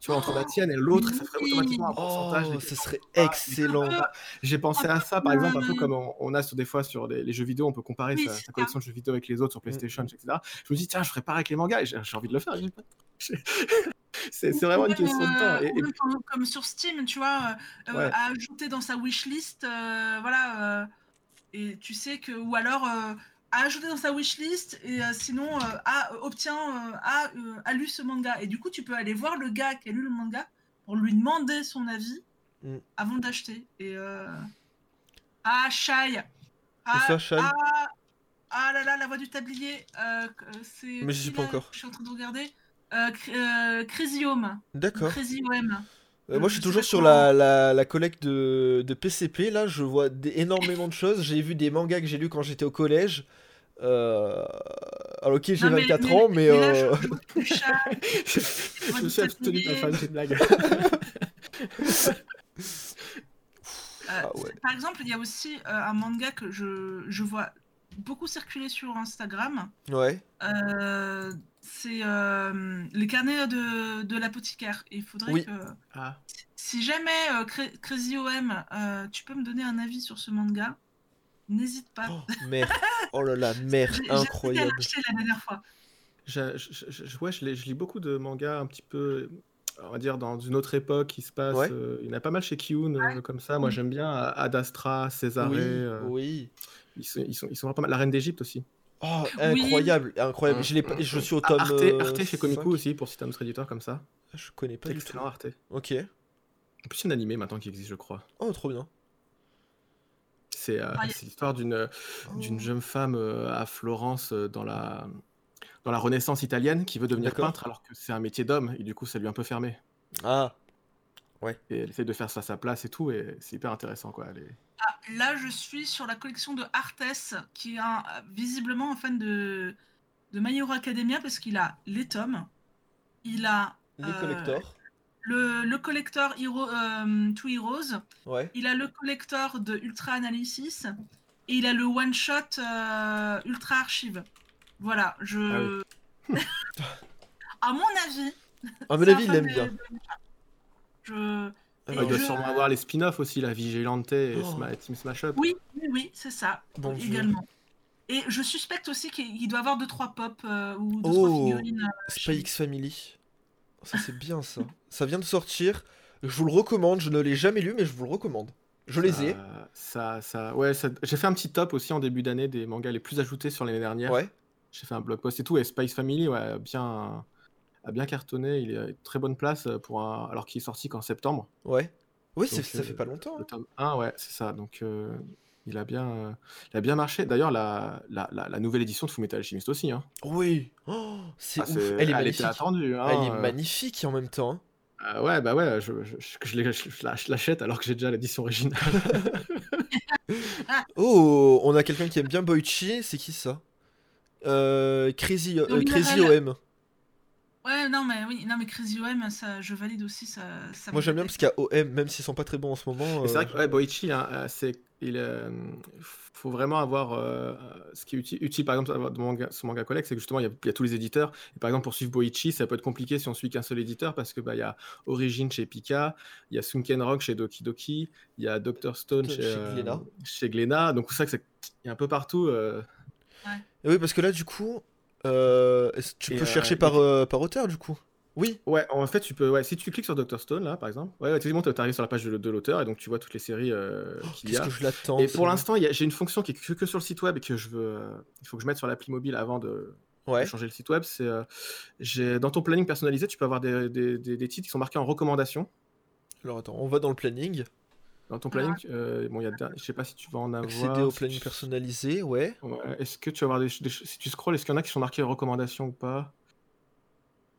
Tu vois, entre la tienne et l'autre, ça ferait automatiquement un pourcentage. oh, ce serait excellent. ça. J'ai pensé à ça, par exemple, un peu comme on, on a sur, des fois sur les, les jeux vidéo, on peut comparer Oui, sa, collection de jeux vidéo avec les autres sur PlayStation, etc. Je me dis, tiens, je ferais pareil avec les mangas j'ai envie de le faire. pas- (laughs) C'est vraiment une question de temps. Et- et- comme, comme sur Steam, tu vois, euh, Ouais. à ajouter dans sa wishlist, euh, voilà, euh, et tu sais que, ou alors euh, à ajouter dans sa wishlist, et euh, sinon, euh, à, obtient, euh, a, euh, a lu ce manga. Et du coup, tu peux aller voir le gars qui a lu le manga pour lui demander son avis Mm. avant d'acheter. Et euh... ah, Shai, ah, ça, Shai ah, ah là là, la voix du tablier, euh, c'est. Mais j'y suis pas encore. Je suis en train de regarder. Euh, Cr- euh, Crazy Home. D'accord. Crazy OM. Euh, moi, je suis toujours sur la, la, la collecte de, de PCP. Là, je vois des- énormément de choses. J'ai vu des mangas que j'ai lus quand j'étais au collège. Euh... Alors, ok, j'ai Non, mais- 24 mais- ans, mais. là, euh, (laughs) je, me suis abstenu de faire cette blague. Ah ouais. Par exemple, il y a aussi un manga que je, je vois beaucoup circuler sur Instagram. Ouais. Euh, c'est euh, les carnets de, de l'apothicaire. Il faudrait Oui. que, Ah. si jamais euh, Cra- Crazy OM, euh, tu peux me donner un avis sur ce manga, n'hésite pas. Oh, (laughs) merde. Oh là là, merde. J'ai- j'ai Incroyable. l'acheter la dernière fois. Je, je, je- je- ouais, je, lis- je lis beaucoup de mangas un petit peu, on va dire, dans une autre époque qui se passe. Ouais. euh, il y en a pas mal chez Kiyun, euh, comme ça. Moi, Oui. j'aime bien euh, Ad Astra, Césarée. Oui, euh, oui. ils, sont, ils, sont, ils sont vraiment pas mal. La Reine d'Égypte aussi. Oh, Oui. incroyable, incroyable. Mm, Je, l'ai pas- je suis au Ah, tome. Arte, euh, Arte chez 5. aussi, pour citer un autre éditeur comme ça. Je connais pas du tout. Excellent Arte. Ok. En plus, il y a un animé maintenant qui existe, je crois. Oh, trop bien. C'est euh, l'histoire d'une d'une Oh. jeune femme euh, à Florence euh, dans la, dans la Renaissance italienne qui veut devenir peintre alors que c'est un métier d'homme et du coup ça lui est un peu fermé. Ah, Et elle essaie de faire ça à sa place et tout et c'est hyper intéressant quoi. Elle est- Ah, là, je suis sur la collection de Artes, qui est un- visiblement un fan de, de My Hero Academia, parce qu'il a les tomes, il a les Euh, collectors. le, le collector Hero, euh, Two Heroes, Ouais. il a le collector de Ultra Analysis, et il a le one-shot euh, Ultra Archive. Voilà, je... (laughs) à mon avis... À mon avis, il de- bien. Je... Il doit sûrement avoir les spin-offs aussi, la Vigilante et Oh. Sma- Team Smash Up. Oui, oui, oui, c'est ça, Bon Dieu. également. Et je suspecte aussi qu'il doit avoir deux trois pop euh, ou deux Oh. trois figurines. euh, Spy X Family. Ça, c'est bien ça. Ça vient de sortir. Je vous le recommande. Je ne l'ai jamais lu, mais je vous le recommande. Je les ai. Ça, ça, ouais, ça- j'ai fait un petit top aussi en début d'année des mangas les plus ajoutés sur l'année dernière. Ouais. J'ai fait un blog post et tout. Et Spice Family, ouais, bien, a bien cartonné. Il est à une très bonne place pour un, alors qu'il est sorti qu'en septembre. Ouais. Oui, Donc, ça fait euh, pas longtemps. Le hein. tome 1, ouais, c'est ça. Donc, euh, il, a bien, euh, il a bien marché. D'ailleurs, la, la, la, la nouvelle édition de Fullmetal Alchemist aussi. Hein. Oui. Oh, c'est Ah, Elle est était magnifique. attendue. hein, Elle est euh, magnifique en même temps. hein. ah ouais, bah ouais, je, je, l'achète alors que j'ai déjà l'édition originale. (laughs) Oh, on a quelqu'un qui aime bien Boichi. C'est qui ça? Euh, Crazy, euh. Crazy OM. Ouais, non, mais oui, non, mais Crazy OM, ça, je valide aussi. Ça, ça Moi me j'aime bien parce qu'il y a OM, même s'ils sont pas très bons en ce moment. C'est euh, vrai que ouais, Boichi, hein, euh, c'est, il euh, faut vraiment avoir euh, ce qui est utile, utile, par exemple de manga, ce manga collect, c'est que justement il y, a, il y a tous les éditeurs. Et par exemple pour suivre Boichi, ça peut être compliqué si on suit qu'un seul éditeur parce que bah il y a Origin chez Pika, il y a Sunken Rock chez Doki Doki, il y a Dr Stone Chez chez, euh, Glénat. chez Glénat. Donc c'est ça que c'est il y a un peu partout. euh, Et oui, parce que là du coup, euh, tu peux euh, chercher par, euh, par auteur du coup? Oui. Ouais, en fait, tu peux. Ouais, si tu cliques sur Dr. Stone, là, par exemple, ouais, effectivement, tu arrives sur la page de, de l'auteur et donc tu vois toutes les séries euh, qu'il y a. que je l'attends Et pour l'instant, j'ai une fonction qui est que, que sur le site web et que je veux. il faut que je mette sur l'appli mobile avant de, changer le site web. C'est euh, dans ton planning personnalisé, tu peux avoir des, des- des- des titres qui sont marqués en recommandation. Alors attends, on va dans le planning. Dans ton planning, euh, bon, y a, je sais pas si tu vas en avoir. Accéder au si planning tu- personnalisé, ouais. Ouais, Est-ce que tu vas avoir des, des- si tu scrolls, est-ce qu'il y en a qui sont marqués en recommandation ou pas?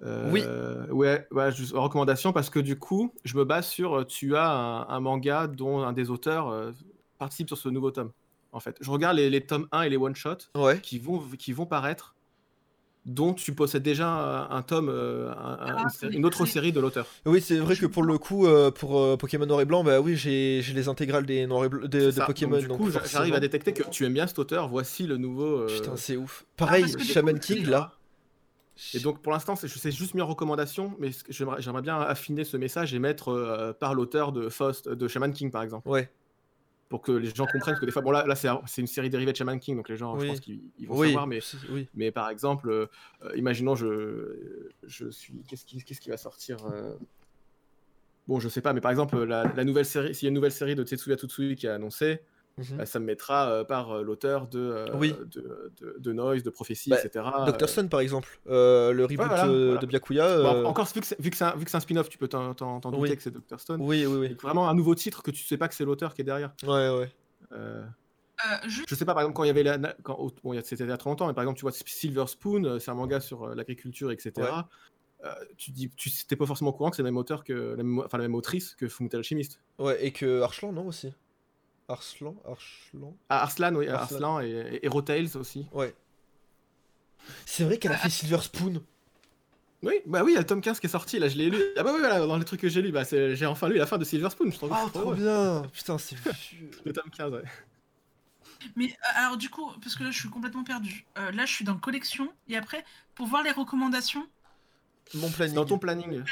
Oui. Euh, Ouais, ouais, juste en recommandation parce que du coup, je me base sur euh, tu as un, un manga dont un des auteurs euh, participe sur ce nouveau tome. En fait, je regarde les, les tomes 1 et les one shot Ouais. qui vont qui vont paraître, dont tu possèdes déjà un, tome, euh, un- Ah, une, autre série de l'auteur. Oui, c'est vrai Je que pour le coup, euh, pour euh, Pokémon Noir et Blanc, bah oui, j'ai j'ai les intégrales des Noir et Blanc de. Pokémon. Donc, du coup, j'a- j'arrive forcément- à détecter que tu aimes bien cet auteur. Voici le nouveau. euh, Putain, c'est ouf. Pareil, que du Shaman coup, King là. Et donc pour l'instant, c'est je sais juste mis en recommandation, mais j'aimerais j'aimerais bien affiner ce message et mettre euh, par l'auteur de Faust, de Shaman King par exemple, Ouais. Pour que les gens comprennent que des fois, bon là, là c'est une série dérivée de Shaman King, donc les gens, je pense qu'ils ils vont Oui. savoir, mais, oui. mais par exemple, euh, imaginons je je suis, qu'est-ce qui, qu'est-ce qui va sortir euh, Bon, je sais pas, mais par exemple, la, la nouvelle série, s'il y a une nouvelle série de Tetsuya Tsutsui qui est annoncée, Mhm. bah, ça me mettra euh, par euh, l'auteur de, euh, Oui. de, de, de Noise, de Prophétie, Bah, etc. Dr. Stone par exemple, euh, le reboot voilà, euh, voilà. de Byakuya. Bon, encore vu que c'est vu que c'est un, spin-off, tu peux t'en douter Oui. que c'est Dr. Stone. Oui, oui, oui. Donc, vraiment un nouveau titre que tu sais pas que c'est l'auteur qui est derrière. Ouais, ouais. Euh, Euh, je sais pas, par exemple, quand il y avait la. Quand, bon, il y a- c'était il y a très longtemps, mais par exemple, tu vois Silver Spoon, c'est un manga sur l'agriculture, etc. Ouais. Euh, tu dis, tu t'es pas forcément au courant que c'est le même auteur que. La même, enfin, la même autrice que Fullmetal Alchemist. Ouais, et que Arslan, non aussi Arslan Arslan Ah, Arslan, oui, Arslan. Arslan et, et Hero Tales aussi. Ouais. C'est vrai qu'elle a fait Silver Spoon. Oui, bah oui, il y a le tome 15 qui est sorti, là je l'ai lu. Ah bah oui, voilà, dans les trucs que j'ai lu, bah, c'est- j'ai enfin lu la fin de Silver Spoon, je trouve. Ah, trop bien Putain, c'est vieux. (laughs) Le tome 15, ouais. mais euh, alors du coup, parce que là je suis complètement perdue. Euh, là je suis dans collection et après pour voir les recommandations. Mon planning. dans ton planning.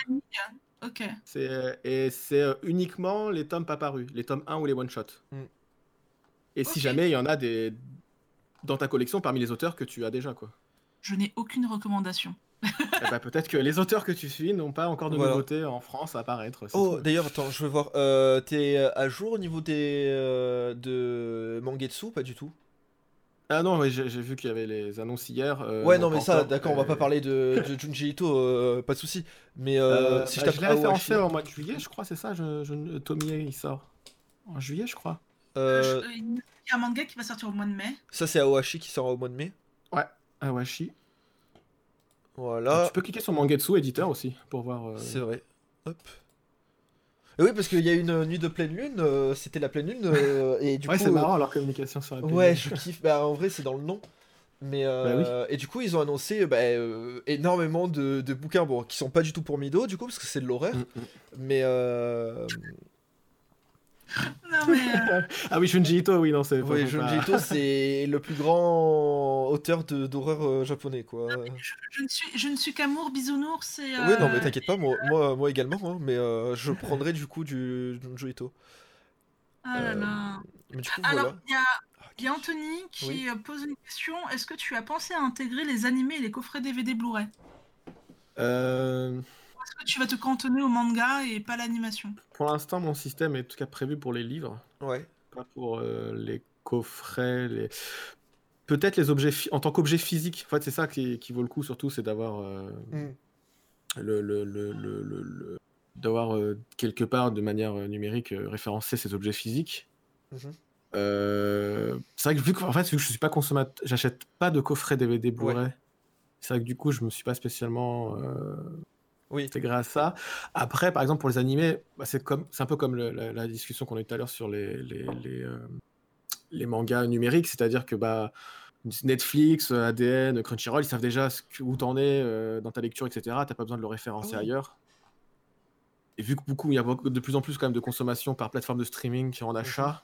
Euh, et c'est euh, uniquement les tomes pas parus, les tomes 1 ou les one-shot. Mm. Et si Ok. jamais il y en a des dans ta collection parmi les auteurs que tu as déjà, quoi. Je n'ai aucune recommandation. Eh ben, peut-être que les auteurs que tu suis n'ont pas encore de Voilà. nouveautés en France à apparaître. c'est Oh, d'ailleurs, attends, je veux voir. Euh, T'es à jour au niveau des euh, de Mangetsu Pas du tout? Ah non, ouais, j'ai, vu qu'il y avait les annonces hier. euh, ouais, non, mais ça, d'accord, on va mais- pas parler de, (laughs) de Junji Ito, euh, pas de souci. Mais euh, Euh, si bah, je je l'ai Aoshi- référencé en mois de juillet, je crois, c'est ça. Je, je, Tomie, il sort en juillet, je crois. euh, Je- euh, Il y a un manga qui va sortir au mois de mai. ça, c'est Aohashi qui sort au mois de mai. Awashi. Voilà, Tu peux cliquer sur Mangetsu éditeur aussi pour voir. euh, c'est vrai. Hop. Oui, parce qu'il y a une nuit de pleine lune, euh, c'était la pleine lune, euh, (laughs) et du ouais, coup. c'est euh, marrant leur communication sur la Ouais, PNL. je kiffe. Bah, en vrai, c'est dans le nom. Mais euh, et du coup, ils ont annoncé bah, euh, énormément de, de bouquins bon, qui sont pas du tout pour Mido, du coup, parce que c'est de l'horreur. Mm, mm. Mais euh, Non mais euh, (laughs) Ah oui, Junji Ito, oui, non, c'est. oui, Junji Ito, c'est le plus grand auteur de- d'horreur euh, japonais, quoi. je, je ne suis, je ne suis qu'amour, bisounours et. Oui, non, mais euh, t'inquiète pas, moi, moi, moi également, hein, mais euh, je (laughs) prendrai du coup du Junji Ito. Ah là euh, là. Mais du coup, Alors, voilà. il y a, il y a Anthony qui Oui. euh, pose une question. Est-ce que tu as pensé à intégrer les animés et les coffrets DVD Blu-ray? Euh, Est-ce que tu vas te cantonner au manga et pas l'animation pour l'instant, mon système est en tout cas prévu pour les livres, Ouais. pas pour euh, les coffrets, les. Peut-être les objets en tant qu'objet physique. En fait, c'est ça qui, qui vaut le coup, surtout, c'est d'avoir euh, Mm. le, le, le, le- le- le- d'avoir euh, quelque part de manière numérique euh, référencé ces objets physiques. Mhm. Euh, c'est vrai que vu que, en fait, vu que je suis pas consommateur, j'achète pas de coffret DVD Blu-ray. C'est vrai que du coup, je me suis pas spécialement euh, Oui. intégré à ça. Après, par exemple, pour les animés, bah, c'est comme, c'est un peu comme le- la, la discussion qu'on a eu tout à l'heure sur les, les, les, euh, les mangas numériques, c'est-à-dire que bah, Netflix, ADN, Crunchyroll, ils savent déjà ce que- où t'en es euh, dans ta lecture, etc. T'as pas besoin de le référencer Ah oui. ailleurs. Et vu que beaucoup, il y a de plus en plus quand même de consommation par plateforme de streaming qui est en achat,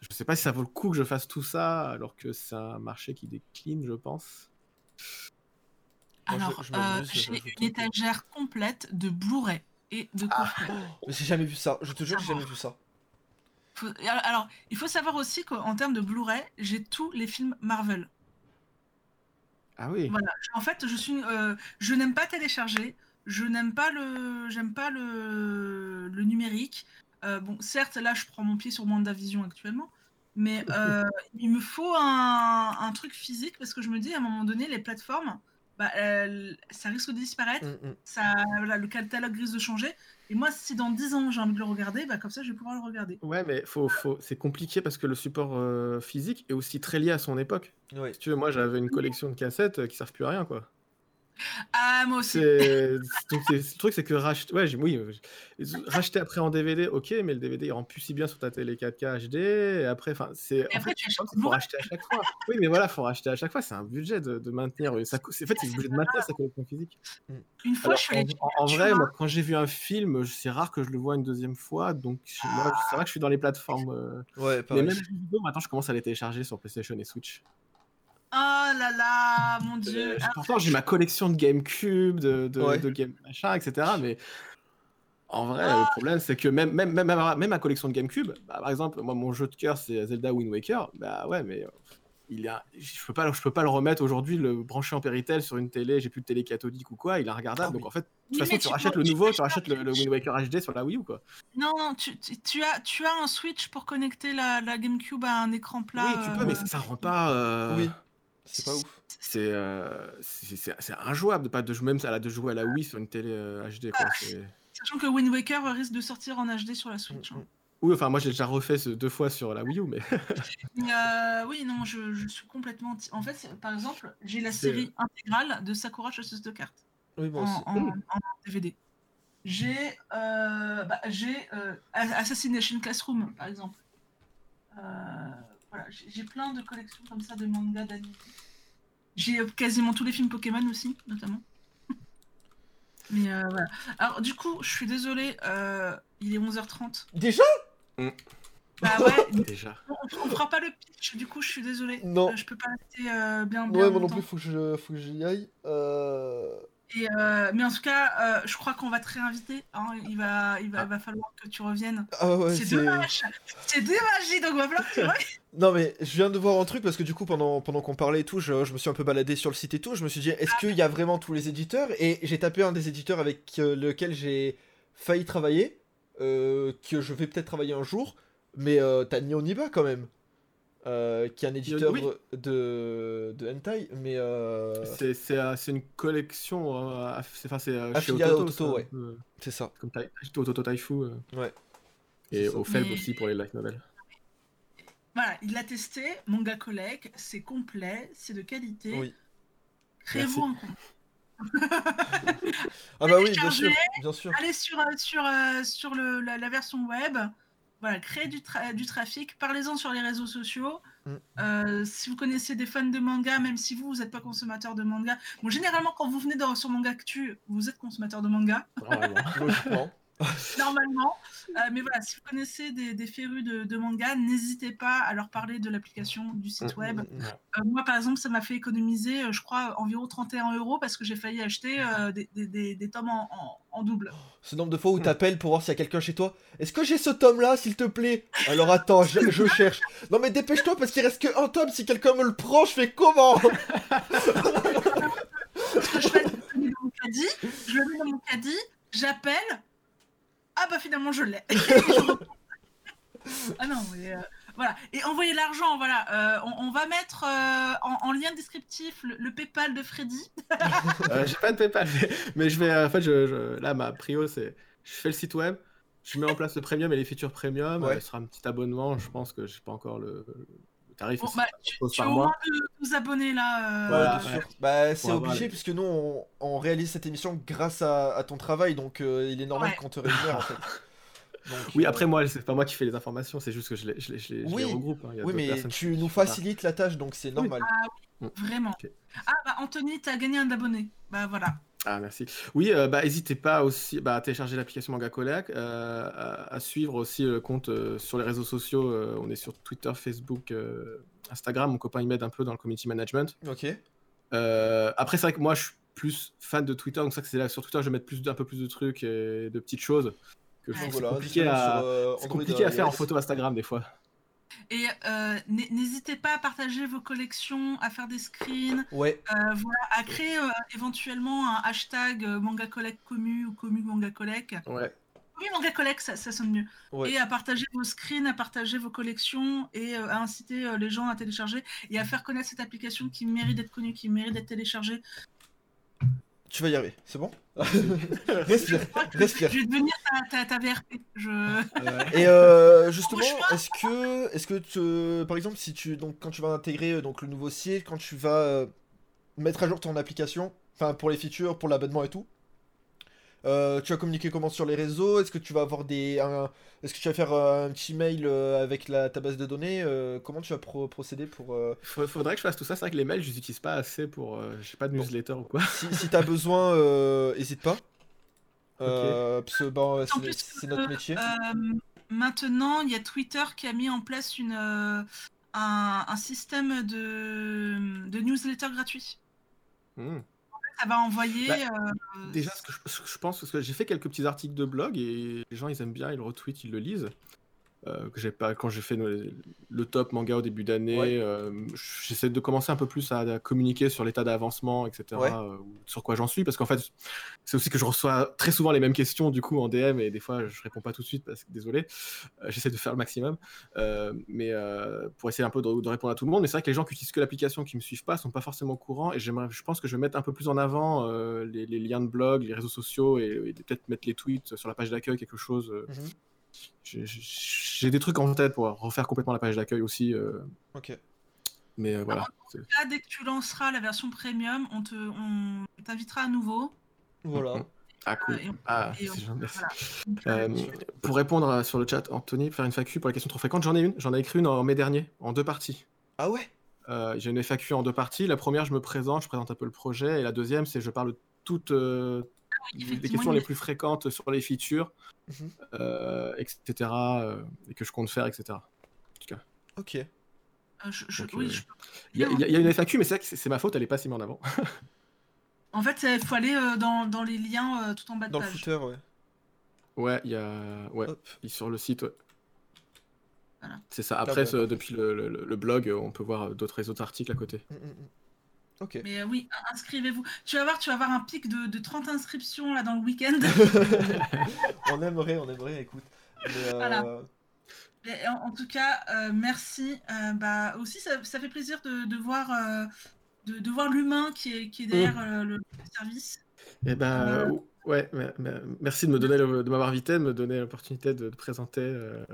je sais pas si ça vaut le coup que je fasse tout ça alors que c'est un marché qui décline, je pense. Alors, euh, je j'ai une étagère complète de Blu-ray et de coffrets. (gasps) Mais j'ai jamais vu ça, je te jure, j'ai jamais vu ça. Faut- Alors, il faut savoir aussi qu'en termes de Blu-ray, j'ai tous les films Marvel. Ah oui. Voilà. En fait, je suis, euh, je n'aime pas télécharger. je n'aime pas le, j'aime pas le, le numérique. Euh, bon, certes, là, je prends mon pied sur Vision actuellement, mais (laughs) euh, il me faut un, un, truc physique parce que je me dis à un moment donné, les plateformes, bah, ça risque de disparaître. Mm, mm. Ça, le catalogue risque de changer. Et moi, si dans 10 ans j'ai envie de le regarder, bah, comme ça, je vais pouvoir le regarder. Ouais, mais faut, faut... c'est compliqué parce que le support euh, physique est aussi très lié à son époque. Si tu veux, moi, j'avais une collection de cassettes euh, qui servent plus à rien, quoi. Ah, moi aussi. Donc, le truc, c'est que racheter, ouais, oui, euh, racheter après en DVD, ok, mais le DVD il rend plus si bien sur ta télé 4K HD. Et après, enfin, c'est. En fait, faut racheter à chaque fois. Oui, mais voilà, faut racheter à chaque fois. C'est un budget de, de maintenir. Ça, en fait, c'est le budget de maintenir sa collection physique. Une fois, je suis en, en, vrai, moi, quand j'ai vu un film, c'est rare que je le vois une deuxième fois. Donc, c'est vrai que je suis dans les plateformes. Euh, ouais, mais même les vidéos, maintenant, je commence à les télécharger sur PlayStation et Switch. Oh là là, mon dieu. Euh, pourtant, j'ai ma collection de GameCube, de, de, de Game machin, etc. Mais en vrai, le ah. problème, c'est que même, même, même, même ma collection de GameCube, bah, par exemple, moi, mon jeu de cœur, c'est Zelda Wind Waker. Bah ouais, mais euh, il a, je peux pas, je peux pas le remettre aujourd'hui, le brancher en Péritel sur une télé. J'ai plus de télé cathodique ou quoi. Il est regardable. Ah donc en fait, de toute façon, tu rachètes le nouveau, tu rachètes le, Wind Waker HD sur la Wii U quoi. Non, non, tu, tu, as, tu as un Switch pour connecter la, la GameCube à un écran plat. Oui, tu peux, mais ça, ça rend pas. Oui. C'est pas ouf. Euh, c'est injouable de pas de jouer même à la de jouer à la Wii sur une télé HD quoi. Ah, sachant que Wind Waker risque de sortir en HD sur la Switch. Hein. Mm, mm. Oui, enfin moi j'ai déjà refait ce deux fois sur la Wii U, mais. (laughs) euh, oui, non, je, je, suis complètement. En fait, par exemple, j'ai la série intégrale de Sakura chasseuse de cartes. Oui, bon, en, en, en, DVD. J'ai euh, bah, j'ai euh, Assassination Classroom, par exemple. Euh, voilà, j'ai plein de collections comme ça de mangas d'anime. J'ai euh, quasiment tous les films Pokémon aussi, notamment. (laughs) Mais euh, voilà. Alors, du coup, je suis désolée, euh, il est 11h30. Déjà? Mm. Bah ouais, (laughs) déjà. On, fera pas le pitch, du coup, je suis désolée. Non. je peux pas rester bien, bien. Ouais, moi non plus, faut que je, faut que j'y aille. Euh, mais en tout cas, euh, je crois qu'on va te réinviter. Hein. Il, va, il, va, ah. va, falloir que tu reviennes. Ah ouais, c'est dommage. C'est dommage, donc va falloir que tu (laughs) reviennes. Non mais je viens de voir un truc parce que du coup pendant, pendant qu'on parlait et tout, je, je, me suis un peu baladé sur le site et tout, je me suis dit est-ce ah qu'il y a vraiment tous les éditeurs? Et j'ai tapé un des éditeurs avec euh, lequel j'ai failli travailler, que je vais peut-être travailler un jour, mais t'as ni on y va quand même. Euh, qui est un éditeur de, de hentai, mais euh... c'est euh, une collection, euh, c'est chez Ototo, Ototo ouais. C'est ça. Comme Ototo Taifu. Ouais. Et au Felb aussi pour les light novels. Voilà, il l'a testé, Manga Collect, c'est complet, c'est de qualité. Oui. Créez-vous un compte. ah bah oui, bien sûr, bien sûr. Allez sur, sur, sur le, la, la, version web, voilà, créer du, du trafic, parlez-en sur les réseaux sociaux. Mm. Euh, si vous connaissez des fans de manga, même si vous, vous n'êtes pas consommateur de manga. Bon, généralement, quand vous venez dans, sur Manga Actu, vous êtes consommateur de manga. (laughs) (laughs) Normalement. Euh, mais voilà, si vous connaissez des, des férus de, de manga, n'hésitez pas à leur parler de l'application du site mm, web. Mm, mm, euh, moi, par exemple, ça m'a fait économiser, euh, je crois, environ 31 euros parce que j'ai failli acheter des, des, des, tomes en, en, double. Ce nombre de fois où tu appelles pour voir s'il y a quelqu'un chez toi. Est-ce que j'ai ce tome-là, s'il te plaît? Alors attends, je, je, cherche. Non mais dépêche-toi parce qu'il reste qu'un tome. Si quelqu'un me le prend, je fais comment? Je fais, je le mets dans mon caddie, je le mets dans mon caddie, j'appelle, ah bah finalement je l'ai. (laughs) ah non, mais euh, voilà. Et envoyer l'argent, voilà. Euh, on, on, va mettre euh, en, en, lien descriptif le, le, PayPal de Freddy. (laughs) Euh, j'ai pas de PayPal, mais, mais, je vais. En fait, je, je, là, ma prio, c'est. Je fais le site web, je mets en place le premium et les features premium. Ouais. Ce sera un petit abonnement. Je pense que je sais pas encore le tarif. Bon, bah, tu, tu as au moins de vous abonner là. Voilà, ouais. bah, c'est obligé puisque nous on, on, réalise cette émission grâce à, à ton travail, donc il est normal qu'on te rémunère en fait. (laughs) Donc, oui, euh... après, moi, c'est pas moi qui fais les informations, c'est juste que je les, je les, je les, oui. je les regroupe. Hein. oui, mais tu nous facilites la tâche, donc c'est normal. Ah oui, mm. vraiment. Okay. Ah, bah, Anthony, t'as gagné un abonné. Bah, voilà. Ah, merci. Oui, euh, bah, n'hésitez pas aussi bah, à télécharger l'application Manga Collect, euh, à, à, suivre aussi le compte euh, sur les réseaux sociaux. Euh, on est sur Twitter, Facebook, euh, Instagram. Mon copain, il m'aide un peu dans le community management. Ok. après, c'est vrai que moi, je suis plus fan de Twitter, donc ça c'est là sur Twitter, je vais mettre plus, un peu plus de trucs et de petites choses que je trouve voilà, compliqué, à, euh, compliqué à faire en photo Instagram des fois. Et euh, n'hé- n'hésitez pas à partager vos collections, à faire des screens, Ouais, euh, voilà, à créer euh, éventuellement un hashtag manga collect commu ou commu manga collect. Ouais. Oui, manga collect, ça, ça sonne mieux. ouais. Et à partager vos screens, à partager vos collections et à inciter les gens à télécharger et à faire connaître cette application qui mérite d'être connue, qui mérite d'être téléchargée. Tu vas y arriver, c'est bon (laughs) Respire, respire. Je vais devenir ta, ta, ta VRP. Je... Et euh, justement, est-ce que, est-ce que tu- par exemple, si tu, donc, quand tu vas intégrer euh, donc le nouveau site, quand tu vas euh, mettre à jour ton application, enfin pour les features, pour l'abonnement et tout, euh, tu vas communiquer comment sur les réseaux? Est-ce que tu vas avoir des, est-ce que tu vas faire euh, un petit mail euh, avec la, ta base de données? Euh, Comment tu vas pro- procéder pour euh, Fa- Faudrait que je fasse tout ça. C'est vrai que les mails, je les utilise pas assez pour. euh, J'ai pas de Bon. newsletter ou quoi. Si, si t'as besoin, euh, hésite pas. Euh, bon, En c'est notre métier. Euh, maintenant, il y a Twitter qui a mis en place une, euh, un, un système de, de newsletter gratuit. Hmm. Ça va envoyer. Bah, euh, Déjà, ce que je, ce que je pense, parce que j'ai fait quelques petits articles de blog et les gens ils aiment bien, ils le retweetent, ils le lisent. Euh, que j'ai pas quand j'ai fait le, le top manga au début d'année, Ouais. euh, j'essaie de commencer un peu plus à, à communiquer sur l'état d'avancement, etc. Ouais. euh, ou sur quoi j'en suis, parce qu'en fait, c'est aussi que je reçois très souvent les mêmes questions du coup en DM et des fois je réponds pas tout de suite parce que désolé, Euh, j'essaie de faire le maximum, Euh, mais euh, pour essayer un peu de, de répondre à tout le monde. Mais c'est vrai que les gens qui utilisent que l'application, qui me suivent pas, sont pas forcément au courant et j'aimerais, je pense que je vais mettre un peu plus en avant euh, les, les liens de blog, les réseaux sociaux et, et peut-être mettre les tweets sur la page d'accueil, quelque chose. euh, Mhm. J'ai- des trucs en tête pour refaire complètement la page d'accueil aussi, euh, Ok. mais euh, voilà. là, dès que tu lanceras la version premium, on te, on t'invitera à nouveau. Voilà. Mhm. Ah cool. On- Ah, on- voilà. Euh, pour répondre à- sur le chat, Anthony, faire une FAQ pour la question trop fréquente, j'en ai une. J'en ai écrit une en mai dernier, en deux parties. Ah ouais? Euh, J'ai une FAQ en deux parties. La première, je me présente, je présente un peu le projet. Et la deuxième, c'est je parle euh, les questions les plus fréquentes sur les features, Mhm. euh, etc. euh, et que je compte faire, etc. Ok. Euh, je- je- Donc, oui, euh, je Il y, a- il y une FAQ, mais c'est c'est c'est ma faute, elle est pas si mise en avant. (laughs) En fait, il faut aller euh, dans, dans les liens euh, tout en bas de Dans le page. footer, ouais. Ouais, il y a. Ouais, Hop. il- sur le site, ouais. Voilà. C'est ça. Ah, Après, bah, ce- depuis le, le- le blog, on peut voir d'autres les autres articles à côté. Mm, mm, mm. Ok. Mais euh, oui, inscrivez-vous. Tu vas voir, tu vas avoir un pic de, de 30 inscriptions là dans le week-end. (laughs) (laughs) on aimerait, on aimerait, écoute. Mais, euh, Voilà. Mais en, en tout cas, euh, merci. Euh, bah, aussi, ça, ça fait plaisir de, de voir, euh, de, de voir l'humain qui est, qui est derrière euh, le, le service. Eh ben, ouais, merci de me donner, le- de m'avoir invité, de me donner l'opportunité de, de présenter euh,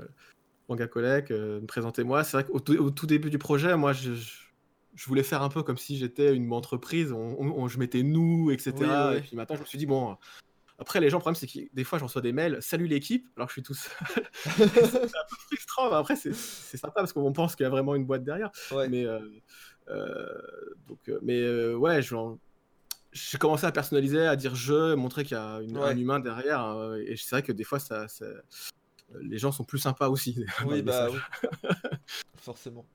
Manga Collect, euh, de me présenter moi. C'est vrai qu'au tout, au tout début du projet, moi, je, je, je voulais faire un peu comme si j'étais une entreprise. On, on- je mettais nous, etc. Oui. Et puis maintenant, je me suis dit bon. Après, les gens, le problème, c'est que des fois, je reçois des mails, salut l'équipe, alors que je suis tout seul. (laughs) c'est un peu frustrant, mais après, c'est c'est sympa parce qu'on pense qu'il y a vraiment une boîte derrière. ouais. Mais, euh, euh, donc, euh, mais euh, ouais, je- j'ai commencé à personnaliser, à dire je, montrer qu'il y a une- Ouais. un humain derrière. hein, et c'est vrai que des fois, ça, ça- les gens sont plus sympas aussi. (laughs) Oui, bah oui. (laughs) Forcément.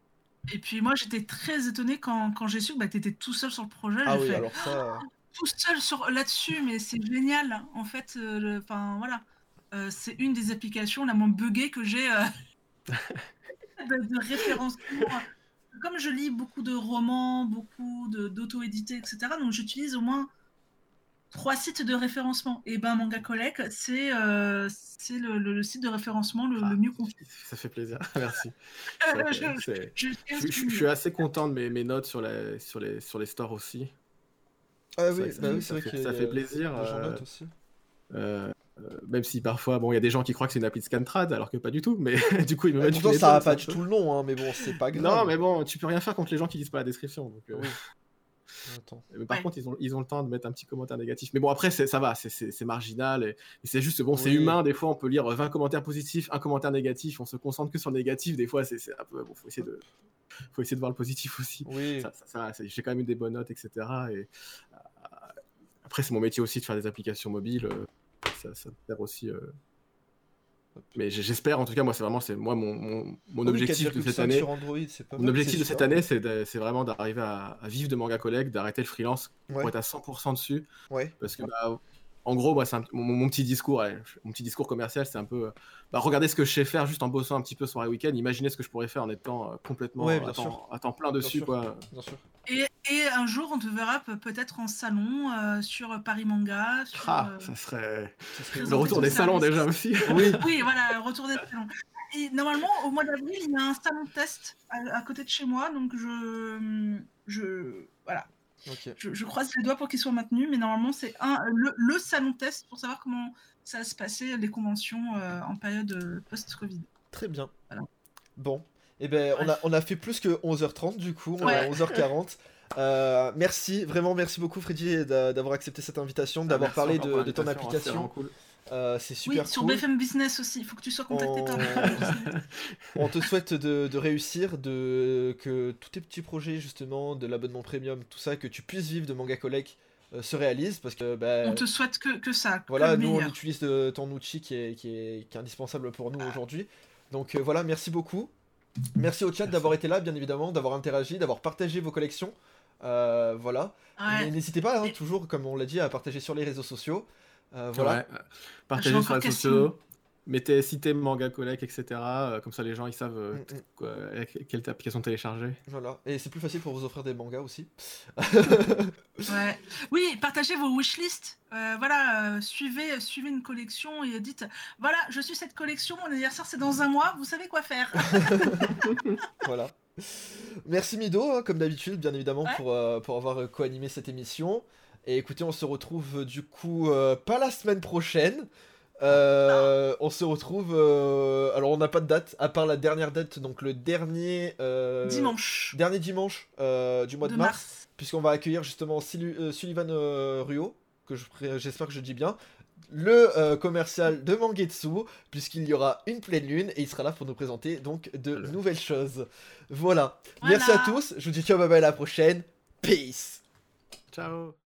Et puis moi, j'étais très étonnée quand, quand j'ai su que bah, tu étais tout seul sur le projet. Ah oui, fait, alors ça. tout seul sur là-dessus, mais c'est génial. En fait, euh, enfin voilà, Euh, c'est une des applications la moins buggée que j'ai euh, (laughs) de, de référencement. Comme je lis beaucoup de romans, beaucoup d'auto-édités, etc., donc j'utilise au moins trois sites de référencement. Et ben Manga Collect, c'est euh, c'est le, le- le site de référencement le, Ah. le mieux conçu. Ça fait plaisir, (laughs) merci. (laughs) Vrai je, c'est- je- Je, je- je suis assez content de mes, mes notes sur, la, sur, les, sur les stores aussi. Ah oui, bah oui, c'est ça vrai fait- ça plaisir, euh, aussi. Euh, euh, même si parfois, bon, il y a des gens qui croient que c'est une appli de Scantrad, alors que pas du tout, mais (laughs) du coup, ils me Et mettent pourtant, une ça a étoile, pas du tout le nom, hein, mais bon, c'est pas grave. Non, mais bon, tu peux rien faire contre les gens qui lisent pas la description. Donc, euh, Oui. Attends. Mais par Ouais. contre, ils ont, ils ont le temps de mettre un petit commentaire négatif. Mais bon, après, c'est- ça va, c'est- marginal. Et, et c'est juste, bon, c'est humain. Des fois, on peut lire 20 commentaires positifs, un commentaire négatif. On se concentre que sur le négatif. Des fois, c'est c'est un peu. Bon, faut essayer de, faut essayer de voir le positif aussi. Oui. Ça- ça- ça va, c'est- J'ai quand même eu des bonnes notes, etc. Et, euh, après, c'est mon métier aussi de faire des applications mobiles. euh, ça, ça me sert aussi. euh. Mais j'espère, en tout cas, moi, c'est vraiment, c'est moi mon, mon, mon Ah objectif de 4,5 cette année. Android, pas Mon objectif de cette année, c'est vraiment d'arriver à, à vivre de Manga Collect, d'arrêter le freelance Ouais. pour être à 100% dessus. Ouais. Parce que bah, en gros, moi, c'est un- mon, mon petit discours, allez, mon petit discours commercial, c'est un peu, euh, bah, regardez ce que je sais faire juste en bossant un petit peu soirée week-end. Imaginez ce que je pourrais faire en étant euh, complètement Ouais, à, temps, à temps plein dessus, sûr. quoi. Bien sûr. Et, et un jour, on te verra pe- peut-être en salon euh, sur Paris Manga. Sur, Ah, euh, ça serait Ça serait le retour des salons déjà aussi. (laughs) Oui, Oui, voilà, retour des salons. Et normalement, au mois d'avril, il y a un salon de test à, à côté de chez moi, donc je, je, voilà, ok. je, je croise les doigts pour qu'il soit maintenu. Mais normalement, c'est un le, le salon de test pour savoir comment ça va se passer les conventions euh, en période post-Covid. Très bien. Voilà. Bon. Et ben, on a, on a fait plus que 11h30 du coup, on est à Ouais. 11h40. (laughs) Euh, merci, vraiment merci beaucoup Freddy d'a- d'avoir accepté cette invitation, d'avoir Merci parlé de, ton c'est application. cool. Euh, c'est Oui, super sur cool. BFM Business aussi, il faut que tu sois contacté par On- BFM Business. (laughs) On te souhaite de, de réussir, de que tous tes petits projets justement, de l'abonnement premium, tout ça, que tu puisses vivre de Manga Collect euh, se réalisent parce que bah, On te souhaite que, que ça. voilà, nous on utilise de- ton outil qui est, qui, est, qui est indispensable pour nous aujourd'hui. Donc euh, voilà, merci beaucoup. Merci au chat d'avoir été là, bien évidemment, d'avoir interagi, d'avoir partagé vos collections. Euh, voilà. Ouais. N'hésitez pas, hein, toujours, comme on l'a dit, à partager sur les réseaux sociaux. Euh, voilà. Ouais. Partagez J'ai sur les réseaux sociaux, mettez cité manga collect, etc. euh, comme ça les gens ils savent euh, Mm, mm. quoi, euh, quelle application télécharger. Voilà. Et c'est plus facile pour vous offrir des mangas aussi. (laughs) Ouais. Oui, partagez vos wishlists. Euh, voilà, euh, suivez, suivez une collection et dites voilà, je suis cette collection, mon anniversaire c'est dans un mois, vous savez quoi faire. (laughs) voilà. Merci Mido, hein, comme d'habitude, bien évidemment, Ouais. pour, euh, pour avoir co-animé cette émission. Et écoutez, on se retrouve du coup euh, pas la semaine prochaine. Euh, on se retrouve. euh, alors, on n'a pas de date, à part la dernière date, donc le dernier. euh, Dimanche Dernier dimanche euh, du mois de, de mars, mars. puisqu'on va accueillir justement Silu- euh, Sullivan euh, Ruo, que je j'espère que je dis bien, le euh, commercial de Mangetsu, puisqu'il y aura une pleine lune et il sera là pour nous présenter donc de Le- nouvelles choses. Voilà. Voilà. Merci à tous. Je vous dis ciao, bye bye à la prochaine. Peace. Ciao